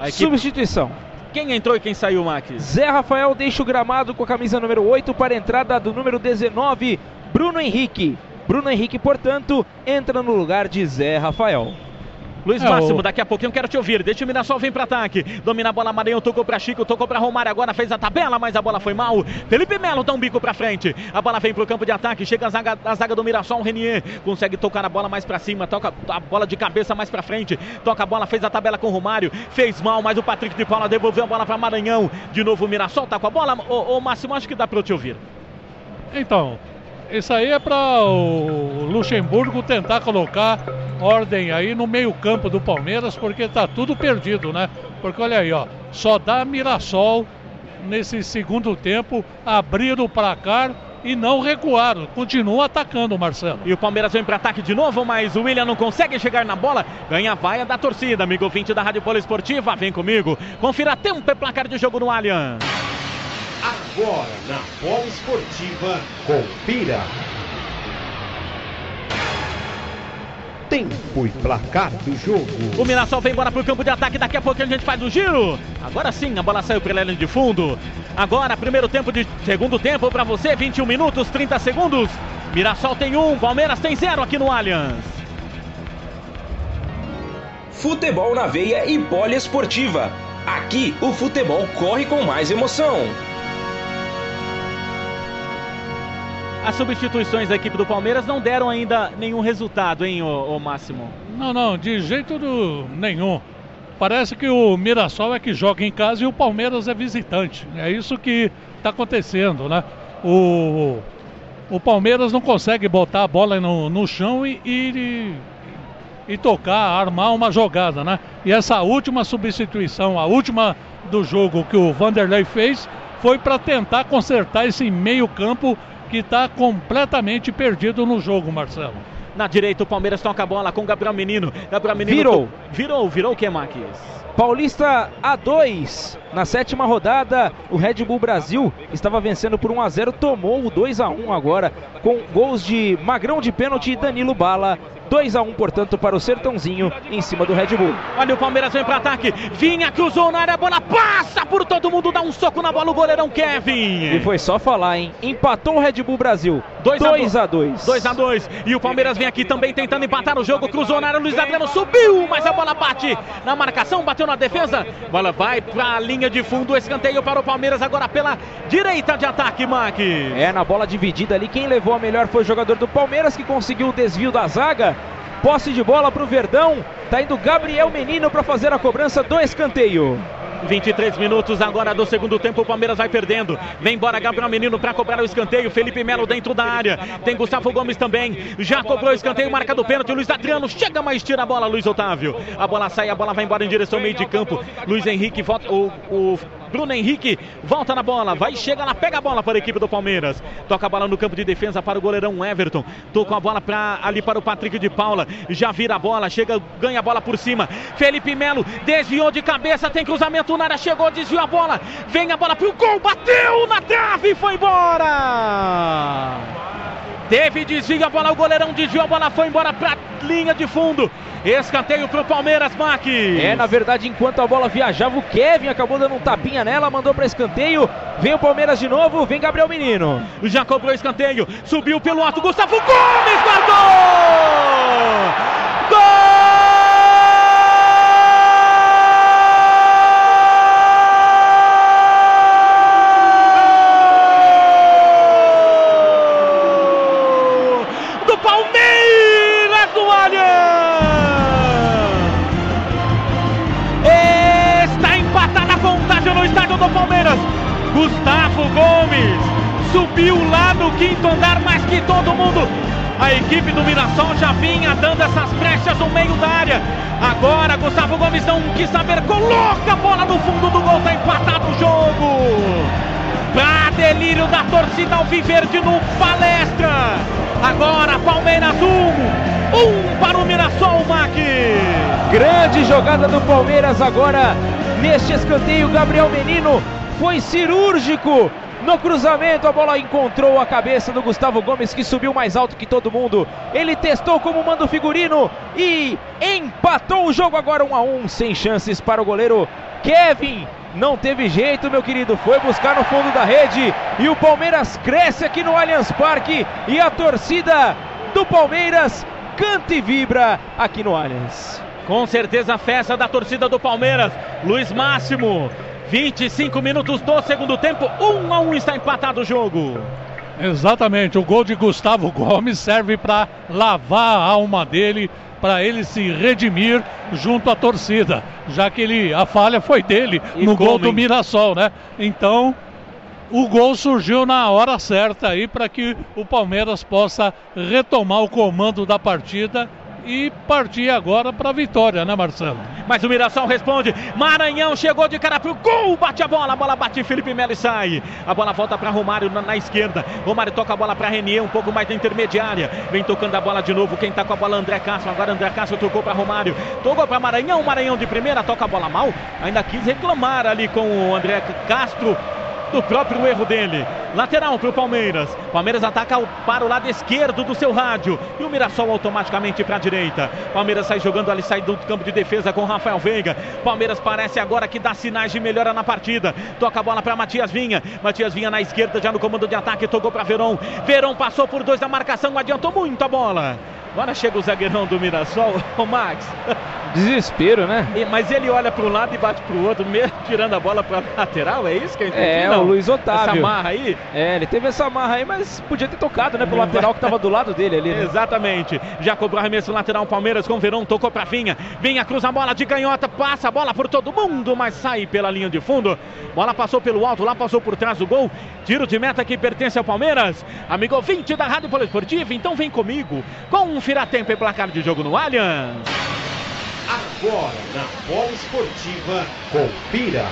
Equipe... Substituição. Quem entrou e quem saiu, Max? Zé Rafael deixa o gramado com a camisa número 8 para a entrada do número 19, Bruno Henrique. Bruno Henrique, portanto, entra no lugar de Zé Rafael. Luiz é, Máximo, o... daqui a pouquinho quero te ouvir. Deixa o Mirassol vir para ataque. Domina a bola, Maranhão tocou para Chico, tocou para Romário. Agora fez a tabela, mas a bola foi mal. Felipe Melo dá um bico para frente. A bola vem pro campo de ataque. Chega a zaga, a zaga do Mirassol. Renier consegue tocar a bola mais para cima. Toca a bola de cabeça mais para frente. Toca a bola, fez a tabela com o Romário. Fez mal, mas o Patrick de Paula devolveu a bola para Maranhão. De novo o Mirassol tá com a bola. Ô, ô Máximo, acho que dá para eu te ouvir. Então, isso aí é para o Luxemburgo tentar colocar ordem aí no meio-campo do Palmeiras, porque tá tudo perdido, né? Porque olha aí, ó, só dá Mirassol nesse segundo tempo abrir o placar e não recuaram. Continua atacando, Marcelo. E o Palmeiras vem para ataque de novo, mas o William não consegue chegar na bola. Ganha a vaia da torcida, amigo 20 da Rádio Poliesportiva. Vem comigo. Confira tempo e placar de jogo no Allianz. Agora na Bola Esportiva, confira. Tempo e placar do jogo. O Mirassol vem embora pro campo de ataque. Daqui a pouco a gente faz o giro. Agora sim, a bola saiu pela linha de fundo. Agora, primeiro tempo de segundo tempo para você: 21 minutos, 30 segundos. Mirassol tem um, Palmeiras tem zero aqui no Allianz. Futebol na veia e poliesportiva. Aqui o futebol corre com mais emoção. As substituições da equipe do Palmeiras não deram ainda nenhum resultado, hein, ô, ô Máximo? Não, não, de jeito do... nenhum. Parece que o Mirassol é que joga em casa e o Palmeiras é visitante. É isso que está acontecendo, né? O, o Palmeiras não consegue botar a bola no, no chão e, e, e tocar, armar uma jogada, né? E essa última substituição, a última do jogo que o Vanderlei fez, foi para tentar consertar esse meio-campo que está completamente perdido no jogo, Marcelo. Na direita, o Palmeiras toca a bola com o Gabriel Menino. Gabriel Menino. Virou. Virou, virou o que, Marques? Paulista A2. Na sétima rodada, o Red Bull Brasil estava vencendo por 1 a 0, tomou o 2 a 1 agora com gols de Magrão de pênalti e Danilo Bala 2 a 1 portanto, para o Sertãozinho em cima do Red Bull. Olha o Palmeiras vem para ataque. Vinha, cruzou na área, a bola passa por todo mundo, dá um soco na bola o goleirão Kevin. E foi só falar, hein? Empatou o Red Bull Brasil. 2 a 2. 2 a 2. E o Palmeiras vem aqui também tentando empatar o jogo. Cruzou na área, Luiz Adriano subiu, mas a bola bate na marcação, bateu na defesa. Bola vai para a linha de fundo, escanteio para o Palmeiras agora pela direita de ataque, Mac. É, na bola dividida ali, quem levou a melhor foi o jogador do Palmeiras que conseguiu o desvio da zaga. Posse de bola para o Verdão. Tá indo Gabriel Menino para fazer a cobrança do escanteio. 23 minutos agora do segundo tempo, o Palmeiras vai perdendo. Vem embora Gabriel Menino para cobrar o escanteio. Felipe Melo dentro da área. Tem Gustavo Gomes também. Já cobrou o escanteio, marca do pênalti. Luiz Adriano chega, mas tira a bola, Luiz Otávio. A bola sai, a bola vai embora em direção ao meio de campo. Luiz Henrique volta. O, o Bruno Henrique volta na bola, vai, chega lá, pega a bola para a equipe do Palmeiras. Toca a bola no campo de defesa para o goleirão Everton. Tocou a bola pra, ali para o Patrick de Paula. Já vira a bola, chega, ganha a bola por cima. Felipe Melo desviou de cabeça, tem cruzamento na área, chegou, desviou a bola. Vem a bola para o gol, bateu na trave e foi embora. Teve desvio a bola, o goleirão desviou a bola, foi embora para linha de fundo. Escanteio para o Palmeiras, Mac. É, na verdade, enquanto a bola viajava, o Kevin acabou dando um tapinha nela, mandou para escanteio. Vem o Palmeiras de novo, vem Gabriel Menino. Já cobrou escanteio, subiu pelo alto, Gustavo Gomes guardou! Gustavo A equipe do Mirassol já vinha dando essas brechas no meio da área. Agora Gustavo Gomes não quis saber, coloca a bola no fundo do gol, tá empatado o jogo. Pra delírio da torcida Alviverde no palestra. Agora Palmeiras 1, um, um para o Mirassol, Mac. Grande jogada do Palmeiras agora neste escanteio. Gabriel Menino foi cirúrgico no cruzamento, a bola encontrou a cabeça do Gustavo Gomes, que subiu mais alto que todo mundo. Ele testou como manda o figurino e empatou o jogo agora 1 um a 1 um, sem chances para o goleiro Kevin. Não teve jeito, meu querido, foi buscar no fundo da rede e o Palmeiras cresce aqui no Allianz Parque e a torcida do Palmeiras canta e vibra aqui no Allianz. Com certeza a festa da torcida do Palmeiras. Luiz Máximo 25 minutos do segundo tempo, 1 a 1 está empatado o jogo. Exatamente, o gol de Gustavo Gomes serve para lavar a alma dele, para ele se redimir junto à torcida, já que ele a falha foi dele e no gol do Mirassol, né? Então, o gol surgiu na hora certa aí para que o Palmeiras possa retomar o comando da partida e partir agora para a vitória, né, Marcelo? Mas o Mirassol responde. Maranhão chegou de cara pro gol, bate a bola, a bola bate Felipe Melo e sai. A bola volta para Romário na, na, esquerda. Romário toca a bola para Renier, um pouco mais na intermediária. Vem tocando a bola de novo. Quem tá com a bola André Castro. Agora André Castro tocou para Romário. Tocou para Maranhão, Maranhão de primeira, toca a bola mal. Ainda quis reclamar ali com o André Castro do próprio erro dele. Lateral para o Palmeiras. Palmeiras ataca para o lado esquerdo do seu rádio. E o Mirassol automaticamente para a direita. Palmeiras sai jogando ali, sai do campo de defesa com Rafael Veiga. Palmeiras parece agora que dá sinais de melhora na partida. Toca a bola para Matias Vinha. Matias Vinha na esquerda, já no comando de ataque. Tocou para Verão. Verão passou por dois da marcação, adiantou muito a bola. Agora chega o zagueirão do Mirassol, o Max. Desespero, né? Mas ele olha para um lado e bate para o outro, mesmo tirando a bola para lateral, é isso que eu entendi? É, Não. o Luiz Essa Otávio. marra aí? É, ele teve essa marra aí, mas podia ter tocado, né? Pro lateral que tava do lado dele ali, né? Exatamente. Já cobrou arremesso lateral Palmeiras com o Verão, tocou pra Vinha. Vinha cruza a bola de canhota, passa a bola por todo mundo, mas sai pela linha de fundo. Bola passou pelo alto, lá passou por trás do gol. Tiro de meta que pertence ao Palmeiras. Amigo 20 da Rádio Poliesportiva, então vem comigo. Confira tempo e placar de jogo no Allianz. Agora na Bola Esportiva, confira.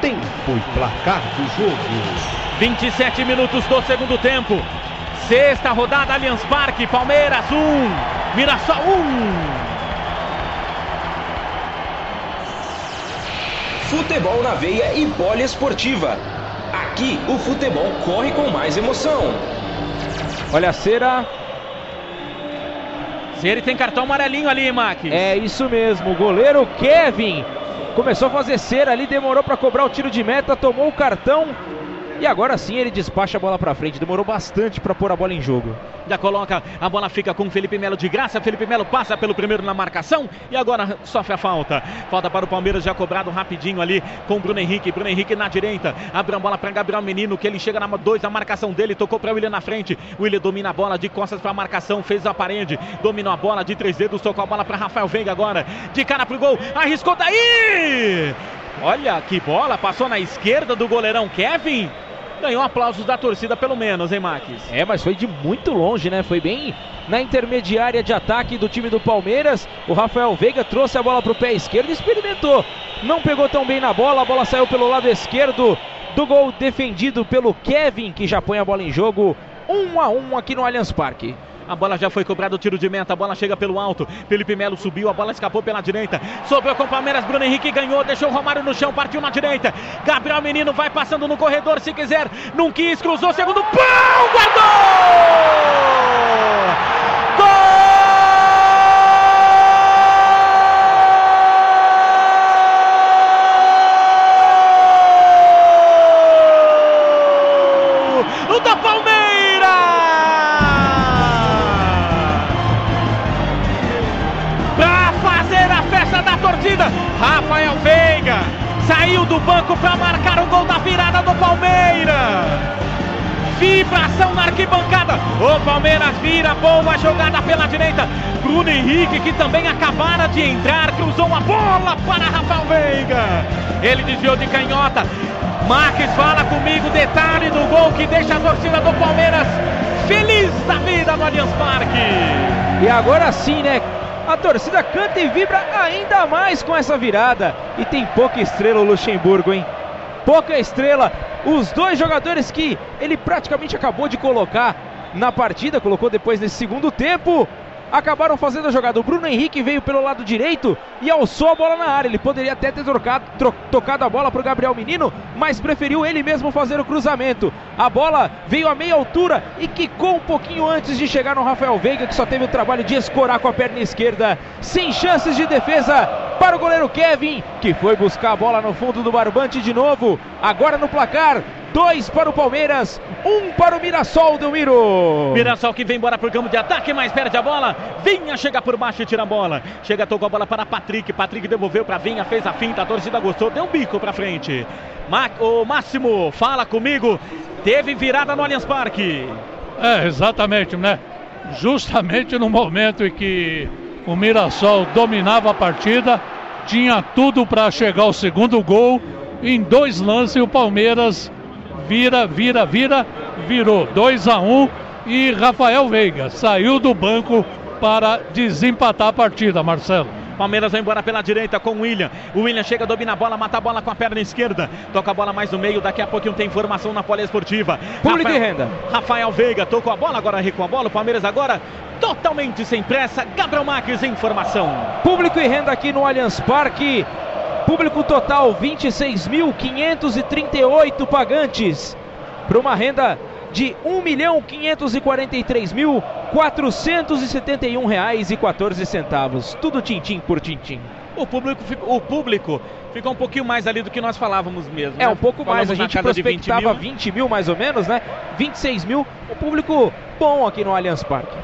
Tempo e placar do jogo. 27 minutos do segundo tempo. Sexta rodada Allianz Parque, Palmeiras 1, Mirassol 1. Futebol na veia e poliesportiva. Aqui o futebol corre com mais emoção. Olha a cera. Se ele tem cartão amarelinho ali, Max. É isso mesmo. O goleiro Kevin começou a fazer cera ali, demorou para cobrar o tiro de meta, tomou o cartão. E agora sim ele despacha a bola para frente. Demorou bastante para pôr a bola em jogo. Já coloca, a bola fica com Felipe Melo de graça. Felipe Melo passa pelo primeiro na marcação e agora sofre a falta. Falta para o Palmeiras, já cobrado rapidinho ali com Bruno Henrique. Bruno Henrique na direita, abre a bola para Gabriel Menino, que ele chega na 2 na marcação dele, tocou para o William na frente. William domina a bola de costas para a marcação, fez a parede, dominou a bola de três dedos, tocou a bola para Rafael Veiga agora, de cara pro gol, arriscou daí! Olha que bola, passou na esquerda do goleirão Kevin. Ganhou aplausos da torcida, pelo menos, hein, Max? É, mas foi de muito longe, né? Foi bem na intermediária de ataque do time do Palmeiras. O Rafael Veiga trouxe a bola para o pé esquerdo e experimentou. Não pegou tão bem na bola, a bola saiu pelo lado esquerdo do gol defendido pelo Kevin, que já põe a bola em jogo. 1 a 1 aqui no Allianz Parque. A bola já foi cobrada, o tiro de meta, a bola chega pelo alto. Felipe Melo subiu, a bola escapou pela direita. Sobrou com o Palmeiras, Bruno Henrique ganhou, deixou o Romário no chão, partiu na direita. Gabriel Menino vai passando no corredor se quiser. Não quis, cruzou, segundo pau, guardou! Gol! Do banco para marcar o gol da virada do Palmeiras. Vibração na arquibancada. O Palmeiras vira, boa jogada pela direita. Bruno Henrique, que também acabara de entrar, cruzou uma bola para Rafael Veiga. Ele desviou de canhota. Marques fala comigo, detalhe do gol que deixa a torcida do Palmeiras feliz da vida no Allianz Parque. E agora sim, né? A torcida canta e vibra ainda mais com essa virada. E tem pouca estrela o Luxemburgo, hein? Pouca estrela. Os dois jogadores que ele praticamente acabou de colocar na partida, colocou depois nesse segundo tempo, acabaram fazendo a jogada. O Bruno Henrique veio pelo lado direito e alçou a bola na área. Ele poderia até ter trocado, tro- tocado a bola para o Gabriel Menino, mas preferiu ele mesmo fazer o cruzamento. A bola veio a meia altura e quicou um pouquinho antes de chegar no Rafael Veiga, que só teve o trabalho de escorar com a perna esquerda, sem chances de defesa para o goleiro Kevin, que foi buscar a bola no fundo do barbante de novo. Agora no placar, dois para o Palmeiras, um para o Mirassol, Delmiro. Mirassol que vem embora pro campo de ataque, mas perde a bola. Vinha, chega por baixo e tira a bola. Chega, tocou a bola para Patrick. Patrick devolveu para Vinha, fez a finta. A torcida gostou, deu um bico para frente. Ma o Máximo, fala comigo. Teve virada no Allianz Parque. É, exatamente, né? Justamente no momento em que o Mirassol dominava a partida, tinha tudo para chegar ao segundo gol. Em dois lances, o Palmeiras vira, vira, vira, virou 2 a 1 e Rafael Veiga saiu do banco para desempatar a partida, Marcelo. Palmeiras vai embora pela direita com o William. O William chega, domina a bola, mata a bola com a perna esquerda. Toca a bola mais no meio. Daqui a pouquinho tem informação na poliesportiva. Público Rafael- e renda. Rafael Veiga tocou a bola, agora recua a bola. O Palmeiras agora totalmente sem pressa. Gabriel Marques, informação. Público e renda aqui no Allianz Parque. Público total 26.538 pagantes. Para uma renda de 1.543.471 reais e 14 centavos. Tudo tintim por tintim. O público, o público ficou um pouquinho mais ali do que nós falávamos mesmo. É né? um pouco mais, a gente de 20 prospectava mil. 20 mil mais ou menos, né? 26 mil, um público bom aqui no Allianz Parque.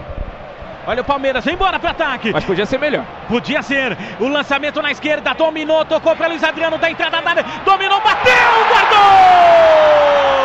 Olha o Palmeiras, vem embora pro ataque. Mas podia ser melhor. Podia ser. O lançamento na esquerda, dominou, tocou para Luiz Adriano da entrada da área. Dominou, bateu, guardou!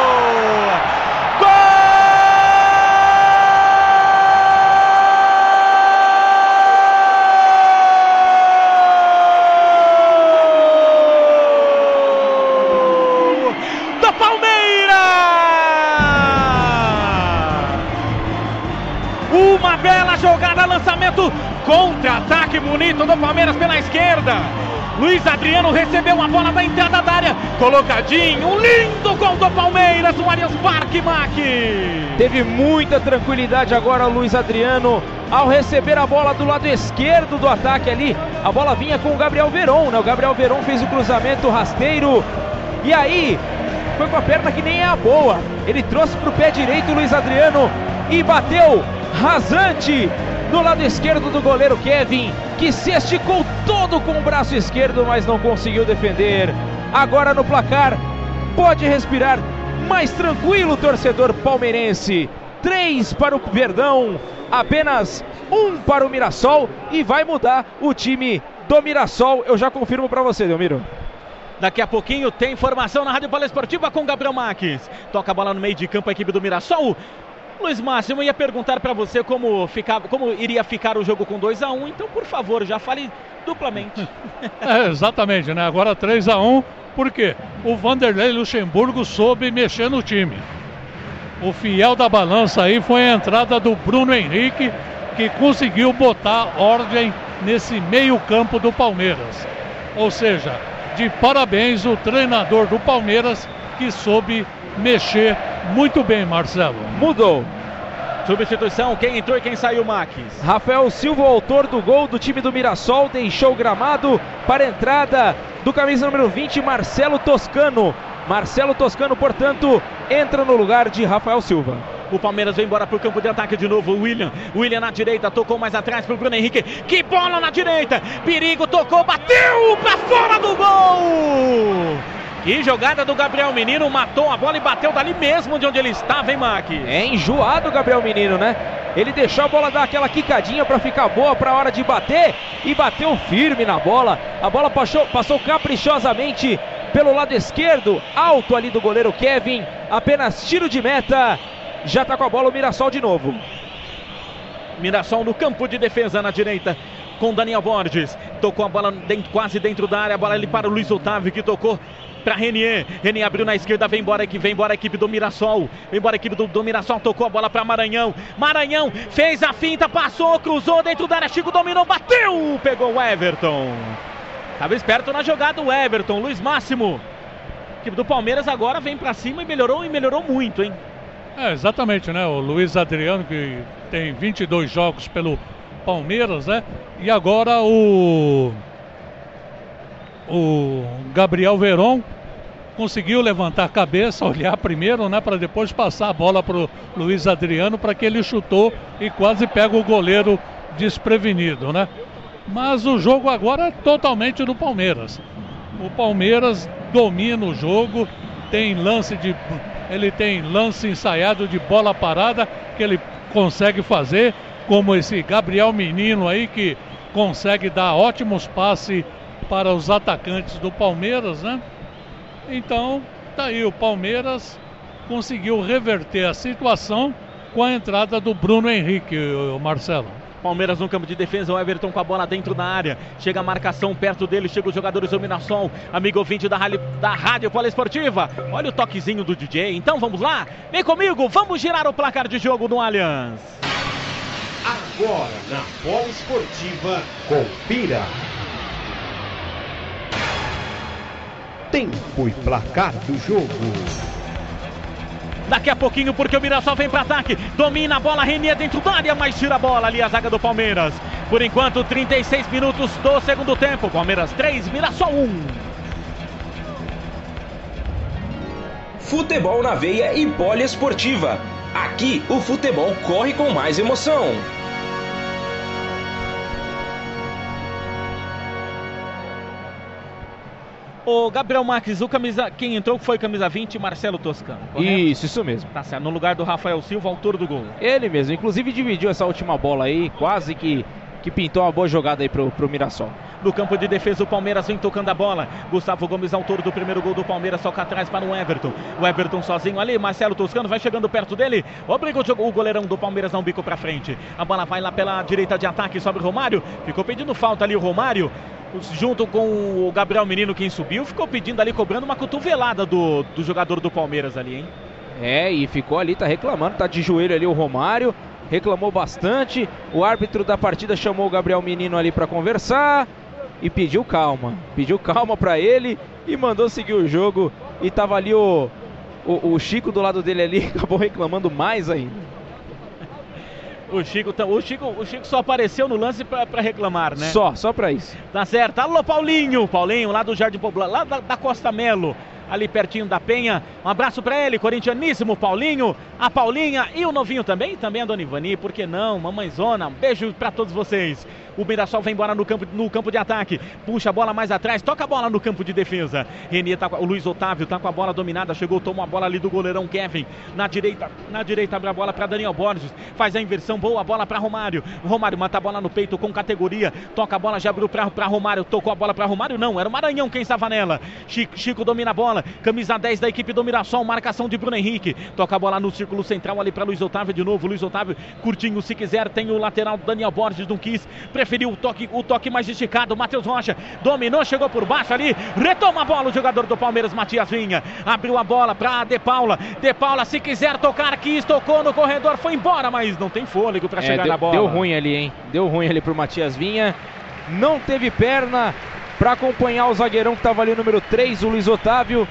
Jogada, lançamento, contra-ataque bonito do Palmeiras pela esquerda. Luiz Adriano recebeu a bola da entrada da área, colocadinho, um lindo gol do Palmeiras no Allianz Parque, Mac. Teve muita tranquilidade agora o Luiz Adriano ao receber a bola do lado esquerdo do ataque ali. A bola vinha com o Gabriel Veron, né? O Gabriel Veron fez o cruzamento rasteiro. E aí, foi com a perna que nem é a boa. Ele trouxe para o pé direito o Luiz Adriano e bateu rasante no lado esquerdo do goleiro Kevin, que se esticou todo com o braço esquerdo, mas não conseguiu defender. Agora no placar, pode respirar mais tranquilo, torcedor palmeirense. Três para o Verdão, apenas um para o Mirassol e vai mudar o time do Mirassol. Eu já confirmo para você, Delmiro. Daqui a pouquinho tem informação na Rádio Esportiva com Gabriel Marques. Toca a bola no meio de campo a equipe do Mirassol. Luiz Márcio, eu ia perguntar para você como, ficava, como iria ficar o jogo com 2 a 1 um, então por favor, já fale duplamente. é, exatamente, né? Agora 3 a 1 um, porque o Vanderlei Luxemburgo soube mexer no time. O fiel da balança aí foi a entrada do Bruno Henrique, que conseguiu botar ordem nesse meio-campo do Palmeiras. Ou seja, de parabéns o treinador do Palmeiras que soube mexer muito bem, Marcelo. Mudou. Substituição, quem entrou e quem saiu, Max? Rafael Silva, autor do gol do time do Mirassol, deixou o gramado para a entrada do camisa número 20, Marcelo Toscano. Marcelo Toscano, portanto, entra no lugar de Rafael Silva. O Palmeiras vem embora para o campo de ataque de novo. William. William na direita, tocou mais atrás para o Bruno Henrique. Que bola na direita! Perigo, tocou, bateu para fora do gol! Que jogada do Gabriel Menino, matou a bola e bateu dali mesmo de onde ele estava, hein, Mac? É enjoado o Gabriel Menino, né? Ele deixou a bola dar aquela quicadinha para ficar boa para a hora de bater e bateu firme na bola. A bola passou, passou caprichosamente pelo lado esquerdo, alto ali do goleiro Kevin. Apenas tiro de meta. Já tá com a bola o Mirassol de novo. Mirassol no campo de defesa na direita com Daniel Borges. Tocou a bola dentro, quase dentro da área. A bola ali para o Luiz Otávio que tocou para Renier. Renier abriu na esquerda, vem embora que vem embora a equipe do Mirassol. Vem embora a equipe do, do Mirassol, tocou a bola para Maranhão. Maranhão fez a finta, passou, cruzou dentro da área, Chico dominou, bateu, pegou o Everton. Tava esperto na jogada o Everton, Luiz Máximo. A equipe do Palmeiras agora vem para cima e melhorou e melhorou muito, hein? É, exatamente, né? O Luiz Adriano que tem 22 jogos pelo Palmeiras, né? E agora o o Gabriel Veron conseguiu levantar a cabeça, olhar primeiro, né, para depois passar a bola para o Luiz Adriano, para que ele chutou e quase pega o goleiro desprevenido, né? Mas o jogo agora é totalmente do Palmeiras. O Palmeiras domina o jogo, tem lance de ele tem lance ensaiado de bola parada que ele consegue fazer, como esse Gabriel Menino aí que consegue dar ótimos passes para os atacantes do Palmeiras, né? Então, tá aí o Palmeiras conseguiu reverter a situação com a entrada do Bruno Henrique, o Marcelo. Palmeiras no campo de defesa, o Everton com a bola dentro da área. Chega a marcação perto dele, chega os jogadores do Mirassol. Amigo ouvinte da Rádio, da rádio Poliesportiva. Olha o toquezinho do DJ. Então vamos lá? Vem comigo, vamos girar o placar de jogo do Allianz. Agora na Poliesportiva, confira tempo e placar do jogo. Daqui a pouquinho, porque o Mirassol vem para ataque. Domina a bola, Renier dentro da área, mas tira a bola ali a zaga do Palmeiras. Por enquanto, 36 minutos do segundo tempo. Palmeiras 3, Mirassol 1. Futebol na veia e poliesportiva. Aqui o futebol corre com mais emoção. O Gabriel Marques, o camisa, quem entrou foi camisa 20, Marcelo Toscano. Correto? Isso, isso mesmo. Tá certo, no lugar do Rafael Silva, autor do gol. Ele mesmo, inclusive dividiu essa última bola aí, quase que que pintou uma boa jogada aí pro, pro Mirassol. No campo de defesa, o Palmeiras vem tocando a bola. Gustavo Gomes, autor do primeiro gol do Palmeiras, toca atrás para o Everton. O Everton sozinho ali, Marcelo Toscano vai chegando perto dele. Obriga o goleirão do Palmeiras a um bico para frente. A bola vai lá pela direita de ataque sobre o Romário. Ficou pedindo falta ali o Romário junto com o Gabriel Menino, quem subiu, ficou pedindo ali, cobrando uma cotovelada do, do jogador do Palmeiras ali, hein? É, e ficou ali, tá reclamando, tá de joelho ali o Romário reclamou bastante. O árbitro da partida chamou o Gabriel Menino ali para conversar e pediu calma. Pediu calma para ele e mandou seguir o jogo. E tava ali o, o, o Chico do lado dele ali, acabou reclamando mais ainda. O Chico, o Chico, o Chico só apareceu no lance para reclamar, né? Só, só para isso. Tá certo. Alô, Paulinho. Paulinho, lá do Jardim Popular, lá da, da Costa Melo ali pertinho da Penha. Um abraço para ele, corintianíssimo Paulinho, a Paulinha e o novinho também, também a Dona Ivani, por que não? Mamãezona, um beijo para todos vocês. O Mirassol vem embora no campo, no campo de ataque. Puxa a bola mais atrás, toca a bola no campo de defesa. Renier tá o Luiz Otávio tá com a bola dominada, chegou, toma a bola ali do goleirão Kevin. Na direita, na direita abre a bola para Daniel Borges. Faz a inversão, boa bola para Romário. Romário mata a bola no peito com categoria. Toca a bola, já abriu para Romário. Tocou a bola para Romário, não, era o Maranhão quem estava nela. Chico, Chico domina a bola. Camisa 10 da equipe do Mirassol, marcação de Bruno Henrique. Toca a bola no círculo central ali para Luiz Otávio de novo. Luiz Otávio curtinho se quiser. Tem o lateral Daniel Borges, não quis. Preferiu o toque, o toque mais esticado. Matheus Rocha dominou, chegou por baixo ali. Retoma a bola o jogador do Palmeiras, Matias Vinha. Abriu a bola para De Paula. De Paula, se quiser tocar, quis, tocou no corredor, foi embora, mas não tem fôlego para é, chegar deu, na bola. Deu ruim ali, hein? Deu ruim ali pro Matias Vinha. Não teve perna para acompanhar o zagueirão que estava ali, número 3, o Luiz Otávio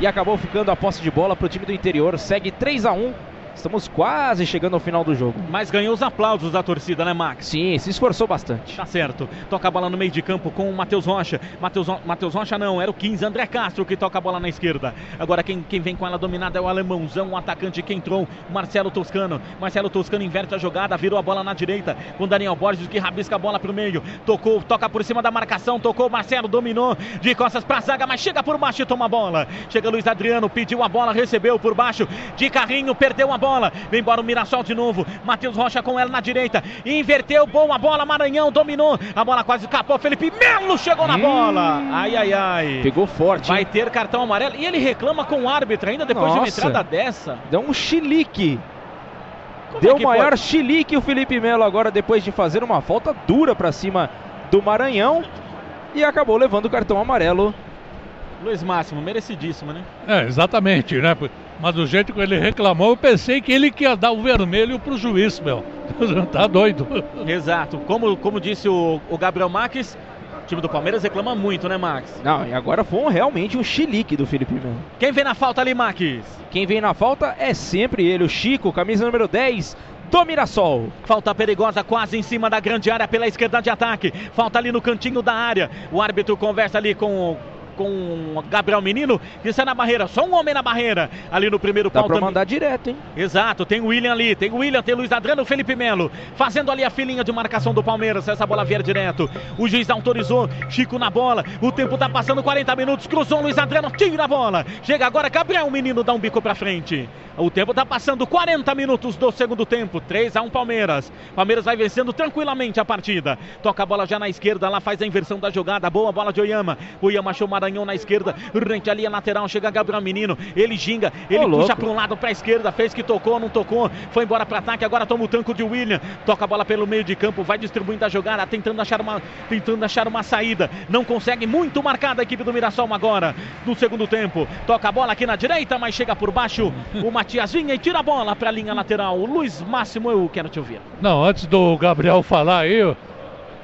e acabou ficando a posse de bola para o time do interior. Segue 3 a 1 Estamos quase chegando ao final do jogo. Mas ganhou os aplausos da torcida, né, Max? Sim, se esforçou bastante. Tá certo. Toca a bola no meio de campo com o Matheus Rocha. Matheus, Matheus Rocha não, era o 15, André Castro que toca a bola na esquerda. Agora quem, quem vem com ela dominada é o alemãozão, o atacante que entrou, Marcelo Toscano. Marcelo Toscano inverte a jogada, virou a bola na direita com Daniel Borges que rabisca a bola pro meio. Tocou, toca por cima da marcação, tocou, Marcelo dominou de costas pra zaga, mas chega por baixo e toma a bola. Chega Luiz Adriano, pediu a bola, recebeu por baixo, de carrinho, perdeu a bola. Vem embora o Mirassol de novo. Matheus Rocha com ela na direita. Inverteu, boa bola. Maranhão dominou. A bola quase escapou. Felipe Melo chegou na hum, bola. Ai, ai, ai. Pegou forte. Vai ter cartão amarelo. E ele reclama com o árbitro ainda depois Nossa. de uma entrada dessa. Deu um chilique. Como Deu é maior pode? chilique o Felipe Melo agora depois de fazer uma falta dura para cima do Maranhão. E acabou levando o cartão amarelo Luiz Máximo, merecidíssimo, né? É, exatamente, né? Mas do jeito que ele reclamou, eu pensei que ele que ia dar o vermelho pro juiz, meu. tá doido. Exato. Como, como disse o, o Gabriel Marques, o time do Palmeiras reclama muito, né, Max? Não, e agora foi um, realmente um chilique do Felipe Melo. Quem vem na falta ali, Max? Quem vem na falta é sempre ele, o Chico, camisa número 10 do Mirassol. Falta perigosa quase em cima da grande área pela esquerda de ataque. Falta ali no cantinho da área. O árbitro conversa ali com com Gabriel Menino, que está na barreira, só um homem na barreira, ali no primeiro pau. Dá pra mandar direto, hein? Exato, tem o William ali, tem o William, tem o Luiz Adriano, Felipe Melo, fazendo ali a filinha de marcação do Palmeiras, essa bola vier direto, o juiz autorizou, Chico na bola, o tempo tá passando 40 minutos, cruzou Luiz Adriano, tira a bola, chega agora Gabriel Menino, dá um bico pra frente, o tempo tá passando 40 minutos do segundo tempo, 3 a 1 Palmeiras, Palmeiras vai vencendo tranquilamente a partida, toca a bola já na esquerda, lá faz a inversão da jogada, boa bola de Oyama, o Oyama achou Maranhão na esquerda, rente ali a lateral, chega Gabriel Menino, ele ginga, ele puxa para um lado para a esquerda, fez que tocou, não tocou, foi embora para ataque, agora toma o tanco de William, toca a bola pelo meio de campo, vai distribuindo a jogada, tentando achar uma, tentando achar uma saída, não consegue, muito marcada a equipe do Mirassol agora, no segundo tempo, toca a bola aqui na direita, mas chega por baixo, o Matias Vinha e tira a bola para a linha lateral, o Luiz Máximo, eu quero te ouvir. Não, antes do Gabriel falar aí,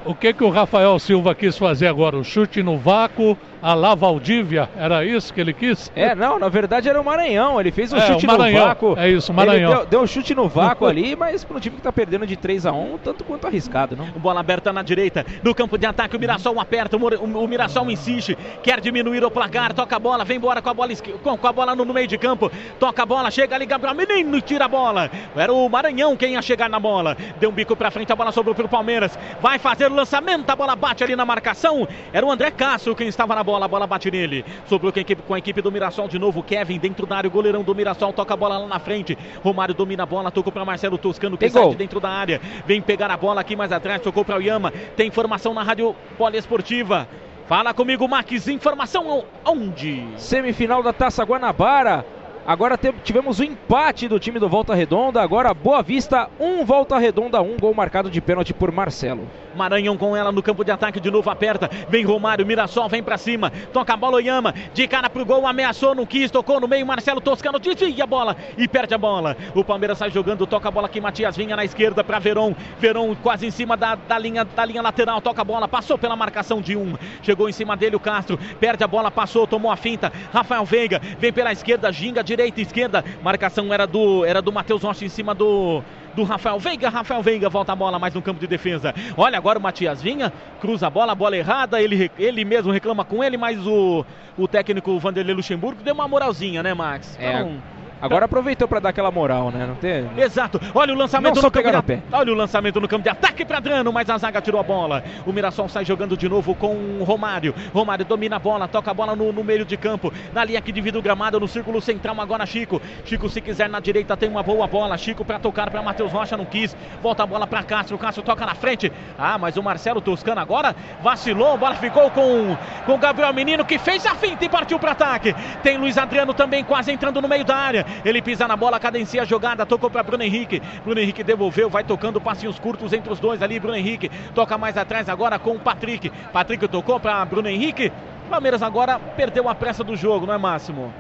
o que que o Rafael Silva quis fazer agora? O chute no vácuo, a lá Valdívia, era isso que ele quis? É, não, na verdade era o Maranhão, ele fez um é, chute no vácuo. É isso, o Maranhão. Deu, deu, um chute no vácuo ali, mas para um time que está perdendo de 3 a 1 tanto quanto arriscado, não? Bola aberta na direita, no campo de ataque, o Mirassol aperta, o, o, o Mirassol insiste, quer diminuir o placar, toca a bola, vem embora com a bola, com, com a bola no, no, meio de campo, toca a bola, chega ali, Gabriel Menino tira a bola. Era o Maranhão quem ia chegar na bola, deu um bico para frente, a bola sobrou para o Palmeiras, vai fazer o lançamento, a bola bate ali na marcação, era o André Castro quem estava na bola bola, a bola bate nele. Sobrou com a equipe, com a equipe do Mirassol de novo. Kevin dentro da área, o goleirão do Mirassol toca a bola lá na frente. Romário domina a bola, tocou para Marcelo Toscano que sai de dentro da área. Vem pegar a bola aqui mais atrás, tocou para o Yama. Tem informação na Rádio Poliesportiva. Fala comigo, Max. Informação onde? Semifinal da Taça Guanabara. Agora tivemos o empate do time do Volta Redonda. Agora Boa Vista, um Volta Redonda, um gol marcado de pênalti por Marcelo. Maranhão com ela no campo de ataque, de novo aperta. Vem Romário, Mirassol vem pra cima. Toca a bola, Oyama. De cara pro gol, ameaçou, não quis, tocou no meio. Marcelo Toscano desvia a bola e perde a bola. O Palmeiras sai jogando, toca a bola aqui. Matias Vinha na esquerda pra Verón. Verón quase em cima da, da, linha, da linha lateral. Toca a bola, passou pela marcação de um. Chegou em cima dele o Castro. Perde a bola, passou, tomou a finta. Rafael Veiga vem pela esquerda, ginga, direita, esquerda. Marcação era do, era do Matheus Rocha em cima do do Rafael Veiga. Rafael Veiga volta a bola mais no campo de defesa. Olha agora o Matias Vinha, cruza a bola, a bola errada. Ele, ele mesmo reclama com ele, mas o, o técnico Vanderlei Luxemburgo deu uma moralzinha, né, Max? É, Então, Agora aproveitou para dar aquela moral, né? Não tem. Exato. Olha o lançamento Não no campo de no pé. Olha o lançamento no campo de ataque para Drano, mas a zaga tirou a bola. O Mirassol sai jogando de novo com o Romário. Romário domina a bola, toca a bola no, no meio de campo, na linha que divide o gramado, no círculo central agora Chico. Chico se quiser na direita tem uma boa bola. Chico para tocar para Matheus Rocha não quis. Volta a bola para Castro. Castro toca na frente. Ah, mas o Marcelo Toscano agora vacilou. A bola ficou com com o Gabriel Menino que fez a finta e partiu para ataque. Tem Luiz Adriano também quase entrando no meio da área. Ele pisa na bola, cadencia a jogada, tocou para Bruno Henrique. Bruno Henrique devolveu, vai tocando passinhos curtos entre os dois ali. Bruno Henrique toca mais atrás agora com o Patrick. Patrick tocou para Bruno Henrique. Palmeiras agora perdeu a pressa do jogo, não é Máximo?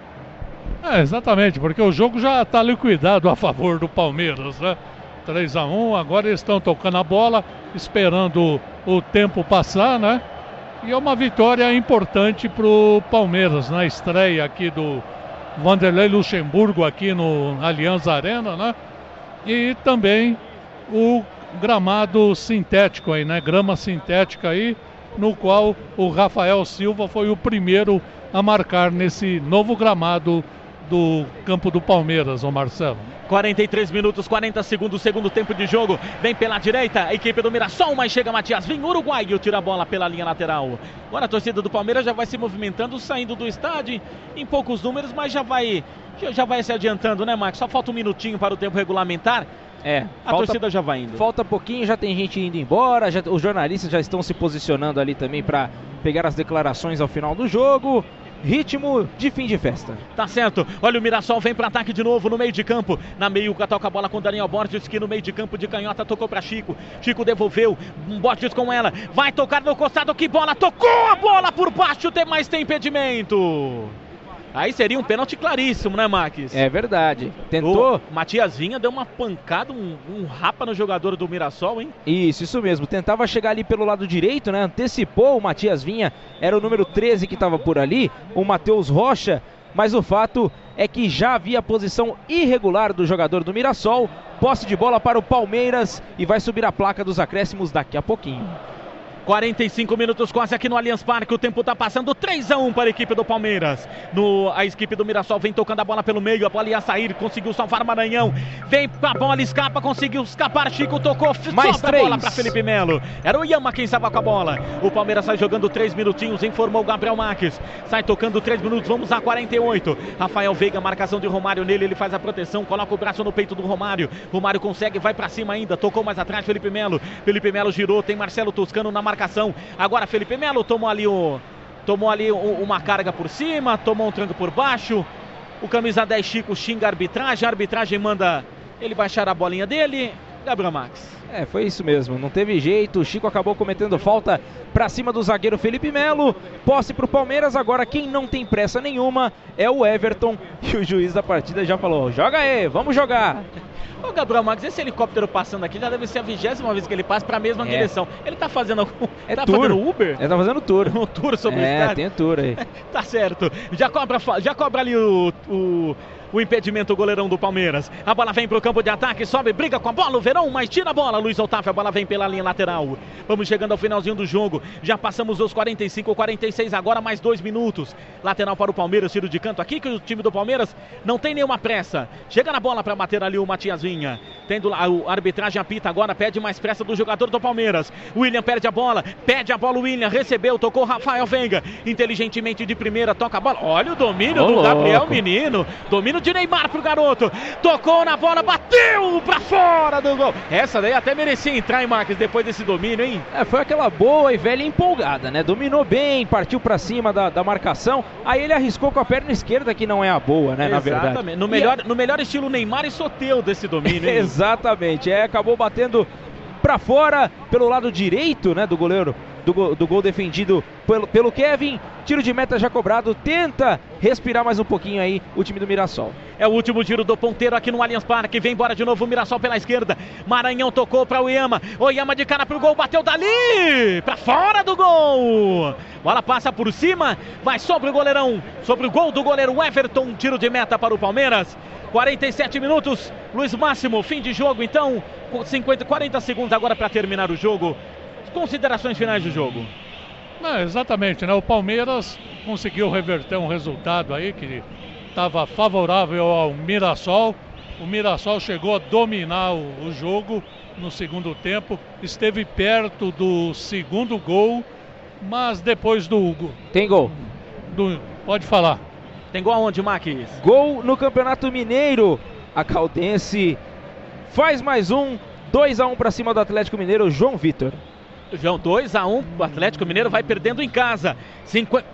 É, exatamente, porque o jogo já está liquidado a favor do Palmeiras, né? 3 a 1 agora eles estão tocando a bola, esperando o tempo passar, né? E é uma vitória importante para o Palmeiras na estreia aqui do Vanderlei Luxemburgo aqui no Allianz Arena, né? E também o gramado sintético aí, né? Grama sintética aí, no qual o Rafael Silva foi o primeiro a marcar nesse novo gramado do campo do Palmeiras, o Marcelo. 43 minutos, 40 segundos, segundo tempo de jogo. Vem pela direita, a equipe do Mirassol, mas chega Matias. Vem Uruguai e tira a bola pela linha lateral. Agora a torcida do Palmeiras já vai se movimentando, saindo do estádio em poucos números, mas já vai, já, já vai se adiantando, né, Max? Só falta um minutinho para o tempo regulamentar. É, A falta, torcida já vai indo. falta pouquinho, já tem gente indo embora, já- os jornalistas já estão se posicionando ali também para pegar as declarações ao final do jogo. Ritmo de fim de festa. Tá certo. Olha o Mirassol vem para ataque de novo no meio de campo. Na meio, toca a bola com Daniel Borges, que no meio de campo de canhota tocou para Chico. Chico devolveu. Borges com ela. Vai tocar no costado. Que bola! Tocou a bola por baixo, tem mais tem impedimento. Aí seria um pênalti claríssimo, né, Max? É verdade. Tentou. O Matias Vinha deu uma pancada, um, um rapa no jogador do Mirassol, hein? Isso, isso mesmo. Tentava chegar ali pelo lado direito, né? Antecipou o Matias Vinha, era o número 13 que estava por ali, o Matheus Rocha. Mas o fato é que já havia posição irregular do jogador do Mirassol. Posse de bola para o Palmeiras e vai subir a placa dos acréscimos daqui a pouquinho. 45 minutos quase aqui no Allianz Parque. O tempo tá passando 3 a 1 para a equipe do Palmeiras. No, a equipe do Mirassol vem tocando a bola pelo meio. A bola ia sair, conseguiu salvar Maranhão. Vem pra bola, escapa, conseguiu escapar. Chico tocou, Mais sobra a bola três. para Felipe Melo. Era o Yama quem estava com a bola. O Palmeiras sai jogando 3 minutinhos, informou o Gabriel Marques. Sai tocando 3 minutos, vamos a 48. Rafael Veiga, marcação de Romário nele, ele faz a proteção, coloca o braço no peito do Romário. Romário consegue, vai pra cima ainda, tocou mais atrás Felipe Melo. Felipe Melo girou, tem Marcelo Toscano na marcação. Agora Felipe Melo tomou ali o tomou ali u- uma carga por cima, tomou um tranco por baixo. O camisa 10 Chico xinga a arbitragem, a arbitragem manda ele baixar a bolinha dele. Gabriel Max. É, foi isso mesmo, não teve jeito. O Chico acabou cometendo falta pra cima do zagueiro Felipe Melo. Posse pro Palmeiras. Agora quem não tem pressa nenhuma é o Everton. E o juiz da partida já falou: joga aí, vamos jogar. Ô Gabriel Max, esse helicóptero passando aqui já deve ser a vigésima vez que ele passa para a mesma É. direção. Ele tá fazendo algum. É tá tour. fazendo Uber? Ele tá fazendo tour. Um tour sobre o É, estádio? tem tour aí. Tá certo. Já cobra, já cobra ali o, o, o impedimento o goleirão do Palmeiras. A bola vem pro campo de ataque, sobe, briga com a bola, o Verão, mas tira a bola. Luiz Otávio, a bola vem pela linha lateral. Vamos chegando ao finalzinho do jogo. Já passamos os 45, 46, agora mais dois minutos. Lateral para o Palmeiras, tiro de canto aqui que o time do Palmeiras não tem nenhuma pressa. Chega na bola para bater ali o Matias Vinha. Tendo a, a arbitragem apita agora, pede mais pressa do jogador do Palmeiras. William perde a bola, pede a bola o William, recebeu, tocou Rafael Venga. Inteligentemente de primeira, toca a bola. Olha o domínio do Gabriel Menino. Domínio de Neymar pro garoto. Tocou na bola, bateu para fora do gol. Essa daí até merecia entrar, em Marques, depois desse domínio, hein? É, foi aquela boa e velha empolgada, né? Dominou bem, partiu para cima da, da marcação. Aí ele arriscou com a perna esquerda, que não é a boa, né? Exatamente. Na verdade. No melhor, no melhor estilo Neymar e Soteu desse domínio, hein? Exatamente. É, acabou batendo para fora pelo lado direito, né, do goleiro do, do, gol defendido pelo, pelo Kevin. Tiro de meta já cobrado. Tenta respirar mais um pouquinho aí o time do Mirassol. É o último tiro do ponteiro aqui no Allianz Parque. Vem embora de novo o Mirassol pela esquerda. Maranhão tocou para o Oyama. Oyama de cara pro gol. Bateu dali. Para fora do gol. Bola passa por cima. Vai sobre o goleirão. Sobre o gol do goleiro Everton. Tiro de meta para o Palmeiras. 47 minutos. Luiz Máximo, fim de jogo então. 50, 40 segundos agora para terminar o jogo. Considerações finais do jogo. É, exatamente, né? O Palmeiras conseguiu reverter um resultado aí que estava favorável ao Mirassol. O Mirassol chegou a dominar o, o, jogo no segundo tempo, esteve perto do segundo gol, mas depois do. Tem gol. Do, pode falar. Tem gol aonde, Maquis? Gol no Campeonato Mineiro. A Caldense faz mais um. 2 a 1 para cima do Atlético Mineiro, João Vitor. João, 2 a 1 um, o Atlético Mineiro vai perdendo em casa.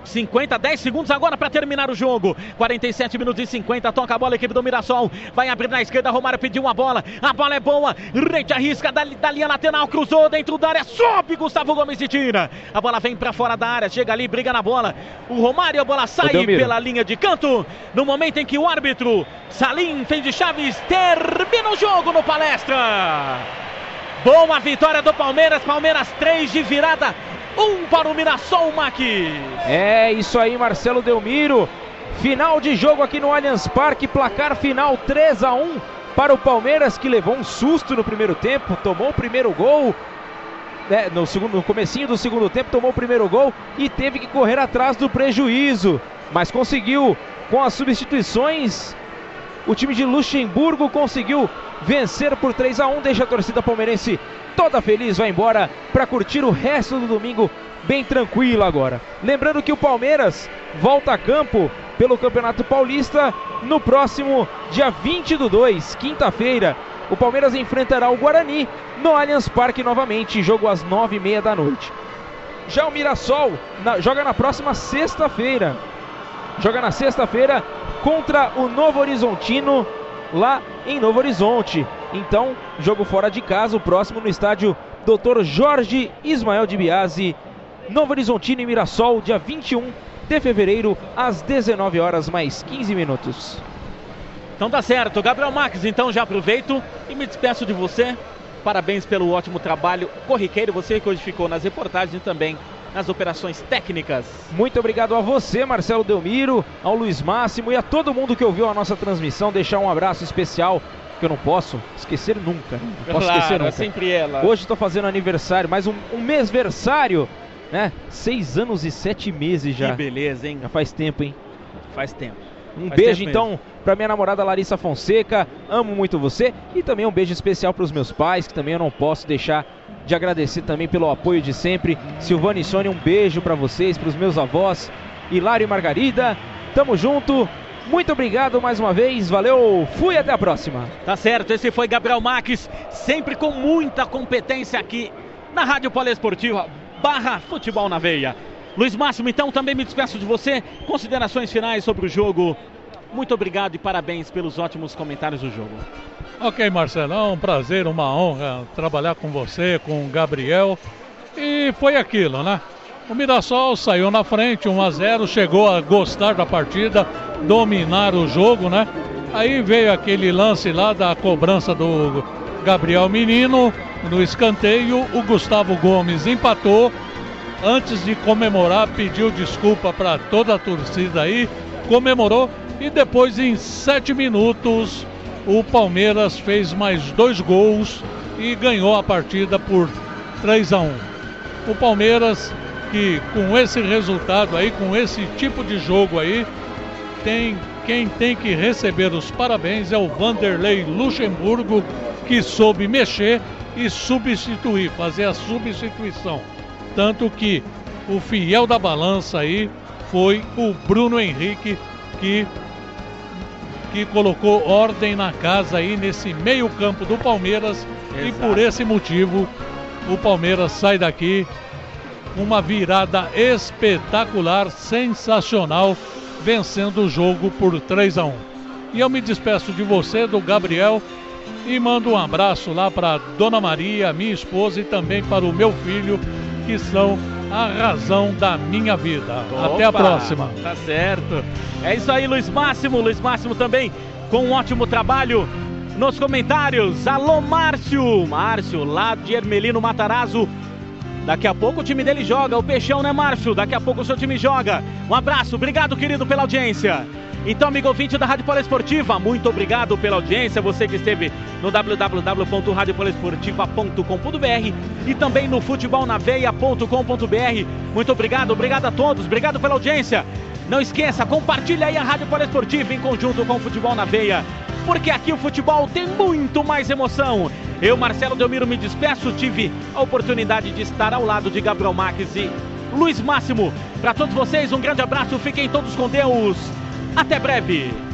50, 10 segundos agora para terminar o jogo. 47 minutos e 50. Toca a bola, a equipe do Mirassol. Vai abrir na esquerda. Romário pediu uma bola. A bola é boa. Rente arrisca da, da linha lateral. Cruzou dentro da área. Sobe Gustavo Gomes e tira. A bola vem para fora da área. Chega ali, briga na bola. O Romário, a bola sai pela linha de canto. No momento em que o árbitro Salim fez de Chaves termina o jogo no palestra. Boa vitória do Palmeiras. Palmeiras 3 de virada. 1 um para o Mirassol Maquis. É isso aí, Marcelo Delmiro. Final de jogo aqui no Allianz Parque. Placar final 3 a 1 para o Palmeiras que levou um susto no primeiro tempo. Tomou o primeiro gol. É, no, segundo, no comecinho do segundo tempo tomou o primeiro gol e teve que correr atrás do prejuízo. Mas conseguiu com as substituições o time de Luxemburgo conseguiu vencer por 3 a 1 deixa a torcida palmeirense toda feliz, vai embora para curtir o resto do domingo bem tranquilo agora. Lembrando que o Palmeiras volta a campo pelo Campeonato Paulista no próximo dia 20 do 2, quinta-feira. O Palmeiras enfrentará o Guarani no Allianz Parque novamente, jogo às 9h30 da noite. Já o Mirassol na, joga na próxima sexta-feira. Joga na sexta-feira contra o Novo Horizontino lá em Novo Horizonte. Então, jogo fora de casa, o próximo no estádio Dr. Jorge Ismael de Biase, Novo Horizontino e Mirassol, dia 21 de fevereiro, às 19 horas mais 15 minutos. Então tá certo, Gabriel Marques, então já aproveito e me despeço de você. Parabéns pelo ótimo trabalho corriqueiro, você que hoje ficou nas reportagens e também nas operações técnicas. Muito obrigado a você, Marcelo Delmiro, ao Luiz Máximo e a todo mundo que ouviu a nossa transmissão. Deixar um abraço especial que eu não posso esquecer nunca. Não posso claro, esquecer nunca. É sempre ela. Hoje estou fazendo aniversário, mais um, um mêsversário, né? Seis anos e sete meses já. Que beleza, hein? Já faz tempo, hein? Faz tempo. Um faz beijo tempo então para minha namorada Larissa Fonseca. Amo muito você e também um beijo especial para os meus pais, que também eu não posso deixar de agradecer também pelo apoio de sempre. Silvana e Sônia, um beijo para vocês, para os meus avós, Hilário e Margarida. Tamo junto. Muito obrigado mais uma vez, valeu, fui até a próxima. Tá certo, esse foi Gabriel Marques, sempre com muita competência aqui na Rádio Poliesportiva, barra Futebol na Veia. Luiz Máximo, então também me despeço de você. Considerações finais sobre o jogo. Muito obrigado e parabéns pelos ótimos comentários do jogo. Ok, Marcelão, um prazer, uma honra trabalhar com você, com o Gabriel. E foi aquilo, né? O Mirassol saiu na frente, 1 a 0, chegou a gostar da partida, dominar o jogo, né? Aí veio aquele lance lá da cobrança do Gabriel Menino no escanteio, o Gustavo Gomes empatou. Antes de comemorar, pediu desculpa para toda a torcida aí, comemorou e depois em sete minutos o Palmeiras fez mais dois gols e ganhou a partida por 3 a 1. O Palmeiras que com esse resultado aí, com esse tipo de jogo aí, tem quem tem que receber os parabéns é o Vanderlei Luxemburgo, que soube mexer e substituir, fazer a substituição. Tanto que o fiel da balança aí foi o Bruno Henrique que que colocou ordem na casa aí nesse meio-campo do Palmeiras Exato. e por esse motivo o Palmeiras sai daqui uma virada espetacular, sensacional, vencendo o jogo por 3 a 1. E eu me despeço de você, do Gabriel, e mando um abraço lá para Dona Maria, minha esposa, e também para o meu filho, que são a razão da minha vida. Opa, Até a próxima. Tá certo. É isso aí, Luiz Máximo. Luiz Máximo também com um ótimo trabalho nos comentários. Alô, Márcio. Márcio, lá de Ermelino Matarazzo. Daqui a pouco o time dele joga, o Peixão, né, Márcio? Daqui a pouco o seu time joga. Um abraço, obrigado, querido, pela audiência. Então, amigo ouvinte da Rádio Poliesportiva, muito obrigado pela audiência. Você que esteve no www.radiopoliesportiva.com.br e também no futebolnaveia.com.br. Muito obrigado, obrigado a todos, obrigado pela audiência. Não esqueça, compartilha aí a Rádio Poliesportiva em conjunto com o Futebol na Veia, porque aqui o futebol tem muito mais emoção. Eu, Marcelo Delmiro, me despeço. Tive a oportunidade de estar ao lado de Gabriel Marques e Luiz Máximo. Para todos vocês, um grande abraço. Fiquem todos com Deus. Até breve.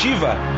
Poliesportiva.